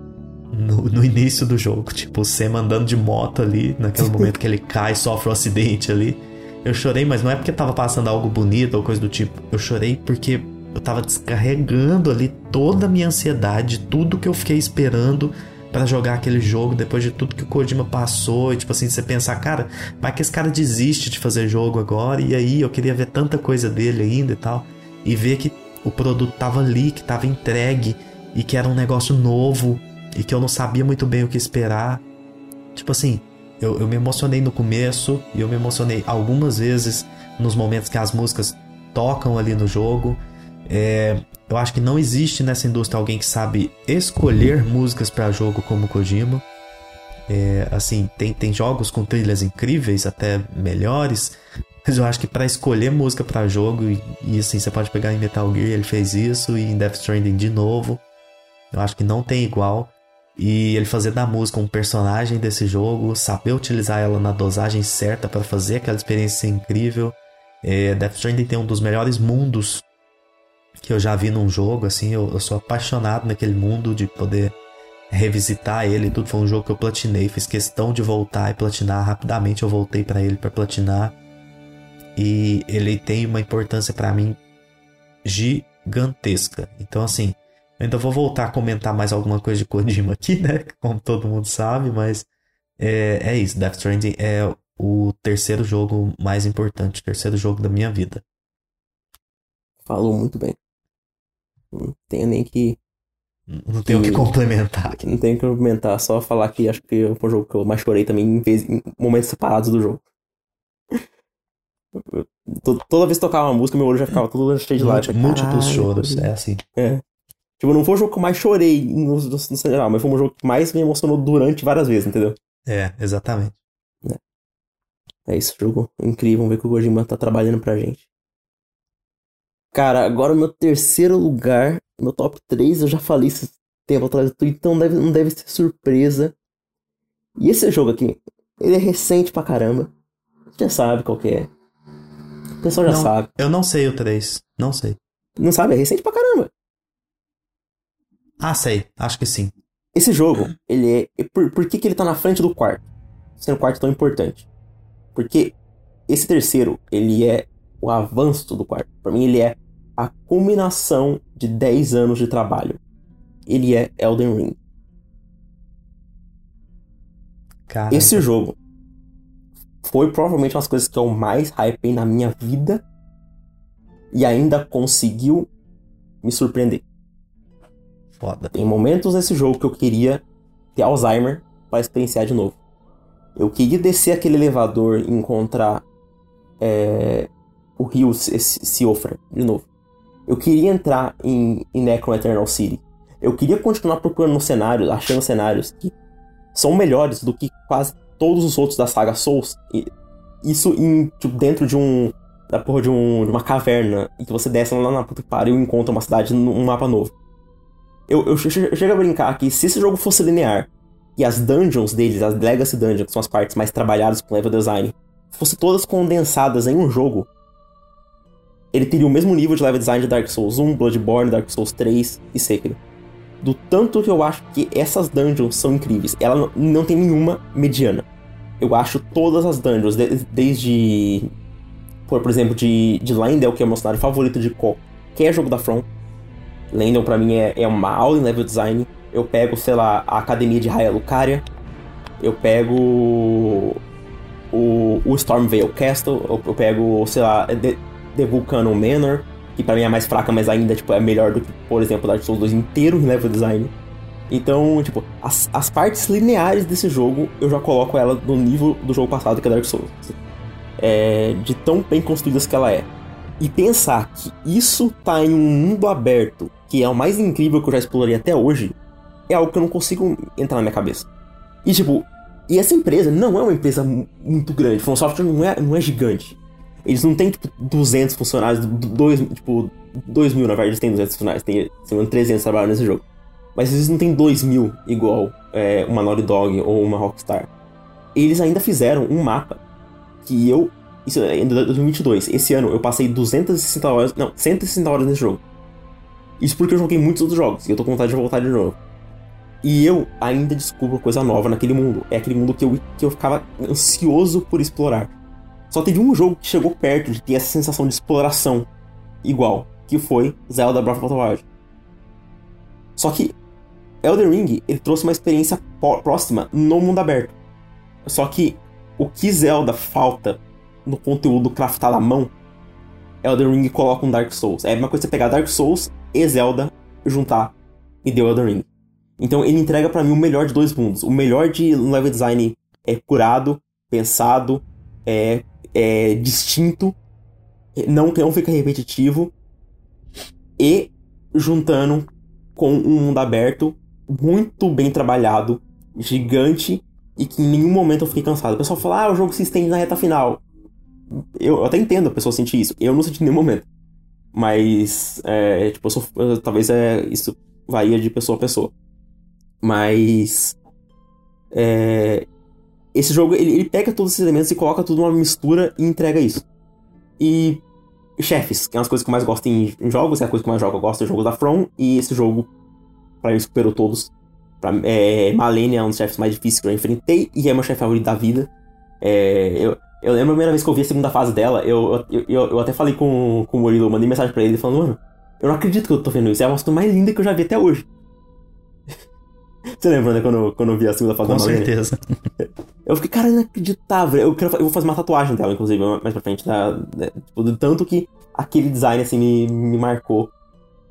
no, no, início do jogo. Tipo, o Sam andando de moto ali, naquele momento que ele cai, sofre um acidente ali. Eu chorei, mas não é porque tava passando algo bonito ou coisa do tipo. Eu chorei porque eu tava descarregando ali toda a minha ansiedade, tudo que eu fiquei esperando para jogar aquele jogo depois de tudo que o Kojima passou. E tipo assim, você pensar, cara, vai que esse cara desiste de fazer jogo agora. E aí eu queria ver tanta coisa dele ainda e tal. E ver que o produto tava ali, que tava entregue e que era um negócio novo e que eu não sabia muito bem o que esperar. Tipo assim, eu, eu me emocionei no começo e eu me emocionei algumas vezes nos momentos que as músicas tocam ali no jogo. É, eu acho que não existe nessa indústria alguém que sabe escolher músicas para jogo como Kojima. É, assim, tem, tem jogos com trilhas incríveis, até melhores, mas eu acho que para escolher música para jogo, e, e, assim, você pode pegar em Metal Gear, ele fez isso, e em Death Stranding de novo, eu acho que não tem igual. E ele fazer da música um personagem desse jogo, saber utilizar ela na dosagem certa para fazer aquela experiência incrível. É, Death Stranding tem um dos melhores mundos que eu já vi num jogo, assim, eu, eu, sou apaixonado naquele mundo de poder revisitar ele, tudo foi um jogo que eu platinei, fiz questão de voltar e platinar rapidamente, eu voltei para ele para platinar. E ele tem uma importância para mim gigantesca. Então assim, eu ainda vou voltar a comentar mais alguma coisa de Kojima aqui, né? [LAUGHS] Como todo mundo sabe, mas é, é isso. Death Stranding é o terceiro jogo mais importante, o terceiro jogo da minha vida. Falou muito bem. Não tenho nem que. Não tenho o que, que complementar. Não tenho que complementar, só falar que acho que foi o jogo que eu mais chorei também em, vez, em momentos separados do jogo. Toda vez que tocava uma música, meu olho já ficava todo cheio de lágrimas. Múltiplos choros, é assim. É. Tipo, não foi o jogo que eu mais chorei no, no, no geral, mas foi um jogo que mais me emocionou durante várias vezes, entendeu? É, exatamente. É, é isso, jogo incrível. Vamos ver que o Gojima tá trabalhando pra gente. Cara, agora o meu terceiro lugar, meu top 3, eu já falei esse tempo atrás, então deve, não deve ser surpresa. E esse jogo aqui, ele é recente pra caramba. Você já sabe qual que é. O pessoal já não, sabe. Eu não sei o 3, não sei. Não sabe? É recente pra caramba. Ah, sei. Acho que sim. Esse jogo, ele é. Por, por que, que ele tá na frente do quarto? Sendo o quarto tão importante? Porque esse terceiro, ele é o avanço do quarto. Para mim, ele é a culminação de 10 anos de trabalho. Ele é Elden Ring. Caraca. Esse jogo foi provavelmente uma das coisas que eu mais hypei na minha vida e ainda conseguiu me surpreender. Foda. Tem momentos nesse jogo que eu queria ter Alzheimer para experienciar de novo. Eu queria descer aquele elevador e encontrar é, o rio Siofra de novo. Eu queria entrar em, em Necron Eternal City. Eu queria continuar procurando cenários, achando cenários que são melhores do que quase todos os outros da saga Souls. E isso em, tipo, dentro de um. Da porra de, um, de uma caverna. E que você desce lá na puta que pariu e encontra uma cidade num mapa novo. Eu, eu, eu chego a brincar que se esse jogo fosse linear e as dungeons deles, as Legacy Dungeons, que são as partes mais trabalhadas com level design, fossem todas condensadas em um jogo, ele teria o mesmo nível de level design de Dark Souls 1, Bloodborne, Dark Souls 3 e Sekiro. Do tanto que eu acho que essas dungeons são incríveis. Ela não tem nenhuma mediana. Eu acho todas as dungeons, desde. Por, por exemplo, de, de Lindell, que é o meu cenário favorito de qualquer jogo da From, Lendon para mim é, é uma aula em level design. Eu pego, sei lá, a academia de Raya Lucaria. Eu pego o, o Stormvale Castle. Eu, eu pego, sei lá, The, The Vulcano Manor. Que pra mim é mais fraca, mas ainda tipo, é melhor do que, por exemplo, Dark Souls 2 inteiro em level design. Então, tipo, as, as partes lineares desse jogo, eu já coloco ela no nível do jogo passado, que é Dark Souls. É, de tão bem construídas que ela é. E pensar que isso tá em um mundo aberto que é o mais incrível que eu já explorei até hoje, é algo que eu não consigo entrar na minha cabeça. E tipo, e essa empresa não é uma empresa muito grande, From Software não é, não é gigante. Eles não têm, tipo, 200 funcionários, dois, tipo, 2 mil, na verdade, eles têm 200 funcionários, tem, tem 300 trabalhando nesse jogo. Mas eles não têm 2 mil igual é, uma Naughty Dog ou uma Rockstar. Eles ainda fizeram um mapa que eu, isso é em 2022, esse ano eu passei 260 horas, não, 160 horas nesse jogo. Isso porque eu joguei muitos outros jogos e eu tô com vontade de voltar de novo. E eu ainda descubro coisa nova naquele mundo. É aquele mundo que eu, que eu ficava ansioso por explorar. Só teve um jogo que chegou perto de ter essa sensação de exploração igual, que foi Zelda Breath of the Wild. Só que Elden Ring, ele trouxe uma experiência próxima no mundo aberto. Só que o que Zelda falta no conteúdo craftado à mão, Elden Ring coloca um Dark Souls. É a mesma coisa você pegar Dark Souls e Zelda juntar e deu Elden Ring. Então ele entrega para mim o melhor de dois mundos. O melhor de level design é curado, pensado, é, é distinto, não, não fica repetitivo. E juntando com um mundo aberto muito bem trabalhado, gigante, e que em nenhum momento eu fiquei cansado. O pessoal fala, ah, o jogo se estende na reta final. Eu até entendo a pessoa sentir isso. Eu não senti em nenhum momento. Mas, é, tipo, eu sou, talvez é, isso varia de pessoa a pessoa. Mas. É, esse jogo, ele, ele, pega todos esses elementos e coloca tudo numa mistura e entrega isso. E. Chefes, que é uma das coisas que eu mais gosto em, em jogos, é a coisa que eu mais jogo. Eu gosto de jogos da From, e esse jogo, pra mim, superou todos. Pra, é, Malenia é um dos chefes mais difíceis que eu enfrentei, e é meu chefe favorito da vida. É, eu, eu lembro a primeira vez que eu vi a segunda fase dela, eu, eu, eu, eu até falei com, com o Murilo, mandei mensagem pra ele falando, mano, eu não acredito que eu tô vendo isso, é a mostra mais linda que eu já vi até hoje. [LAUGHS] Você lembra, né, quando, quando eu vi a segunda fase Com da Malenia? certeza. [LAUGHS] Eu fiquei, cara, inacreditável. Eu, quero, eu vou fazer uma tatuagem dela, inclusive, mais pra frente. Tá? Tipo, do tanto que aquele design, assim, me, me marcou.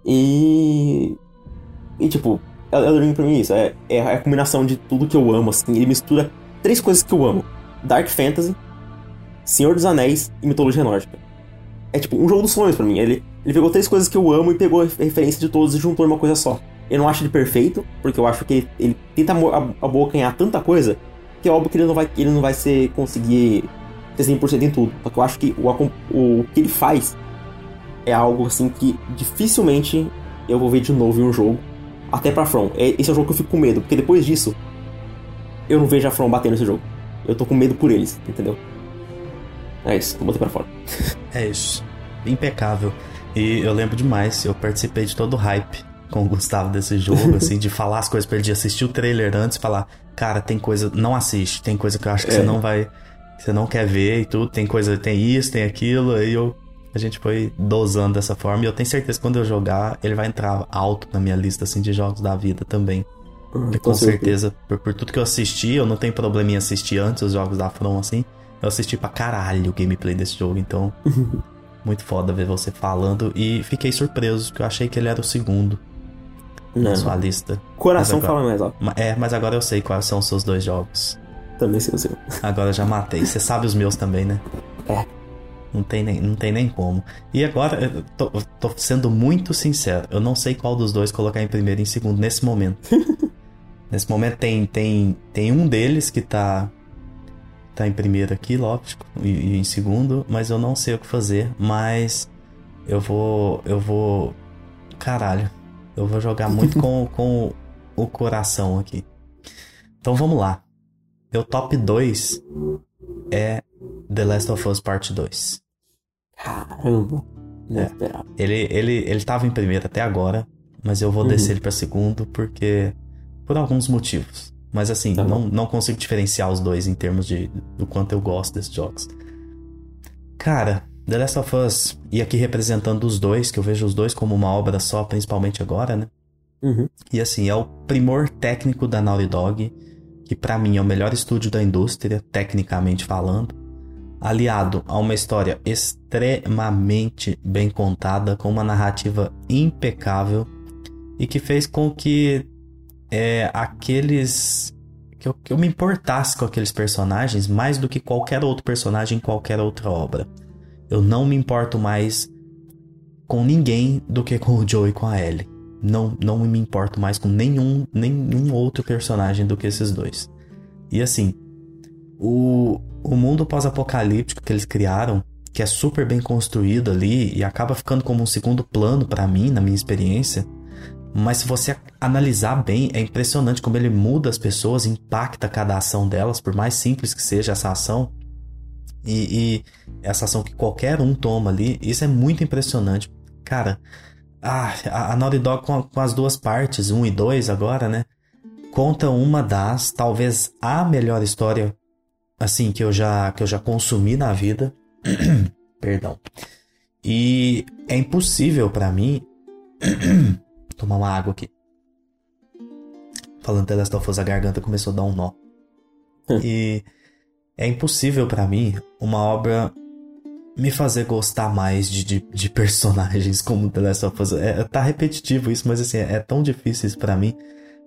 E... E, tipo, Elden Ring pra mim é isso. É, é a combinação de tudo que eu amo, assim. Ele mistura três coisas que eu amo. Dark Fantasy, Senhor dos Anéis e mitologia nórdica. É tipo um jogo dos sonhos pra mim. Ele, ele pegou três coisas que eu amo e pegou a referência de todos e juntou em uma coisa só. Eu não acho ele perfeito, porque eu acho que ele, ele tenta abocanhar tanta coisa é óbvio que ele não vai, ele não vai ser, conseguir ter 100% em tudo. Só que eu acho que o, o, o que ele faz é algo assim que dificilmente eu vou ver de novo em um jogo. Até pra From. É, esse é o jogo que eu fico com medo, porque depois disso eu não vejo a From batendo nesse jogo. Eu tô com medo por eles, entendeu? É isso, botei pra fora. [LAUGHS] É isso. Impecável. E eu lembro demais, eu participei de todo o hype com o Gustavo desse jogo, [LAUGHS] assim, de falar as coisas pra ele, de assistir o trailer antes e falar, cara, tem coisa, não assiste, tem coisa que eu acho que é. você não vai, você não quer ver e tudo, tem coisa, tem isso, tem aquilo, aí eu, a gente foi dosando dessa forma e eu tenho certeza que quando eu jogar, ele vai entrar alto na minha lista, assim, de jogos da vida também. Hum, com, com certeza, por, por, tudo que eu assisti, eu não tenho problema em assistir antes os jogos da From, assim, eu assisti pra caralho o gameplay desse jogo, então... [LAUGHS] muito foda ver você falando e fiquei surpreso, porque eu achei que ele era o segundo não. na sua lista. Coração agora, fala mais ó. É, mas agora eu sei quais são os seus dois jogos. Também sei o seu. Agora já matei. Você sabe os meus também, né? É. Não tem nem, não tem nem como. E agora, eu tô, tô sendo muito sincero. Eu não sei qual dos dois colocar em primeiro e em segundo nesse momento. [LAUGHS] nesse momento tem, tem, tem um deles que tá tá em primeiro aqui, lógico, e, e, em segundo, mas eu não sei o que fazer, mas eu vou eu vou caralho. Eu vou jogar muito com, [LAUGHS] com o coração aqui. Então vamos lá. Meu top 2 é The Last of Us Part 2. Caramba. Não é. Ele, ele, ele tava em primeiro até agora, mas eu vou uhum. descer ele pra segundo porque. Por alguns motivos. Mas assim, tá não, não consigo diferenciar os dois em termos de do quanto eu gosto desses jogos. Cara, The Last of Us, e aqui representando os dois, que eu vejo os dois como uma obra só, principalmente agora, né? Uhum. E assim, é o primor técnico da Naughty Dog, que para mim é o melhor estúdio da indústria, tecnicamente falando, aliado a uma história extremamente bem contada, com uma narrativa impecável, e que fez com que é, aqueles. Que eu, que eu me importasse com aqueles personagens mais do que qualquer outro personagem em qualquer outra obra. Eu não me importo mais com ninguém do que com o Joe e com a Ellie. Não, não me importo mais com nenhum, nenhum outro personagem do que esses dois. E assim, o, o mundo pós-apocalíptico que eles criaram, que é super bem construído ali e acaba ficando como um segundo plano para mim, na minha experiência. Mas se você analisar bem, é impressionante como ele muda as pessoas, impacta cada ação delas, por mais simples que seja essa ação. E, e, essa ação que qualquer um toma ali, isso é muito impressionante. Cara, a, a Naughty Dog com, com as duas partes, 1 um e 2 agora, né? Conta uma das, talvez a melhor história assim que eu já que eu já consumi na vida. [CLEARS THROAT] Perdão. E é impossível para mim [CLEARS THROAT] tomar uma água aqui. Falando The Last of Us, a garganta começou a dar um nó. e é impossível para mim uma obra me fazer gostar mais de, de, de, personagens como The Last of Us. É, tá repetitivo isso, mas assim, é, é tão difícil isso pra mim.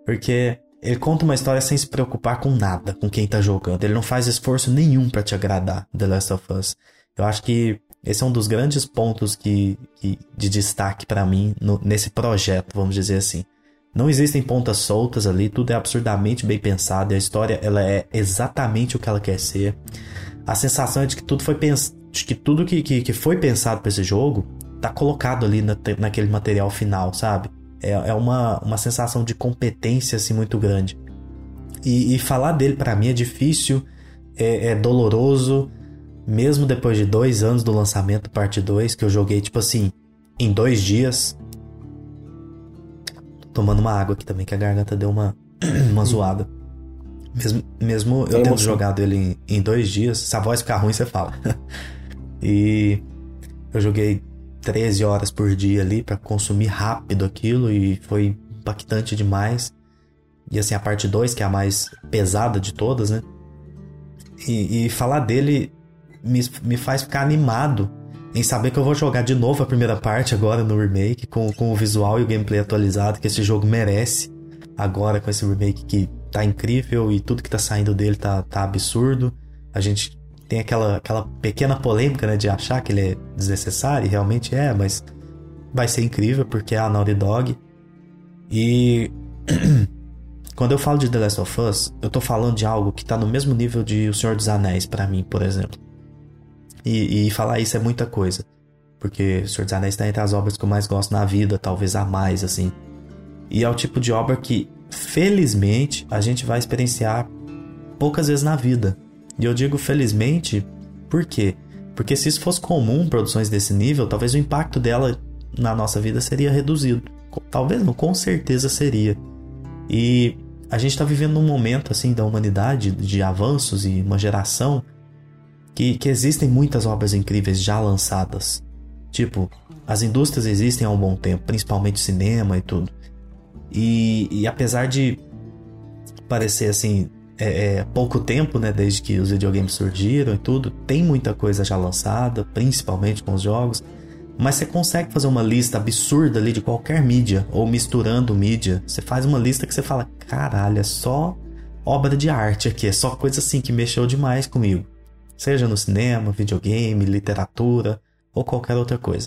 Porque ele conta uma história sem se preocupar com nada, com quem tá jogando. Ele não faz esforço nenhum para te agradar, The Last of Us. Eu acho que esse é um dos grandes pontos que, que de destaque para mim no, nesse projeto, vamos dizer assim. Não existem pontas soltas ali, tudo é absurdamente bem pensado a história ela é exatamente o que ela quer ser. A sensação é de que tudo foi pens... que tudo que, que, que foi pensado para esse jogo tá colocado ali na, naquele material final, sabe? É, é uma, uma sensação de competência assim muito grande. E, e falar dele para mim é difícil, é, é, doloroso, mesmo depois de dois anos do lançamento parte 2, que eu joguei tipo assim, em dois dias tomando uma água aqui também, que a garganta deu uma, [CLEARS THROAT] uma zoada. Mesmo, mesmo eu tendo jogado ele em, em, dois dias, se a voz ficar ruim, você fala. [LAUGHS] e eu joguei 13 horas por dia ali para consumir rápido aquilo e foi impactante demais. E assim, a parte 2, que é a mais pesada de todas, né? E, e falar dele me, me faz ficar animado em saber que eu vou jogar de novo a primeira parte agora no remake, com, com o visual e o gameplay atualizado que esse jogo merece. Agora com esse remake que tá incrível e tudo que tá saindo dele tá, tá absurdo. A gente tem aquela, aquela pequena polêmica, né, de achar que ele é desnecessário, e realmente é, mas vai ser incrível porque é a Naughty Dog. E [CLEARS THROAT] quando eu falo de The Last of Us, eu tô falando de algo que tá no mesmo nível de O Senhor dos Anéis para mim, por exemplo. E, e falar isso é muita coisa. Porque Senhor dos Anéis está entre as obras que eu mais gosto na vida, talvez a mais, assim. E é o tipo de obra que, felizmente, a gente vai experienciar poucas vezes na vida. E eu digo felizmente, por quê? Porque se isso fosse comum, produções desse nível, talvez o impacto dela na nossa vida seria reduzido. Talvez não, com certeza seria. E a gente está vivendo um momento assim da humanidade de avanços e uma geração que, que existem muitas obras incríveis já lançadas. Tipo, as indústrias existem há um bom tempo, principalmente cinema e tudo. E, e apesar de parecer assim, é, é, pouco tempo, né, desde que os videogames surgiram e tudo, tem muita coisa já lançada, principalmente com os jogos. Mas você consegue fazer uma lista absurda ali de qualquer mídia, ou misturando mídia. Você faz uma lista que você fala: caralho, é só obra de arte aqui, é só coisa assim que mexeu demais comigo seja no cinema, videogame, literatura ou qualquer outra coisa.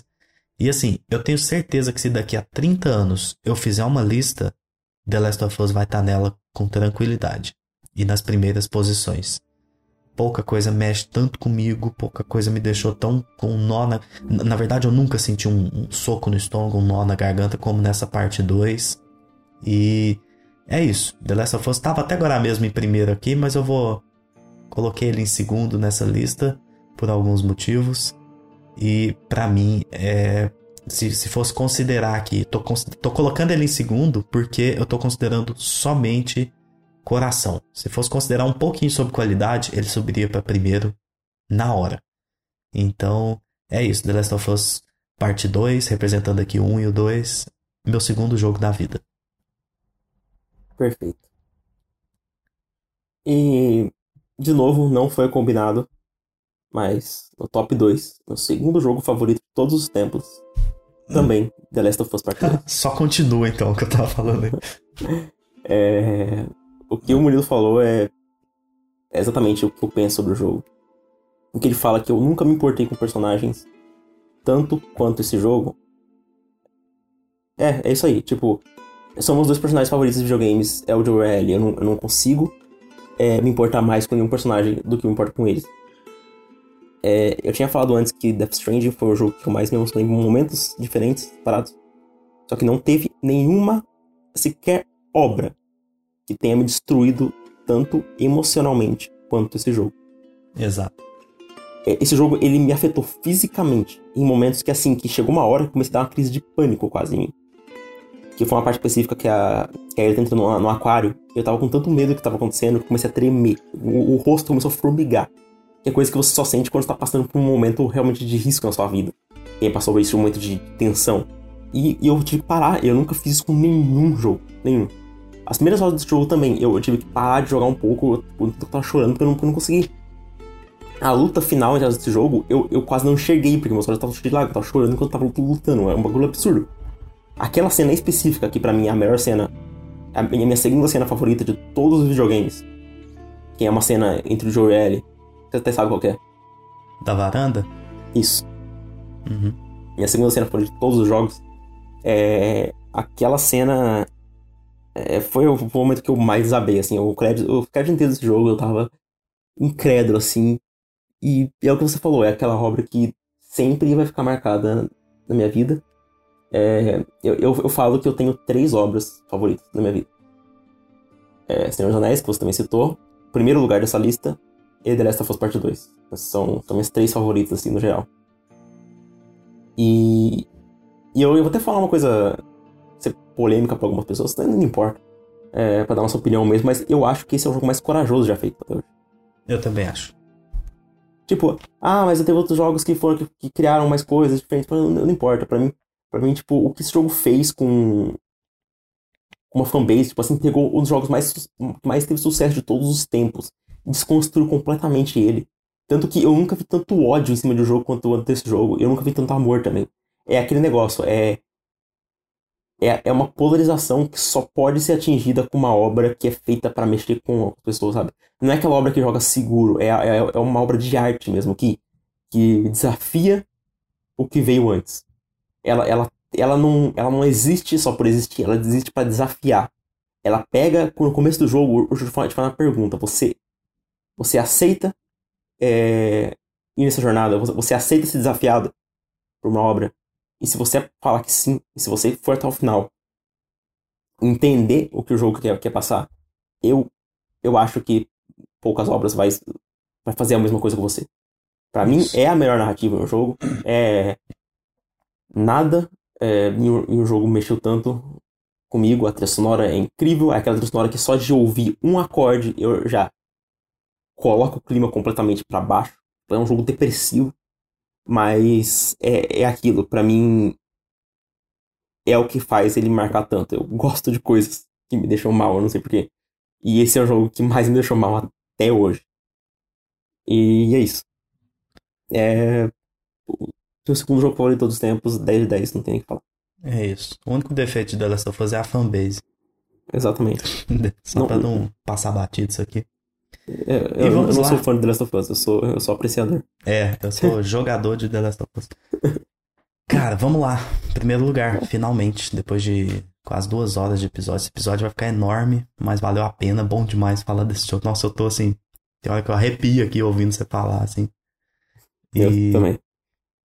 E assim, eu tenho certeza que se daqui a 30 anos eu fizer uma lista, The Last of Us vai estar tá nela com tranquilidade e nas primeiras posições. Pouca coisa mexe tanto comigo, pouca coisa me deixou tão com um nó na. Na verdade, eu nunca senti um, um soco no estômago, um nó na garganta como nessa parte 2. E é isso. The Last of Us estava até agora mesmo em primeiro aqui, mas eu vou Coloquei ele em segundo nessa lista por alguns motivos. E para mim, é, se, se fosse considerar aqui, tô, tô colocando ele em segundo porque eu tô considerando somente coração. Se fosse considerar um pouquinho sobre qualidade, ele subiria para primeiro na hora. Então, é isso. The Last of Us Parte 2, representando aqui o 1 e o 2, meu segundo jogo da vida. Perfeito. E de novo, não foi combinado, mas no top 2, meu segundo jogo favorito de todos os tempos, também The Last of Us Part 2. [LAUGHS] Só continua então o que eu tava falando aí. [LAUGHS] é... O que o Murilo falou é... é exatamente o que eu penso sobre o jogo. O que ele fala que eu nunca me importei com personagens tanto quanto esse jogo. É, é isso aí. Tipo, são meus dois personagens favoritos de videogames. É o Joel e. Eu não, eu não consigo é, me importar mais com nenhum personagem do que me importa com eles. É, eu tinha falado antes que Death Stranding foi o jogo que eu mais me emocionei em momentos diferentes, parados. Só que não teve nenhuma, sequer obra que tenha me destruído tanto emocionalmente quanto esse jogo. Exato. É, esse jogo, ele me afetou fisicamente em momentos que, assim, que chegou uma hora que comecei a dar uma crise de pânico quase em mim que foi uma parte específica que a, que a Ellie entrou no, no aquário. Eu tava com tanto medo do que tava acontecendo que comecei a tremer. O, o, rosto começou a formigar. Que é coisa que você só sente quando está passando por um momento realmente de risco na sua vida. Quem passou por esse momento de tensão. E, e, eu tive que parar. Eu nunca fiz isso com nenhum jogo. Nenhum. As primeiras horas desse jogo também, eu, eu tive que parar de jogar um pouco. Eu, eu tava chorando porque eu não, eu não consegui. A luta final desse jogo, eu, eu quase não enxerguei, porque meus olhos estavam cheios de lágrimas, eu tava chorando enquanto eu tava lutando. É um bagulho absurdo. Aquela cena específica, que para mim é a melhor cena, é a minha segunda cena favorita de todos os videogames, que é uma cena entre o Joe e Ellie. Você até sabe qual é. Da varanda? Isso. Uhum. Minha segunda cena favorita de todos os jogos é aquela cena é, foi o momento que eu mais desabei, assim. O crédito, o crédito inteiro desse jogo eu tava incrédulo, assim. E é o que você falou, é aquela obra que sempre vai ficar marcada na minha vida. É, eu, eu, eu, falo que eu tenho três obras favoritas na minha vida. É Senhor dos Anéis, que você também citou. Primeiro lugar dessa lista. E The Last of Us Part 2. São, são minhas três favoritas, assim, no geral. E, e eu, eu vou até falar uma coisa ser polêmica para algumas pessoas, não, não importa. É, pra dar nossa opinião mesmo, mas eu acho que esse é o jogo mais corajoso já feito até hoje. Eu também acho. Tipo, ah, mas eu tenho outros jogos que foram que, que criaram mais coisas diferentes, não, não, importa. Para mim, para mim, tipo, o que esse jogo fez com uma fanbase, tipo assim, pegou um dos jogos mais mais teve sucesso de todos os tempos, desconstruiu completamente ele. Tanto que eu nunca vi tanto ódio em cima do jogo quanto desse jogo. Eu nunca vi tanto amor também. É aquele negócio, é é, é uma polarização que só pode ser atingida com uma obra que é feita para mexer com as pessoas, sabe? Não é aquela obra que joga seguro, é, é, é uma obra de arte mesmo, que, que desafia o que veio antes. Ela, ela, ela, não, ela não existe só por existir, ela existe para desafiar. Ela pega, no começo do jogo, o jogo te faz uma pergunta: você, você aceita é, ir nessa jornada? Você, você aceita ser desafiado por uma obra? E se você falar que sim, e se você for até o final, entender o que o jogo quer, quer passar, eu, eu acho que poucas obras vai, vai fazer a mesma coisa com você. Para mim, é a melhor narrativa no jogo. É. Nada é, em, um jogo mexeu tanto comigo. A trilha sonora é incrível. É aquela trilha sonora que só de ouvir um acorde eu já coloco o clima completamente para baixo. É um jogo depressivo. Mas é, é aquilo, para mim é o que faz ele marcar tanto. Eu gosto de coisas que me deixam mal, eu não sei porquê. E esse é o jogo que mais me deixou mal até hoje. E é isso. É. O segundo jogo favorito de todos os tempos, 10 de 10, não tem o que falar. É isso. O único defeito de The Last of Us é a fanbase. Exatamente. [LAUGHS] Só não, pra não passar batido isso aqui. É, eu, eu, não lá. sou fã de The Last of Us, eu sou, eu sou apreciador. É, eu sou [LAUGHS] jogador de The Last of Us. [LAUGHS] Cara, vamos lá. Primeiro lugar, finalmente, depois de quase duas horas de episódio. Esse episódio vai ficar enorme, mas valeu a pena. Bom demais falar desse jogo. Nossa, eu tô assim. Tem hora que eu arrepio aqui ouvindo você falar, assim. E... Eu também.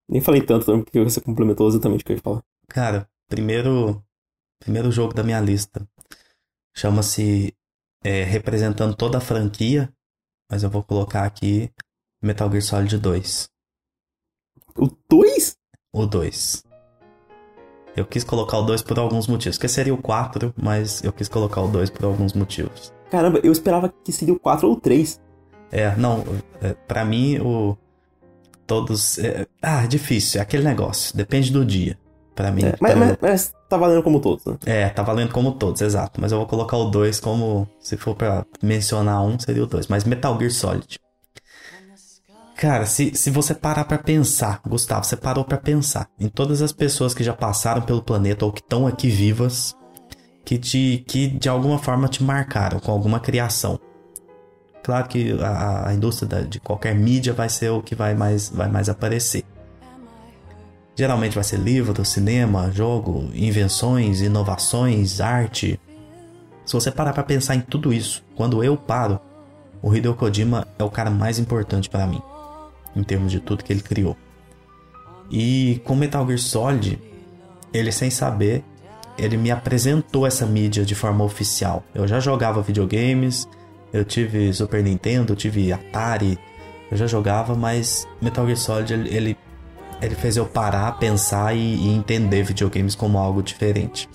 Nem falei tanto, porque você complementou exatamente o que eu ia falar. Cara, primeiro. Primeiro jogo da minha lista. Chama-se é, representando toda a franquia, mas eu vou colocar aqui Metal Gear Solid 2. O 2? O 2. Eu quis colocar o 2 por alguns motivos. Que seria o 4, mas eu quis colocar o 2 por alguns motivos. Caramba, eu esperava que seria o 4 ou o 3. É, não, é, pra mim o. Todos. É, ah, difícil, é aquele negócio. Depende do dia. Pra mim. É, mas, pra... mas, mas, tá valendo como todos, né? É, tá valendo como todos, exato. Mas eu vou colocar o 2 como. Se for pra mencionar um, seria o 2. Mas Metal Gear Solid. Cara, se, se você parar para pensar, Gustavo, você parou para pensar em todas as pessoas que já passaram pelo planeta ou que estão aqui vivas, que, te, que de alguma forma te marcaram com alguma criação. Claro que a, a indústria da, de qualquer mídia vai ser o que vai mais, vai mais aparecer. Geralmente vai ser livro, cinema, jogo, invenções, inovações, arte. Se você parar para pensar em tudo isso, quando eu paro, o Hideo Kojima é o cara mais importante para mim, em termos de tudo que ele criou. E com Metal Gear Solid, ele sem saber, ele me apresentou essa mídia de forma oficial. Eu já jogava videogames, eu tive Super Nintendo, eu tive Atari, eu já jogava, mas Metal Gear Solid ele, ele fez eu parar, pensar e, e entender videogames como algo diferente.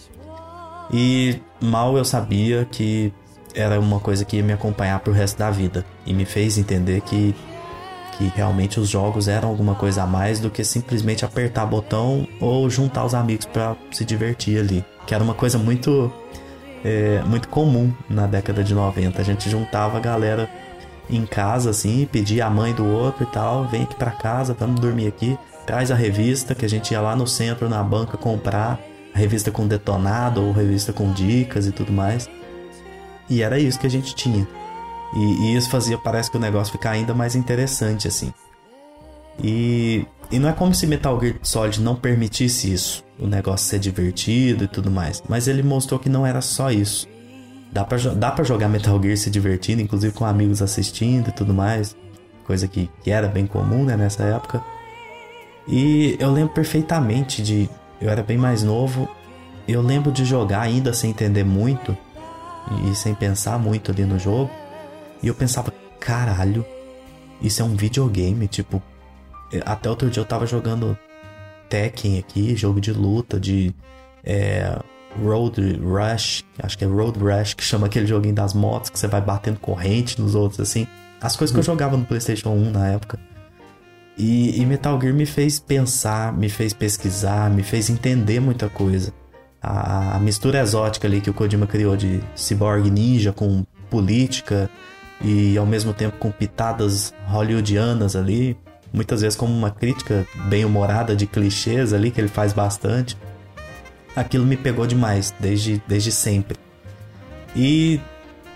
E mal eu sabia que era uma coisa que ia me acompanhar pro resto da vida. E me fez entender que, que realmente os jogos eram alguma coisa a mais do que simplesmente apertar botão ou juntar os amigos para se divertir ali. Que era uma coisa muito, é, muito comum na década de 90. A gente juntava a galera em casa assim, pedia a mãe do outro e tal, vem aqui para casa, vamos dormir aqui traz a revista que a gente ia lá no centro, na banca, comprar a revista com detonado ou revista com dicas e tudo mais. E era isso que a gente tinha. E, e isso fazia, parece que o negócio ficar ainda mais interessante assim. E, e não é como se Metal Gear Solid não permitisse isso, o negócio ser divertido e tudo mais. Mas ele mostrou que não era só isso. Dá pra, dá pra jogar Metal Gear se divertindo, inclusive com amigos assistindo e tudo mais. Coisa que, que era bem comum, né, nessa época. E eu lembro perfeitamente de. Eu era bem mais novo. Eu lembro de jogar ainda sem entender muito e sem pensar muito ali no jogo. E eu pensava, caralho, isso é um videogame. Tipo, até outro dia eu tava jogando Tekken aqui, jogo de luta, de é, Road Rush, acho que é Road Rush, que chama aquele joguinho das motos, que você vai batendo corrente nos outros, assim. As coisas que eu jogava no PlayStation 1 na época. E, e, Metal Gear me fez pensar, me fez pesquisar, me fez entender muita coisa. A, a, mistura exótica ali que o Kojima criou de cyborg ninja com política e ao mesmo tempo com pitadas hollywoodianas ali, muitas vezes como uma crítica bem humorada de clichês ali que ele faz bastante aquilo me pegou demais, desde, desde sempre. E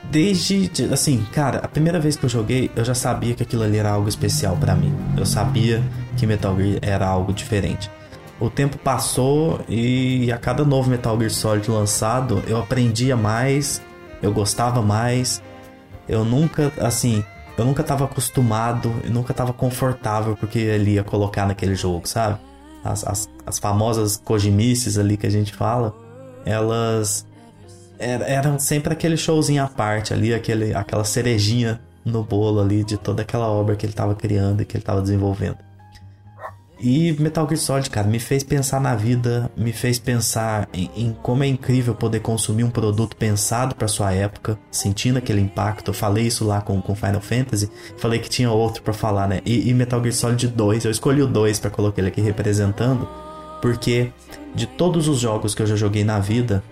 desde, assim, cara, a primeira vez que eu joguei, eu já sabia que aquilo ali era algo especial para mim. Eu sabia que Metal Gear era algo diferente. O tempo passou e a cada novo Metal Gear Solid lançado, eu aprendia mais, eu gostava mais. Eu nunca, assim, eu nunca tava acostumado, eu nunca tava confortável porque ele ia colocar naquele jogo, sabe? as, as, as famosas Kojimices ali que a gente fala, elas eram sempre aquele showzinho à parte ali, aquele, aquela cerejinha no bolo ali de toda aquela obra que ele estava criando e que ele estava desenvolvendo. E Metal Gear Solid, cara, me fez pensar na vida, me fez pensar em, em como é incrível poder consumir um produto pensado para sua época, sentindo aquele impacto. Eu falei isso lá com, com Final Fantasy, falei que tinha outro para falar, né? E, e, Metal Gear Solid 2, eu escolhi o 2 para colocar ele aqui representando, porque de todos os jogos que eu já joguei na vida,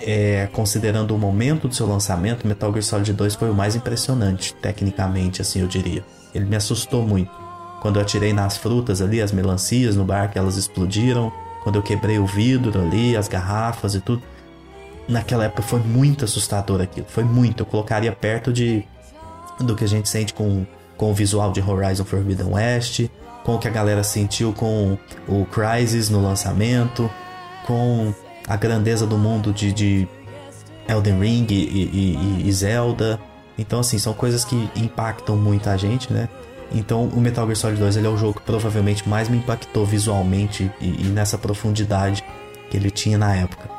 é, considerando o momento do seu lançamento, Metal Gear Solid 2 foi o mais impressionante, tecnicamente, assim eu diria. Ele me assustou muito. Quando eu atirei nas frutas ali, as melancias no bar que elas explodiram. Quando eu quebrei o vidro ali, as garrafas e tudo. Naquela época foi muito assustador aquilo. Foi muito. Eu colocaria perto de do que a gente sente com, com o visual de Horizon Forbidden West, com o que a galera sentiu com o Crysis no lançamento, com a grandeza do mundo de, de Elden Ring e, e, e, Zelda. Então, assim, são coisas que impactam muito a gente, né? Então, o Metal Gear Solid 2 ele é o jogo que provavelmente mais me impactou visualmente e, e nessa profundidade que ele tinha na época.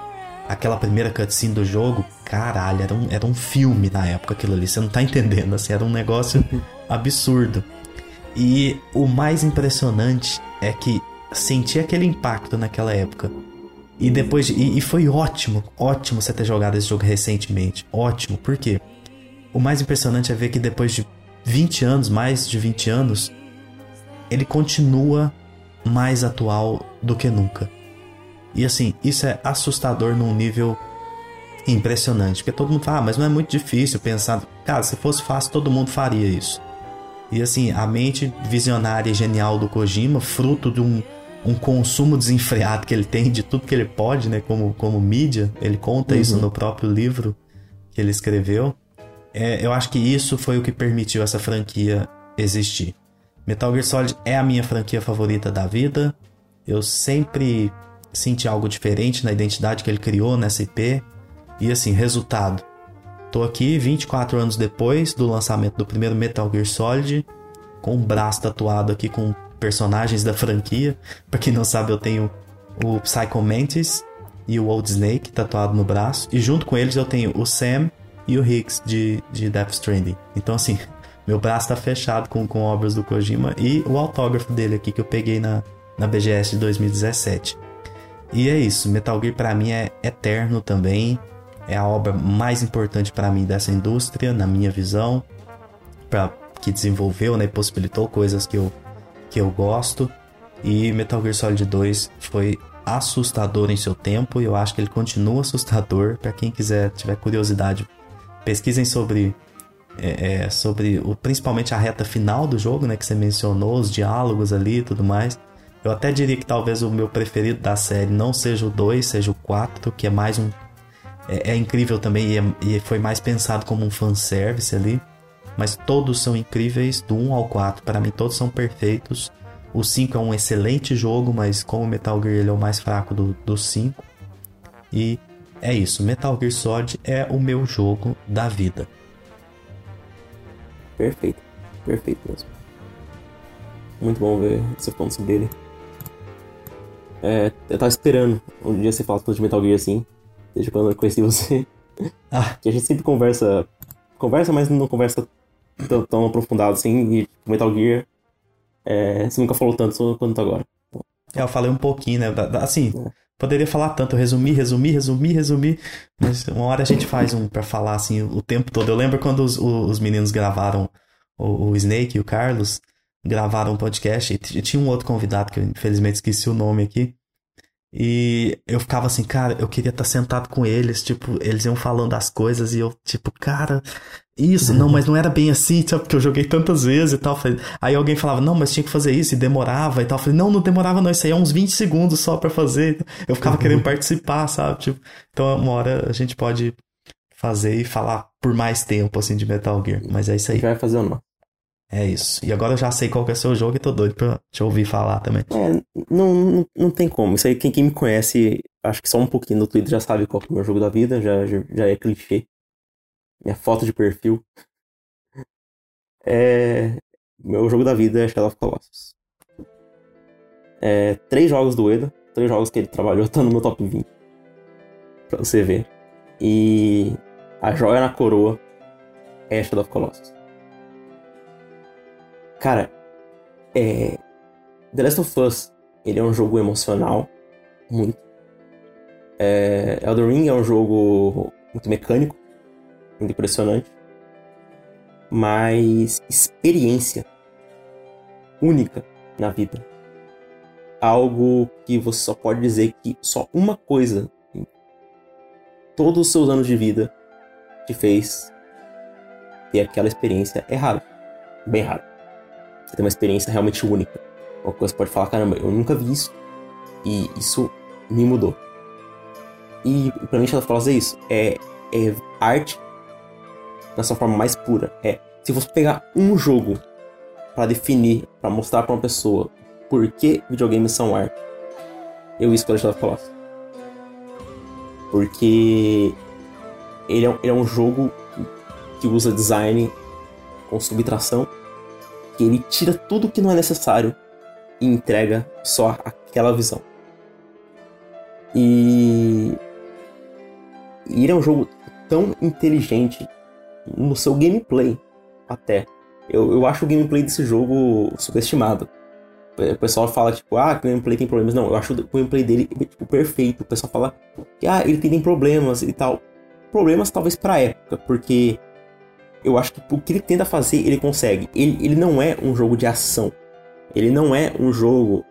Aquela primeira cutscene do jogo, caralho, era um, era um filme na época aquilo ali, você não tá entendendo, assim, era um negócio [LAUGHS] absurdo. E o mais impressionante é que senti aquele impacto naquela época. E depois. E, e, foi ótimo, ótimo você ter jogado esse jogo recentemente. Ótimo, por quê? O mais impressionante é ver que depois de 20 anos, mais de 20 anos, ele continua mais atual do que nunca. E assim, isso é assustador num nível impressionante, porque todo mundo fala, ah, mas não é muito difícil pensar, cara, se fosse fácil todo mundo faria isso. E assim, a mente visionária e genial do Kojima, fruto de um, um consumo desenfreado que ele tem de tudo que ele pode, né, como, como mídia, ele conta uhum. isso no próprio livro que ele escreveu. É, eu acho que isso foi o que permitiu essa franquia existir. Metal Gear Solid é a minha franquia favorita da vida. Eu sempre senti algo diferente na identidade que ele criou nessa IP. E assim, resultado. Tô aqui 24 anos depois do lançamento do primeiro Metal Gear Solid, com o braço tatuado aqui com personagens da franquia. [LAUGHS] Pra quem não sabe, eu tenho o Psycho Mantis e o Old Snake tatuado no braço. E junto com eles eu tenho o Sam e o Higgs de, de Death Stranding. Então, assim, [LAUGHS] meu braço tá fechado com, com obras do Kojima e o autógrafo dele aqui que eu peguei na, na BGS de 2017. E é isso, Metal Gear para mim é eterno também. É a obra mais importante para mim dessa indústria, na minha visão, para que desenvolveu, né, possibilitou coisas que eu que eu gosto. E Metal Gear Solid 2 foi assustador em seu tempo e eu acho que ele continua assustador. Para quem quiser tiver curiosidade, pesquisem sobre é, é, sobre o, principalmente a reta final do jogo, né, que você mencionou, os diálogos ali e tudo mais. Eu até diria que talvez o meu preferido da série não seja o 2, seja o 4, que é mais um. É, é incrível também e, é, e, foi mais pensado como um fanservice ali. Mas todos são incríveis, do 1 ao 4. Para mim, todos são perfeitos. O 5 é um excelente jogo, mas como Metal Gear ele é o mais fraco do, do 5. E é isso. Metal Gear Solid é o meu jogo da vida. Perfeito. Perfeito mesmo. Muito bom ver você falando sobre ele. É, eu tava esperando um dia você falar de Metal Gear assim. Desde quando eu conheci você. [LAUGHS] Ah. Que a gente sempre conversa. Conversa, mas não conversa tão, tão aprofundado assim. E Metal Gear. É, você nunca falou tanto quanto agora. É, eu falei um pouquinho, né? Assim, é. Poderia falar tanto, resumir, resumir, resumir, resumir. Mas uma hora a gente faz um pra falar assim o tempo todo. Eu lembro quando os, os meninos gravaram o, o Snake e o Carlos gravaram um podcast e tinha um outro convidado que eu infelizmente esqueci o nome aqui. E eu ficava assim, cara, eu queria estar sentado com eles, tipo, eles iam falando as coisas e eu, tipo, cara, isso, não, mas não era bem assim, sabe, porque eu joguei tantas vezes e tal. Aí alguém falava, não, mas tinha que fazer isso e demorava e tal. Eu falei, não, não demorava não, isso aí é uns 20 segundos só para fazer. Eu ficava uhum. querendo participar, sabe, tipo, então uma hora a gente pode fazer e falar por mais tempo, assim, de Metal Gear, mas é isso aí. Vai fazer ou não? É isso. E agora eu já sei qual que é o seu jogo e tô doido pra te ouvir falar também. É, não, não, não tem como. Isso aí, quem, quem me conhece, acho que só um pouquinho no Twitter já sabe qual que é o meu jogo da vida, já, já, é clichê. Minha foto de perfil. É. Meu jogo da vida é Shadow of Colossus. É, três jogos do Eda, três jogos que ele trabalhou, estão [LAUGHS] no meu top 20. Pra você ver. E a joia na coroa é Shadow of Colossus. Cara, é. The Last of Us, ele é um jogo emocional, muito. É... Elden Ring é um jogo muito mecânico, muito impressionante. Mas experiência única na vida. Algo que você só pode dizer que só uma coisa em todos os seus anos de vida te fez ter aquela experiência é raro. Bem raro. Você tem uma experiência realmente única. Uma coisa pode falar, caramba, eu nunca vi isso. E isso me mudou. E pra mim, Shadow of é isso. É, é arte na sua forma mais pura. É, se você pegar um jogo para definir, para mostrar para uma pessoa por que videogames são arte, eu escolho Shadow of. Porque ele é, ele é um jogo que usa design com subtração que ele tira tudo que não é necessário e entrega só aquela visão. E, e ele é um jogo tão inteligente no seu gameplay, até. Eu, eu acho o gameplay desse jogo subestimado. O pessoal fala, tipo, ah, o gameplay tem problemas. Não, eu acho o gameplay dele, tipo, perfeito. O pessoal fala que, ah, ele tem problemas e tal. Problemas talvez pra época, porque eu acho que o que ele tenta fazer, ele consegue. Ele, ele não é um jogo de ação. Ele não é um jogo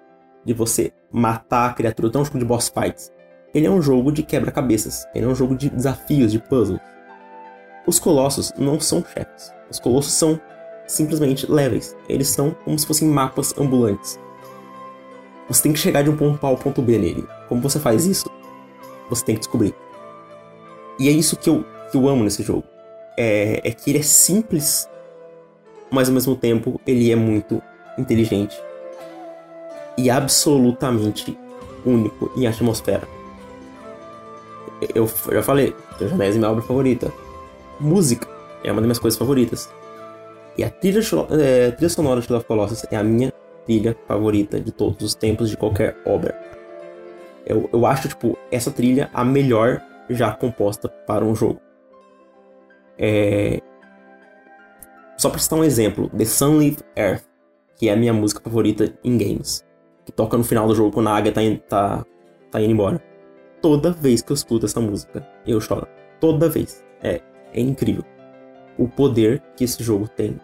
de você matar a criatura, não é um jogo de boss fights. Ele é um jogo de quebra-cabeças. Ele é um jogo de desafios, de puzzles. Os colossos não são chefes. Os colossos são simplesmente levels. Eles são como se fossem mapas ambulantes. Você tem que chegar de um ponto A ao ponto B nele. Como você faz isso? Você tem que descobrir. E é isso que eu, que eu amo nesse jogo é, é que ele é simples, mas ao mesmo tempo ele é muito inteligente e absolutamente único em atmosfera. Eu, já falei, Janese é minha obra favorita. Música é uma das minhas coisas favoritas. E a trilha, é, trilha sonora de Love Colossus é a minha trilha favorita de todos os tempos de qualquer obra. Eu, eu acho, tipo, essa trilha a melhor já composta para um jogo. É... Só pra citar um exemplo, The Sunlit Earth, que é a minha música favorita em games, que toca no final do jogo quando a águia tá, in... tá... tá indo embora. Toda vez que eu escuto essa música, eu choro. Toda vez. É, é incrível. O poder que esse jogo tem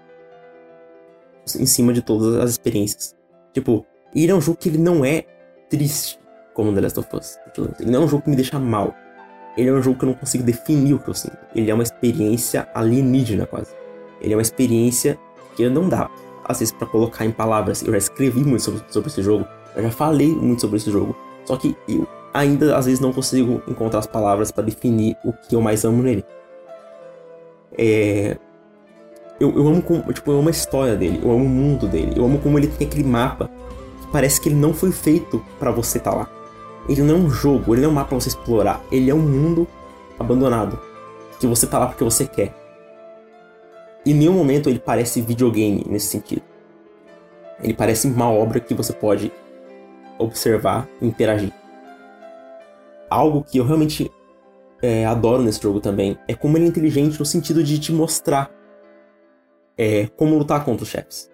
em cima de todas as experiências. Tipo, ele é um jogo que ele não é triste como The Last of Us. Ele não é um jogo que me deixa mal ele é um jogo que eu não consigo definir o que eu sinto. Ele é uma experiência alienígena quase. Ele é uma experiência que não dá, às vezes, para colocar em palavras. Eu já escrevi muito sobre, sobre esse jogo, eu já falei muito sobre esse jogo. Só que eu ainda, às vezes, não consigo encontrar as palavras para definir o que eu mais amo nele. É... Eu, eu amo como, tipo, eu amo a história dele, eu amo o mundo dele, eu amo como ele tem aquele mapa que parece que ele não foi feito para você estar tá lá. Ele não é um jogo, ele não é um mapa pra você explorar. Ele é um mundo abandonado. Que você tá lá porque você quer. E em nenhum momento ele parece videogame nesse sentido. Ele parece uma obra que você pode observar e interagir. Algo que eu realmente é, adoro nesse jogo também é como ele é inteligente no sentido de te mostrar é, como lutar contra os chefes.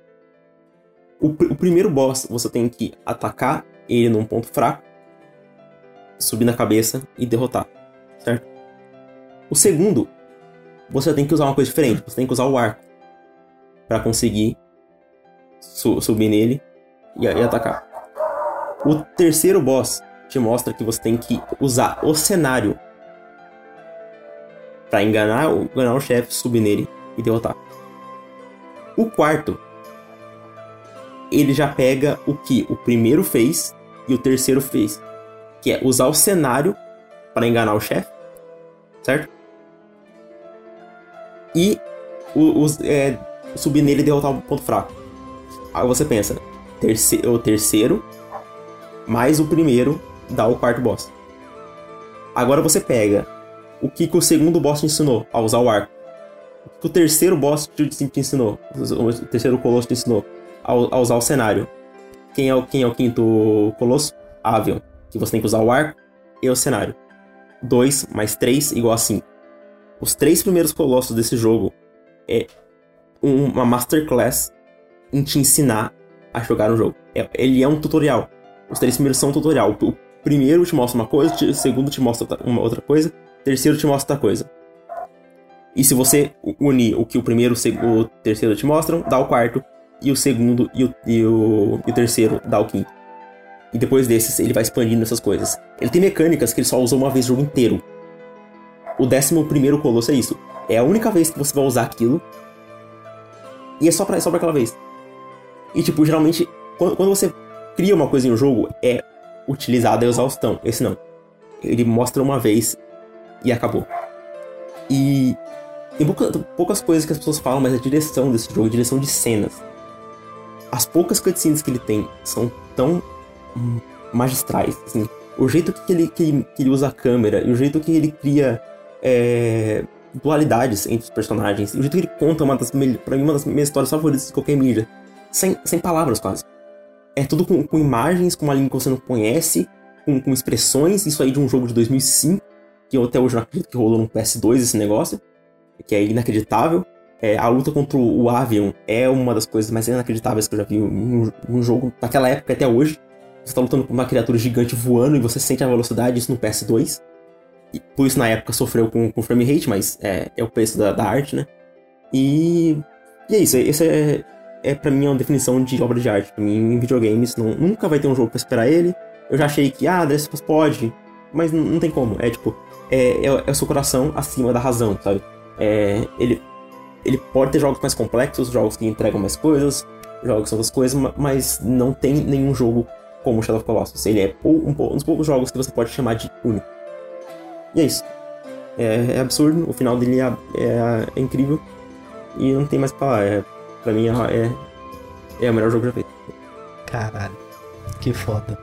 O, o, primeiro boss você tem que atacar ele num ponto fraco, subir na cabeça e derrotar, certo? O segundo, você tem que usar uma coisa diferente, você tem que usar o arco para conseguir su subir nele e, e atacar. O terceiro boss te mostra que você tem que usar o cenário para enganar, enganar o chefe, subir nele e derrotar. O quarto, ele já pega o que o primeiro fez e o terceiro fez, que é usar o cenário para enganar o chefe, certo? E o, é, subir nele e derrotar o ponto fraco. Aí você pensa, o terceiro mais o primeiro dá o quarto boss. Agora você pega o que, que o segundo boss te ensinou a usar o arco. O que o terceiro boss te, te ensinou, o terceiro colosso te ensinou a, a, usar o cenário. Quem é o, quem é o quinto colosso? Avion. Que você tem que usar o arco e o cenário. 2 mais 3 igual a 5. Os três primeiros colossos desse jogo é uma masterclass em te ensinar a jogar no jogo. É, ele é um tutorial. Os três primeiros são um tutorial. O primeiro te mostra uma coisa, o segundo te mostra uma outra coisa, o terceiro te mostra outra coisa. E se você unir o que o primeiro o terceiro te mostram, dá o quarto, e o segundo e o, e o, e o terceiro dá o quinto. E depois desses, ele vai expandindo essas coisas. Ele tem mecânicas que ele só usa uma vez o jogo inteiro. O décimo primeiro colosso é isso. É a única vez que você vai usar aquilo. E é só pra, é só pra aquela vez. E, tipo, geralmente, quando, quando você cria uma coisa em um jogo, é utilizada a exaustão. Esse não. Ele mostra uma vez e acabou. E tem pouca, poucas coisas que as pessoas falam, mas a direção desse jogo, a direção de cenas. As poucas cutscenes que ele tem são tão magistrais, assim. O jeito que ele, que ele, que ele usa a câmera e o jeito que ele cria é, dualidades entre os personagens, e o jeito que ele conta uma das, pra mim, uma das minhas histórias favoritas de qualquer mídia. Sem, sem palavras, quase. É tudo com, com imagens, com uma língua que você não conhece, com, com, expressões, isso aí de um jogo de 2005, que eu até hoje não acredito que rolou no PS2 esse negócio, que é inacreditável. É, a luta contra o Avion é uma das coisas mais inacreditáveis que eu já vi em um, um jogo naquela época até hoje. Você tá lutando com uma criatura gigante voando e você sente a velocidade, isso no PS2. E por isso na época sofreu com, com frame rate, mas é, é o preço da, da arte, né? E, e é isso, esse é, é para mim uma definição de obra de arte. Pra mim, em videogames, não, nunca vai ter um jogo para esperar ele. Eu já achei que, ah, Us pode, mas não, não, tem como. É tipo, é, é, é, o seu coração acima da razão, sabe? É, ele, ele pode ter jogos mais complexos, jogos que entregam mais coisas, jogos outras coisas, mas não tem nenhum jogo como Shadow of Colossus. Ele é um, dos poucos jogos que você pode chamar de único. E é isso. É, é absurdo, o final dele é, é, é, incrível. E não tem mais pra falar. É, pra mim é, é o melhor jogo já feito. Caralho, que foda.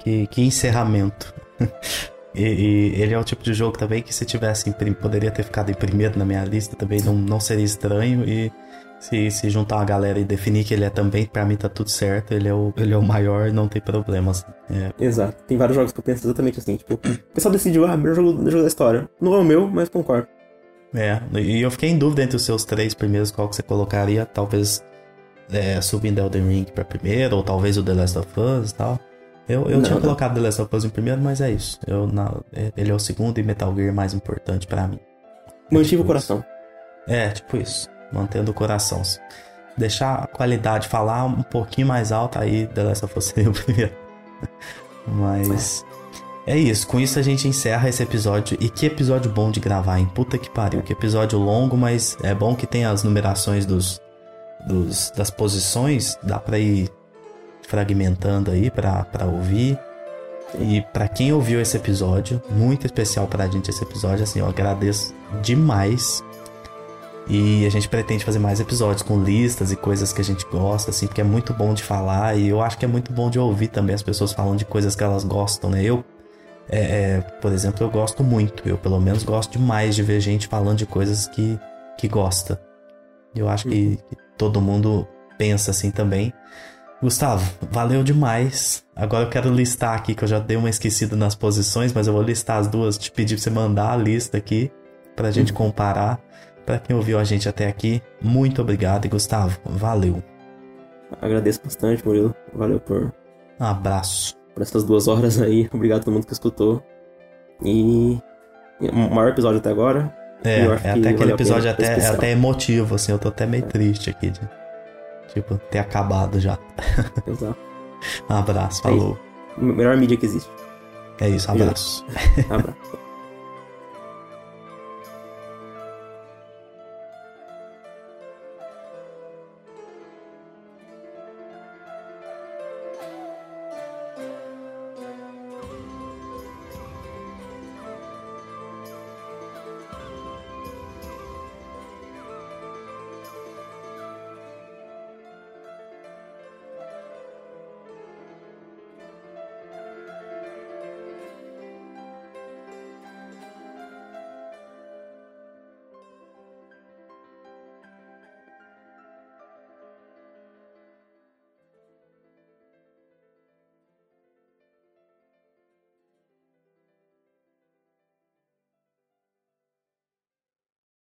Que, que encerramento. [LAUGHS] e, e, ele é o tipo de jogo também que se tivesse poderia ter ficado em primeiro na minha lista também não, não seria estranho e se, se juntar uma galera e definir que ele é também, pra mim tá tudo certo, ele é o, ele é o maior, não tem problemas. É. Exato. Tem vários jogos que eu penso exatamente assim, tipo, o pessoal decidiu, ah, melhor jogo, jogo da história. Não é o meu, mas concordo. É, e eu fiquei em dúvida entre os seus três primeiros, qual que você colocaria, talvez é, subindo Elden Ring pra primeiro, ou talvez o The Last of Us e tal. Eu, eu não, tinha não. colocado The Last of Us em primeiro, mas é isso. Eu, na, ele é o segundo e Metal Gear mais importante para mim. Mantive é tipo o coração. Isso. É, tipo isso mantendo o coração. Deixar a qualidade, falar um pouquinho mais alto, aí The [LAUGHS] seria o primeiro. Mas. É isso, com isso a gente encerra esse episódio. E que episódio bom de gravar, hein? Puta que pariu. Que episódio longo, mas é bom que tem as numerações dos, dos das posições. Dá pra ir fragmentando aí pra, pra ouvir. E para quem ouviu esse episódio, muito especial pra gente esse episódio, assim, eu agradeço demais E a gente pretende fazer mais episódios com listas e coisas que a gente gosta, assim, porque é muito bom de falar e eu acho que é muito bom de ouvir também as pessoas falando de coisas que elas gostam, né? Eu, é, é, por exemplo, eu gosto muito, eu pelo menos gosto demais de ver gente falando de coisas que, que gosta. Eu acho que, uhum. que todo mundo pensa assim também. Gustavo, valeu demais. Agora eu quero listar aqui, que eu já dei uma esquecida nas posições, mas eu vou listar as duas, te pedir pra você mandar a lista aqui pra gente uhum. comparar. Para quem ouviu a gente até aqui, muito obrigado e Gustavo, valeu. Agradeço bastante, Murilo. Valeu por. Um abraço. Por essas duas horas aí. Obrigado a todo mundo que escutou. E. O maior episódio até agora. É, é até aquele episódio até, é até emotivo, assim. Eu tô até meio é. triste aqui de, tipo, ter acabado já. [LAUGHS] Exato. um abraço, falou. É melhor mídia que existe. É isso, abraço. abraço. [LAUGHS]